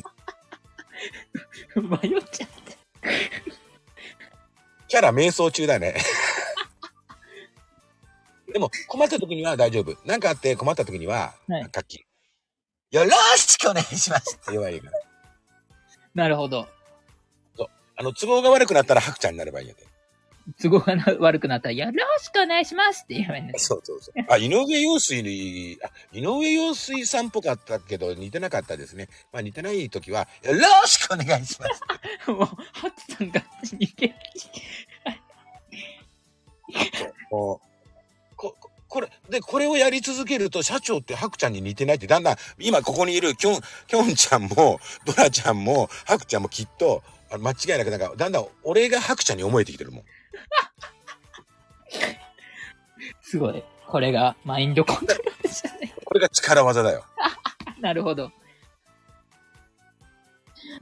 じ。[LAUGHS] 迷っちゃって。キャラ瞑想中だね。[LAUGHS] でも困った時には大丈夫。なんかあって困った時には、はいカッキー。よろしくお願いしますって言えばいいから。なるほど。あの、都合が悪くなったらハクちゃんになればいいんやで。都合がな悪くなったら、よろしくお願いしますって言えばいいんです。そうそうそう。あ、井上陽水に、あ、井上陽水さんっぽかったけど似てなかったですね。まあ似てない時は、よろしくお願いします。もう、ハツさんが逃げる。もうこ、ここれ、で、これをやり続けると、社長ってハクちゃんに似てないって、だんだん、今ここにいるキョン、キョンちゃんも、ドラちゃんも、ハクちゃんもきっと、あ間違いなくなんか、だんだん俺がハクちゃんに思えてきてるもん。すごい。これがマインドコントロールじゃない。[LAUGHS] これが力技だよ。[LAUGHS] なるほど。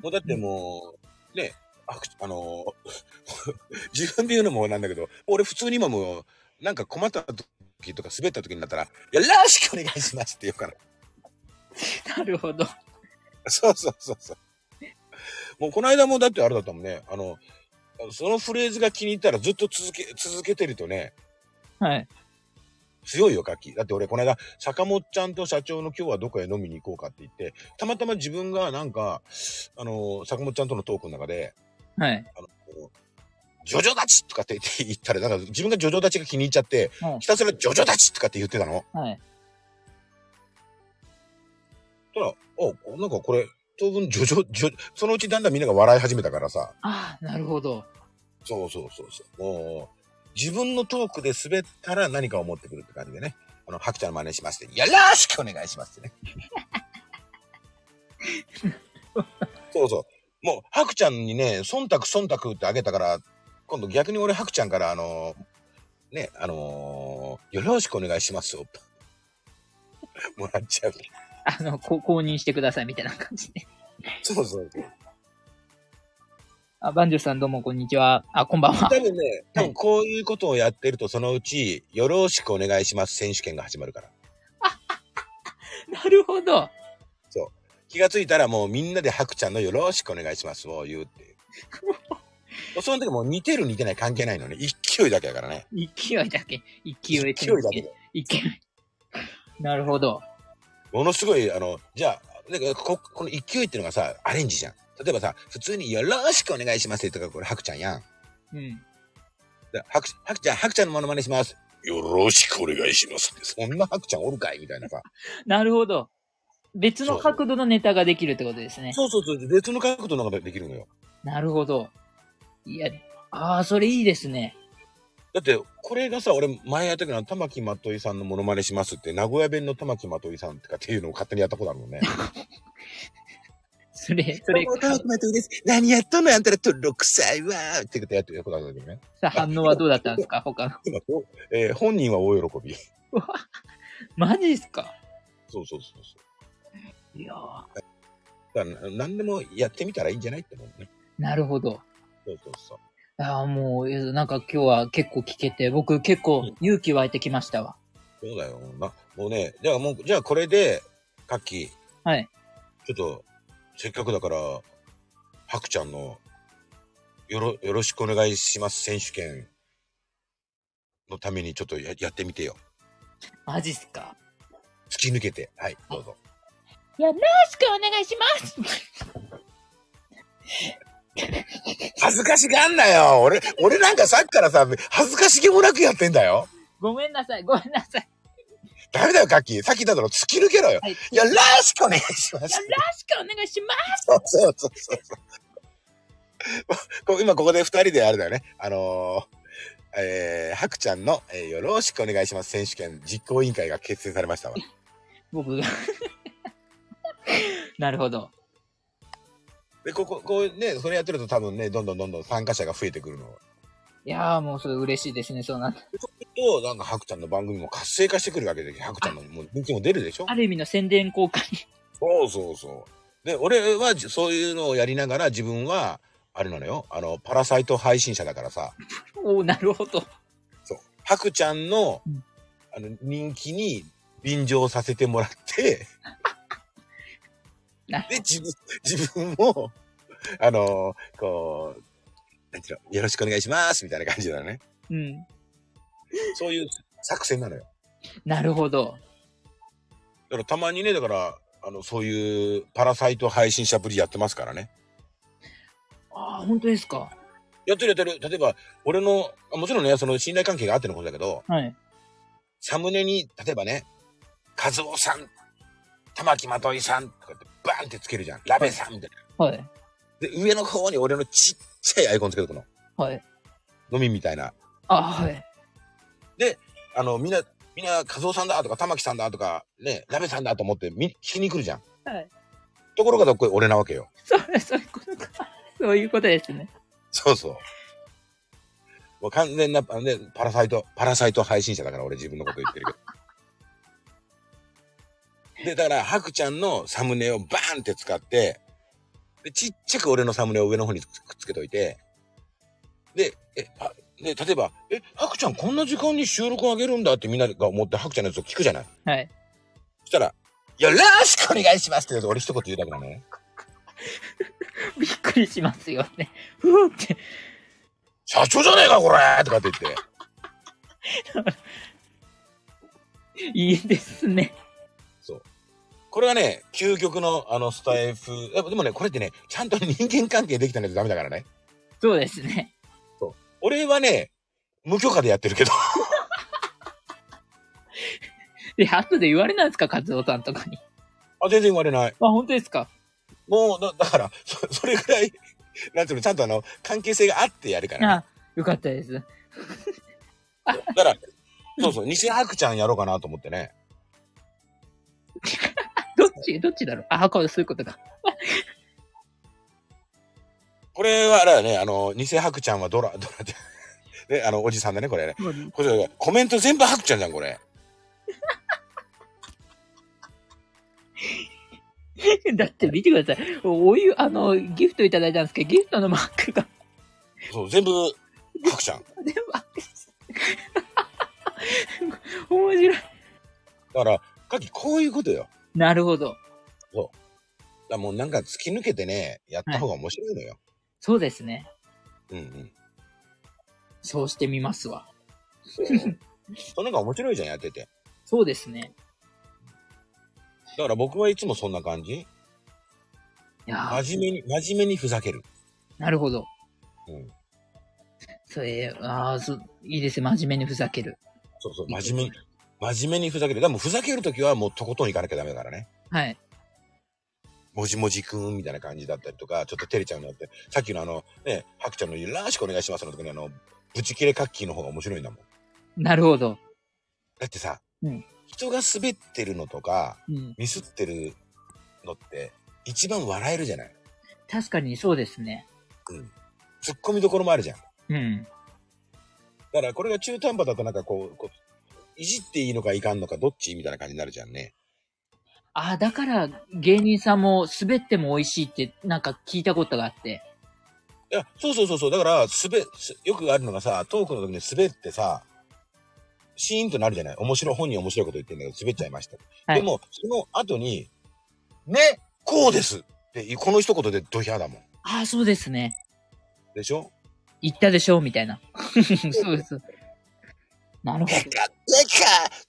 もうだってもう、ね、ああの [LAUGHS] 自分で言うのもなんだけど、俺普通に今もう、なんか困った時とか滑った時になったら、よろしくお願いしますって言うから。なるほど。そうそうそうそう。もうこの間もだってあれだったもんね。あの、そのフレーズが気に入ったらずっと続け、続けてるとね、はい。強いよ、楽器。だって俺、この間、坂本ちゃんと社長の今日はどこへ飲みに行こうかって言って、たまたま自分がなんか、あの、坂本ちゃんとのトークの中で、はい。あの、ジョジョ立ちとかって言ったら、なんか自分がジョジョ立ちが気に入っちゃって、うんひたすらジョジョ立ちとかって言ってたの。はい。たら、あ、なんかこれ、当分ジョジョ、ジョ、そのうちだんだんみんなが笑い始めたからさ、ああ、なるほど。そうそうそうそう。もう、自分のトークで滑ったら何かを持ってくるって感じでね。あの、ハクちゃんの真似しますって、よろしくお願いしますってね。[LAUGHS] そうそう。もう、ハクちゃんにね、忖度忖度ってあげたから、今度逆に俺ハクちゃんから、あのね、あのーよろしくお願いしますよ。もらっちゃう。あの、こ公認してくださいみたいな感じで。そうそうそう。あ、バンジョさんどうもこんにちは。あ、こんばんは。多分ね、多分こういうことをやってると、そのうち、よろしくお願いします選手権が始まるから。[LAUGHS] なるほど。気がついたらもうみんなでハクちゃんのよろしくお願いしますを言うっていう。[LAUGHS] その時もう似てる似てない関係ないのね。勢いだけだからね。勢いだけ。勢い勢いだけで。勢い。なるほど。ものすごい、あの、じゃあ、なんかここの勢いっていうのがさ、アレンジじゃん。例えばさ、普通によろしくお願いしますって言ったらこれハクちゃんやん。うん。でハク、ハクちゃん、ハクちゃんのモノマネします。よろしくお願いしますって。そんなハクちゃんおるかいみたいなさ。[LAUGHS] なるほど。別の角度のネタができるってことですね。そうそうそう。別の角度の中でできるのよ。なるほど。いや、ああ、それいいですね。だって、これがさ、俺、前やったけど、玉木まといさんのモノマネしますって、名古屋弁の玉木まといさんとかっていうのを勝手にやったことあるもんね。[LAUGHS] それ、それ、玉木まといです。何やっとんのあんたらとろくさいわーってことやってることあるんだけどね。さ反応はどうだったんですか？他の。今えー本人は大喜び。[LAUGHS] マジっすか？そうそうそうそう。いやーだから、何でもやってみたらいいんじゃないって思うね。なるほど。そうそうそう。ああ、もう、えなんか今日は結構聞けて、僕結構勇気湧いてきましたわ。そうだよ。な、もうね、じゃあもう、じゃあこれで、カッキー、はい。ちょっと、せっかくだから、ハクちゃんの、よろ、よろしくお願いします選手権のためにちょっとややってみてよ。マジっすか？突き抜けて。はい、どうぞ。よろしくお願いします恥ずかしがんなよ俺、俺なんかさっきからさ、恥ずかしげもなくやってんだよ。ごめんなさい、ごめんなさい。ダメだよ、カッキー。さっき言っただろ、突き抜けろよ。はい。よよろしくお願いします。ろしくお願いしますそうそうそうそう今ここで二人であれだよね。あのー、えー、ハクちゃんの、えーよろしくお願いします選手権実行委員会が結成されましたわ。僕が。[LAUGHS] なるほど。で、ここ、こうね、それやってると多分ね、どんどんどんどん参加者が増えてくるの。いやーもうそれ嬉しいですね、そうなんと、なんかハクちゃんの番組も活性化してくるわけで、ハクちゃんのもう人気も出るでしょ？ある意味の宣伝効果に。そうそうそう。で、俺はじそういうのをやりながら自分は、あれなのよ。あの、パラサイト配信者だからさ。おおなるほど。そう。ハクちゃんのうん、あの、人気に便乗させてもらって、なで、自分、[LAUGHS] 自分も、あの、こう、なんていうの、よろしくお願いします、みたいな感じだね。うん。そういう作戦なのよ。なるほど。だからたまにね、だから、あの、そういうパラサイト配信者ぶりやってますからね。ああ、本当ですか。やってるやってる。例えば、俺の、あもちろんね、その信頼関係があってのことだけど、はい。サムネに、例えばね、カズオさん、玉木まといさんとかってバーンってつけるじゃん。ラベさんみたいな。はい。で、上の方に俺のちっちゃいアイコンつけとくの。はい。飲みみたいな。あはい。あの、みんな、みんな、カズオさんだとか、玉木さんだとか、ね、ラベさんだと思ってみ聞きに来るじゃん。はい。ところがどっこい俺なわけよ。そう、そういうことか。そういうことですね。そうそう。もう完全な、ね、パラサイト、パラサイト配信者だから俺自分のこと言ってるけど。で、だから、ハクちゃんのサムネをバーンって使って、で、ちっちゃく俺のサムネを上の方にくっつけといて、で、え、あで、例えば、え、ハクちゃんこんな時間に収録あげるんだってみんなが思ってハクちゃんのやつを聞くじゃないはい。そしたら、よろしくお願いしますって俺一言言うだけなのね。[LAUGHS] びっくりしますよね。[LAUGHS] ふーって。社長じゃねえか、これとかって言って。[LAUGHS] いいですね。これがね、究極のあのスタイフ、やっぱでもね、これってね、ちゃんと人間関係できたないとダメだからね。そうですね。俺はね、無許可でやってるけど。[LAUGHS] で、後で言われないですか、カツオさんとかに。あ、全然言われない。あ、本当ですか？もう、だだから、そそれぐらい、なんていうの、ちゃんとあの、関係性があってやるから、ね。あ、よかったです。だから、そうそう、西白ちゃんやろうかなと思ってね。[LAUGHS] どっちどっちだろう？あ、こう、そういうことか。[LAUGHS] これはあれだね、あの、偽白ちゃんはドラ、ドラって、ね、あの、おじさんだね、これね。これ、コメント全部白ちゃんじゃん、これ。[LAUGHS] だって見てください。お湯、あの、ギフトいただいたんですけど、ギフトのマークがそう、全部、白ちゃん。[LAUGHS] 全部赤です。面白い。だから、かき、こういうことよ。なるほど。だからもうなんか突き抜けてね、やった方が面白いのよ。そうですね。うんうん。そうしてみますわ。そう。[LAUGHS] その方が面白いじゃん、やってて。そうですね。だから僕はいつもそんな感じいやー真面目に、真面目にふざける。なるほど。うん。それ、ああ、そう、いいですね。真面目にふざける。そうそう、真面目に、真面目にふざける。でもふざけるときはもうとことん行かなきゃダメだからね。はい。もじもじくんみたいな感じだったりとか、ちょっと照れちゃうのって、さっきのあの、ね、ハクちゃんのよろしくお願いしますの時にあの、ブチ切れカッキーの方が面白いんだもん。なるほど。だってさ、うん人が滑ってるのとか、うん。ミスってるのって、一番笑えるじゃない確かにそうですね。突っ込みどころもあるじゃん。だうん。からこれが中途半端だとなんかこう、こういじっていいのかいかんのかどっちみたいな感じになるじゃんね。ああ、だから芸人さんも滑っても美味しいってなんか聞いたことがあって。いや、そうそうそうそう。だから、すべ、すよくあるのがさ、トークの時に滑ってさ、シーンとなるじゃない面白い、本人面白いこと言ってんだけど、滑っちゃいました。はいでも、その後に、ね、こうですって、この一言でドヒャーだもん。ああ、そうですね。でしょ？言ったでしょ？みたいな。[LAUGHS] そうです。なるほペカペカ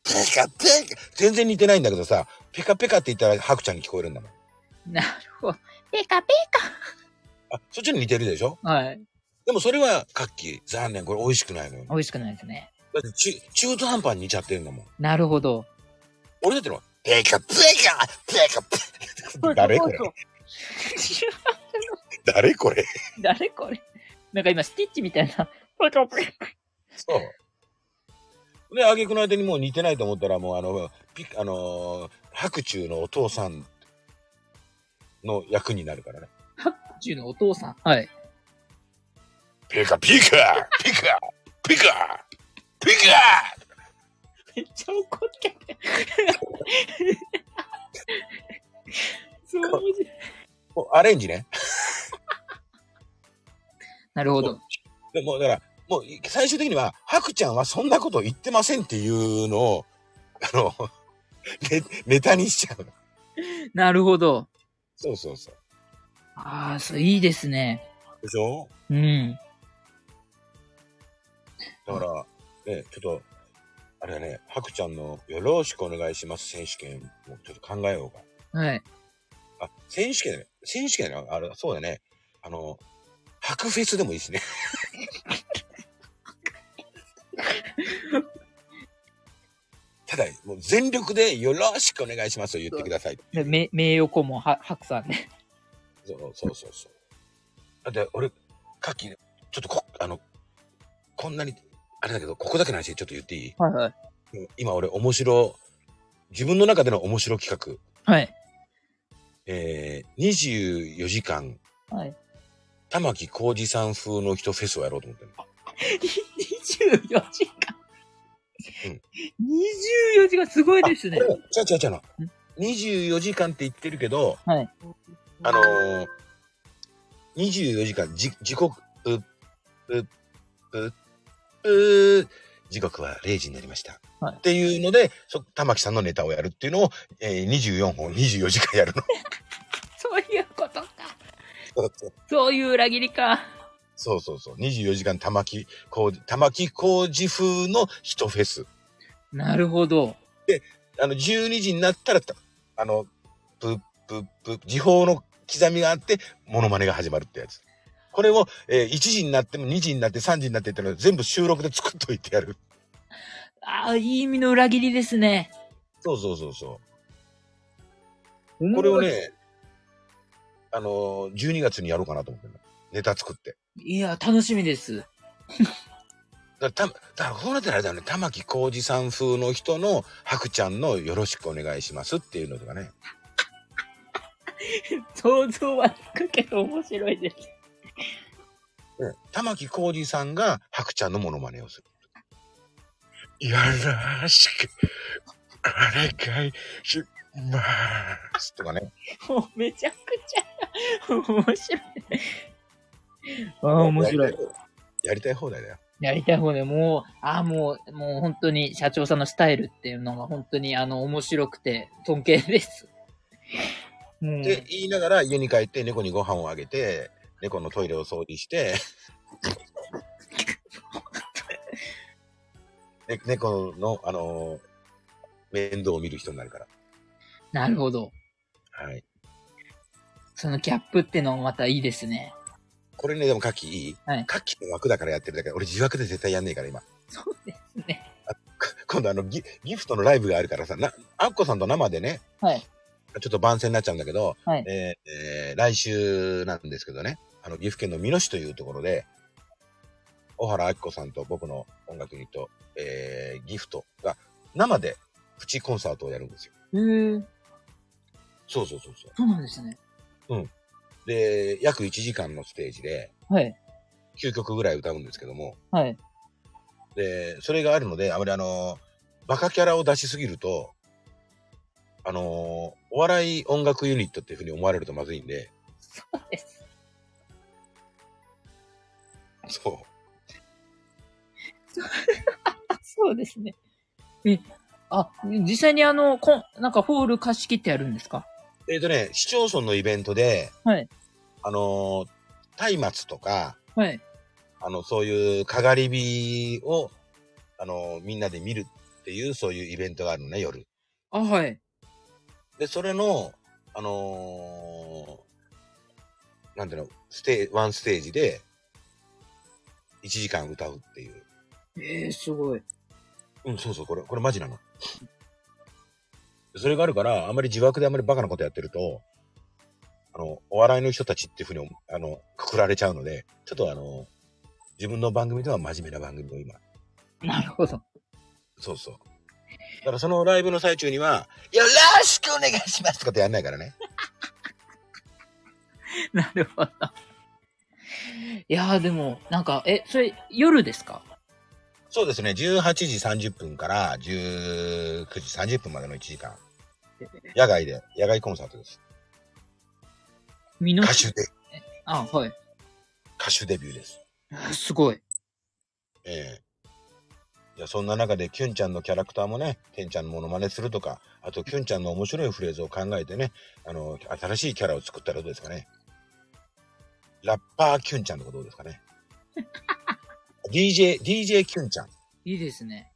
ペカペカ全然似てないんだけどさ、ペカペカって言ったらハクちゃんに聞こえるんだもん。ど。なるほど。ペカペあ、そっちに似てるでしょ？カ。はい。でもそれは、カッキー、残念、これ美味しくないのよ。美味しくないですね。だって中、中途半端に似ちゃってるんだもん。なるほど。俺だってのは、ペカペカペカペカ誰これ？[LAUGHS] 誰これ？誰これ？なんか今、スティッチみたいな。ペカペカそう。で、あげくの間にもう似てないと思ったら、もうあの、ピあのー白昼のお父さんの役になるからね。中のお父さん。はい。ピカピカピカピカピカめっちゃ怒ってる。そう面白いアレンジね。[LAUGHS] なるほど。でもうだから、もう最終的には、ハクちゃんはそんなこと言ってませんっていうのを、あの、ネ [LAUGHS] ネタにしちゃうの。なるほど。そうそうそう。ああ、そう、いいですね。でしょ？うん。だから、ね、ちょっと、あれだね、ハクちゃんのよろしくお願いします選手権をちょっと考えようか。はい。あ、選手権ね。選手権ね。あれ、そうだね。あの、白フェスでもいいしね。[LAUGHS] ただ、もう全力でよろしくお願いしますと言ってください。でめ名誉顧問、は、白さんね。そうそうそうそう。だって、俺、カッキー、ちょっとこ、あの、こんなに、あれだけど、ここだけの話ちょっと言っていい？はいはい。今俺、面白、自分の中での面白企画、はい。えー、24時間、はい。玉木浩二さん風の人フェスをやろうと思ってる24時間。うん24時間すごいですねちゃうちゃうちゃうの。24時間って言ってるけど、はい。あのー24時間、じ、時刻、う、う、う、う、時刻は0時になりました。はいっていうので、そ、玉木さんのネタをやるっていうのを、えー、24本、24時間やるの。[LAUGHS] そういうことか。そういう裏切りか。そうそうそう。24時間玉木工事、玉木工事風の一フェス。なるほど。あの、12時になったら、たあの、プップップッ、時報の刻みがあって、モノマネが始まるってやつ。これを、えー1時になっても2時になって3時になってってのを全部収録で作っといてやる。ああ、いい意味の裏切りですね。そうそうそうそう。これをね、あのー、12月にやろうかなと思って。ネタ作って。いや、楽しみです。だた、だから、そうなったらあれだよね、玉木浩二さん風の人の、白ちゃんのよろしくお願いしますっていうのとかね。[LAUGHS] 想像はつくけど面白いです。うん玉木浩二さんが白ちゃんのモノマネをする。よろしく、お願いします。とかね。[LAUGHS] もうめちゃくちゃ面白い。ああ、面白い。。やりたい放題だよ。やりたい方でもう、ああ、もう、もう本当に社長さんのスタイルっていうのが本当にあの面白くて尊敬です。もう、で、言いながら家に帰って猫にご飯をあげて、猫のトイレを掃除して、[LAUGHS] ね猫の、あのー面倒を見る人になるから。なるほど。はい。そのギャップってのもまたいいですね。これね、でもカッキーいいはいの枠だからやってるだけで、俺自枠で絶対やんねえから今。そうですね。今度あのギ、ギフトのライブがあるからさ、な、アッコさんと生でね、はい。ちょっと番宣になっちゃうんだけど、はいえーえー来週なんですけどね、あの、岐阜県の美濃市というところで、小原明子さんと僕の音楽ユニット、えー、ギフトが生でプチコンサートをやるんですよ。へえ、そうそうそうそう。そうなんですね。で、約1時間のステージで、はい。9曲ぐらい歌うんですけども、はい。で、それがあるので、あまりあの、バカキャラを出しすぎると、あの、お笑い音楽ユニットっていうふうに思われるとまずいんで、そうです。そう。[LAUGHS] そうですね。え、あ、実際にあの、こん、なんかホール貸し切ってやるんですか？えっ、とね、市町村のイベントで、はい。あのー、松明とか、はい。あの、そういうかがり火を、あのーみんなで見るっていう、そういうイベントがあるのね、夜。あ、はい。で、それの、あのーなんていうの、ステー、ワンステージで、1時間歌うっていう。ええすごい。うん、そうそう、これ、これマジなの。それがあるから、あんまり自爆であんまりバカなことやってると、あの、お笑いの人たちっていうふうに、あの、くくられちゃうので、ちょっとあの、自分の番組では真面目な番組を今、なるほど。そうそう。だからそのライブの最中には、よろしくお願いしますとかってやんないからね。[LAUGHS] なるほど。いやーでも、なんか、え、それ、夜ですか？そうですね、18時30分から19時30分までの1時間。野外で、野外コンサートです。歌手で、あ、はい。歌手デビューです。すごい。ええいや、そんな中で、キュンちゃんのキャラクターもね、テンちゃんのモノマネするとか、あと、キュンちゃんの面白いフレーズを考えてね、あの、新しいキャラを作ったらどうですかね。ラッパーキュンちゃんとかどうですかね。DJ、DJ キュンちゃん。いいですね。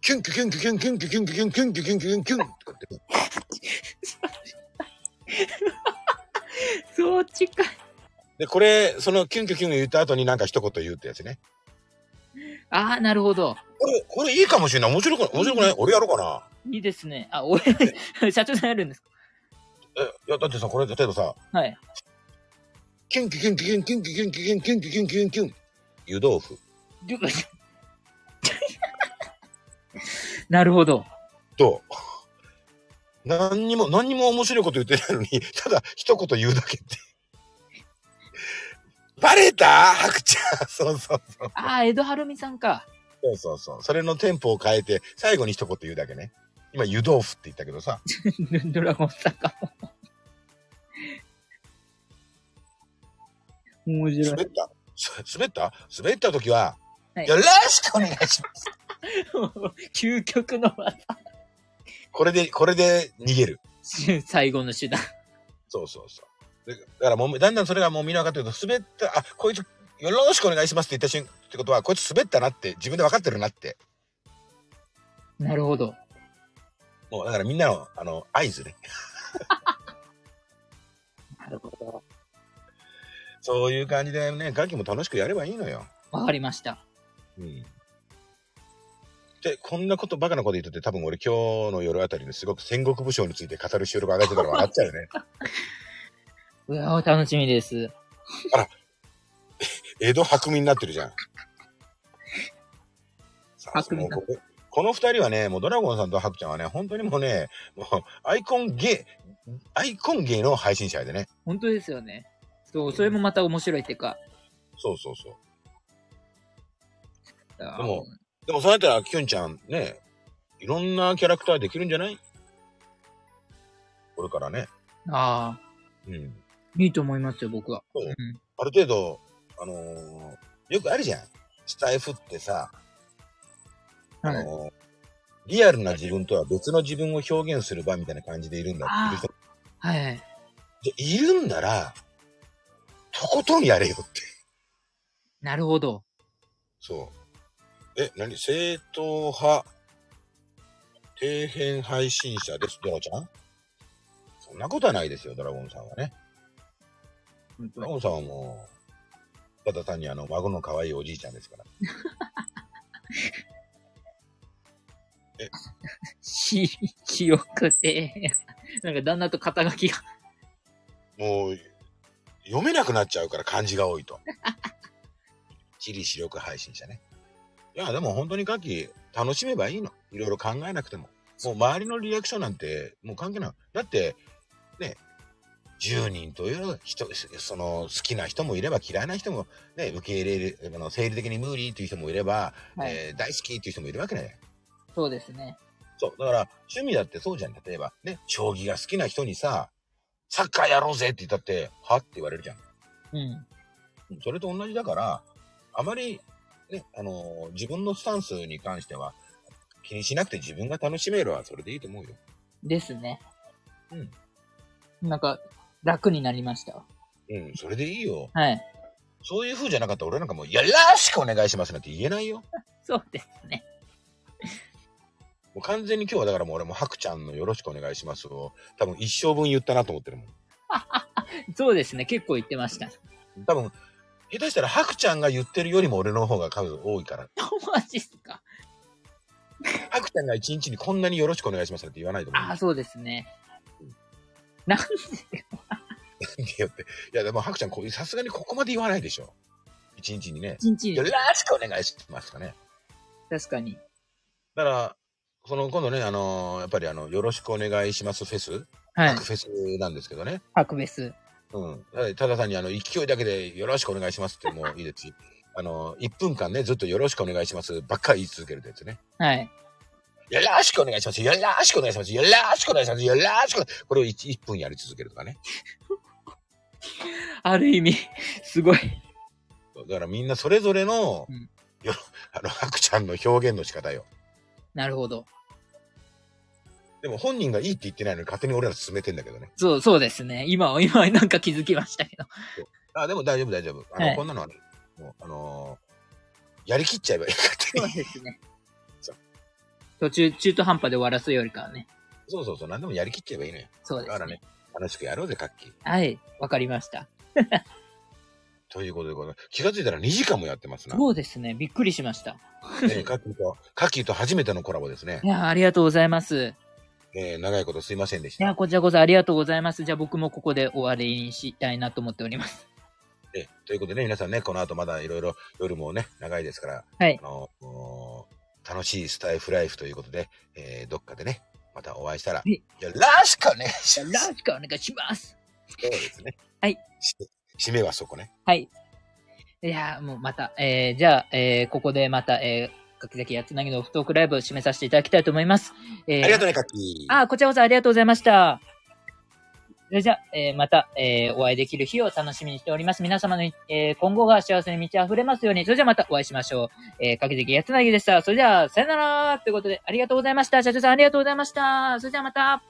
キュンキュキュンキュキュンキュンキュキュンキュキュンキュンキュキュンキュンキュンとかってねそう近い。で、これ、そのキュンキュキュン言った後になんか一言言うってやつね。ああ、なるほど。これ、これいいかもしれない。面白くない面白くない俺やろうかな。いいですね。あ、俺、社長さんやるんですかえ、いや、だってさ、これ、例えばさ、はい。キュンキュキュンキュキュンキュンキュキュンキュキュンキュンキュキュンキュンキュン。湯豆腐。[LAUGHS] なるほど。と、何にも、何にも面白いこと言ってないのに、ただ一言言うだけって。バレた？白ちゃん。そうそうそう。ああ、江戸晴美さんか。そうそうそう。それのテンポを変えて、最後に一言言うだけね。今、湯豆腐って言ったけどさ。[LAUGHS] ドラゴンさんかも。[LAUGHS] 面白い。滑った？す滑った？滑った時は、はいよろしくお願いします。[LAUGHS] 究極の技。これで、これで逃げる。[LAUGHS] 最後の手段。そうそうそう。でだからもう、だんだんそれがもうみんな分かってると、滑った、あ、こいつ、よろしくお願いしますって言った瞬間ってことは、こいつ滑ったなって、自分で分かってるなって。なるほど。もう、だからみんなの、あの、合図ね。[LAUGHS] なるほど。そういう感じでね、楽器も楽しくやればいいのよ。わかりました。うん。で、こんなこと、バカなこと言ってて、多分俺今日の夜あたりにすごく戦国武将について語る収録上がってたら笑っちゃうよね。[LAUGHS] うわ楽しみです。[LAUGHS] 江戸白身になってるじゃん。さあもうこここの二人はね、もうドラゴンさんとハクちゃんはね、本当にもうね、もうアイコンゲー、アイコンゲーの配信者でね。本当ですよね。そう、それもまた面白いっていうか。そうそうそう。ででも、でもそうやったら、キュンちゃんね、いろんなキャラクターできるんじゃない？これからね。ああ、うん。いいと思いますよ、僕は。そううんある程度、あのーよくあるじゃん。スタイフってさ、あはい。のーリアルな自分とは別の自分を表現する場みたいな感じでいるんだっていう人はいはい。じゃいるんなら、とことんやれよって。なるほど。そう。え、何？正統派、底辺配信者です、ドラちゃん？そんなことはないですよ、ドラゴンさんはね。ドラゴンさんはもう、ただ単にあの、孫の可愛いおじいちゃんですから。[LAUGHS] し、[LAUGHS] 記憶で、なんか旦那と肩書きが。もう、読めなくなっちゃうから漢字が多いと。地理視力配信者ね。いや、でも本当に楽器楽しめばいいの。いろいろ考えなくても。もう周りのリアクションなんてもう関係ない。だって、ね、10人という人、その好きな人もいれば嫌いな人もね、受け入れる、あの生理的に無理っていう人もいれば、はいえー大好きっていう人もいるわけね。そうですね。そう。だから、趣味だってそうじゃん。例えば、ね、将棋が好きな人にさ、サッカーやろうぜって言ったって、はって言われるじゃん。うん。うんそれと同じだから、あまり、ね、あのー自分のスタンスに関しては、気にしなくて自分が楽しめるはそれでいいと思うよ。ですね。うん。なんか、楽になりました。うん、それでいいよ。はい。そういう風じゃなかったら俺なんかもう、よろしくお願いしますなんて言えないよ。[LAUGHS] そうですね。もう完全に今日はだからもう俺もハクちゃんのよろしくお願いしますを、多分一生分言ったなと思ってるもん。[LAUGHS] そうですね。結構言ってました。多分、下手したらハクちゃんが言ってるよりも俺の方が数多いから。[LAUGHS] マジっすか？ハクちゃんが一日にこんなによろしくお願いしますなんて言わないと思う。ああ、そうですね。なんでいやって。[LAUGHS] いや、でも、ハクちゃん、こうさすがにここまで言わないでしょ。一日にね。一日によろ。しくお願いしますかね。確かに。だから、その、今度ね、あのーやっぱりあの、よろしくお願いしますフェス、はい。フェスなんですけどね。ハクベス。うん。ただ単にあの、勢いだけでよろしくお願いしますってもいいですし、[LAUGHS] あの、1分間ね、ずっとよろしくお願いしますばっかり言い続けるやつね。はい。よろしくお願いします。よろしくお願いします。よろしくお願いします。よろしく。これを 1, 1分やり続けるとかね。[LAUGHS] ある意味、すごい。だからみんなそれぞれの、うんよ [LAUGHS] あの、ハクちゃんの表現の仕方よ。なるほど。でも本人がいいって言ってないのに勝手に俺ら進めてんだけどね。そう、そうですね。今、今なんか気づきましたけど。あ、でも大丈夫大丈夫。あの、はいこんなのはね、もう、あのーやりきっちゃえばいい勝手そうに。ですね [LAUGHS] そう。途中、中途半端で終わらすよりかはね。そうそうそう、何でもやりきっちゃえばいいのよ。そうでだからね。、楽しくやろうぜ、カッキー。はい。わかりました。[LAUGHS] ということでございます。気がついたら2時間もやってますな。そうですね。びっくりしました。ね、カッキーと、カッキーと初めてのコラボですねい。や、ありがとうございます。えー長いことすいませんでした。いや、こちらこそありがとうございます。じゃあ僕もここで終わりにしたいなと思っております。えということでね、皆さんね、この後まだいろいろ夜もね、長いですから、はいあ。の楽しいスタイフライフということで、えーどっかでね、またお会いしたら、はいよろしくお願いしよます。ろしくお願いします。そうですね。はいし。締めはそこね。はい。いや、もうまた、えー、じゃあ、えー、ここでまた、えー、柿崎やつなぎのオフトークライブを締めさせていただきたいと思います。えー、ありがとうね、カッキー。あ、こちらこそありがとうございました。それじゃあ、えーまた、えーお会いできる日を楽しみにしております。皆様の、えー今後が幸せに満ち溢れますように、それじゃあまたお会いしましょう。えー、かけてきやつなぎでした。それじゃあ、さよならということで、ありがとうございました。社長さんありがとうございました。それじゃあまた。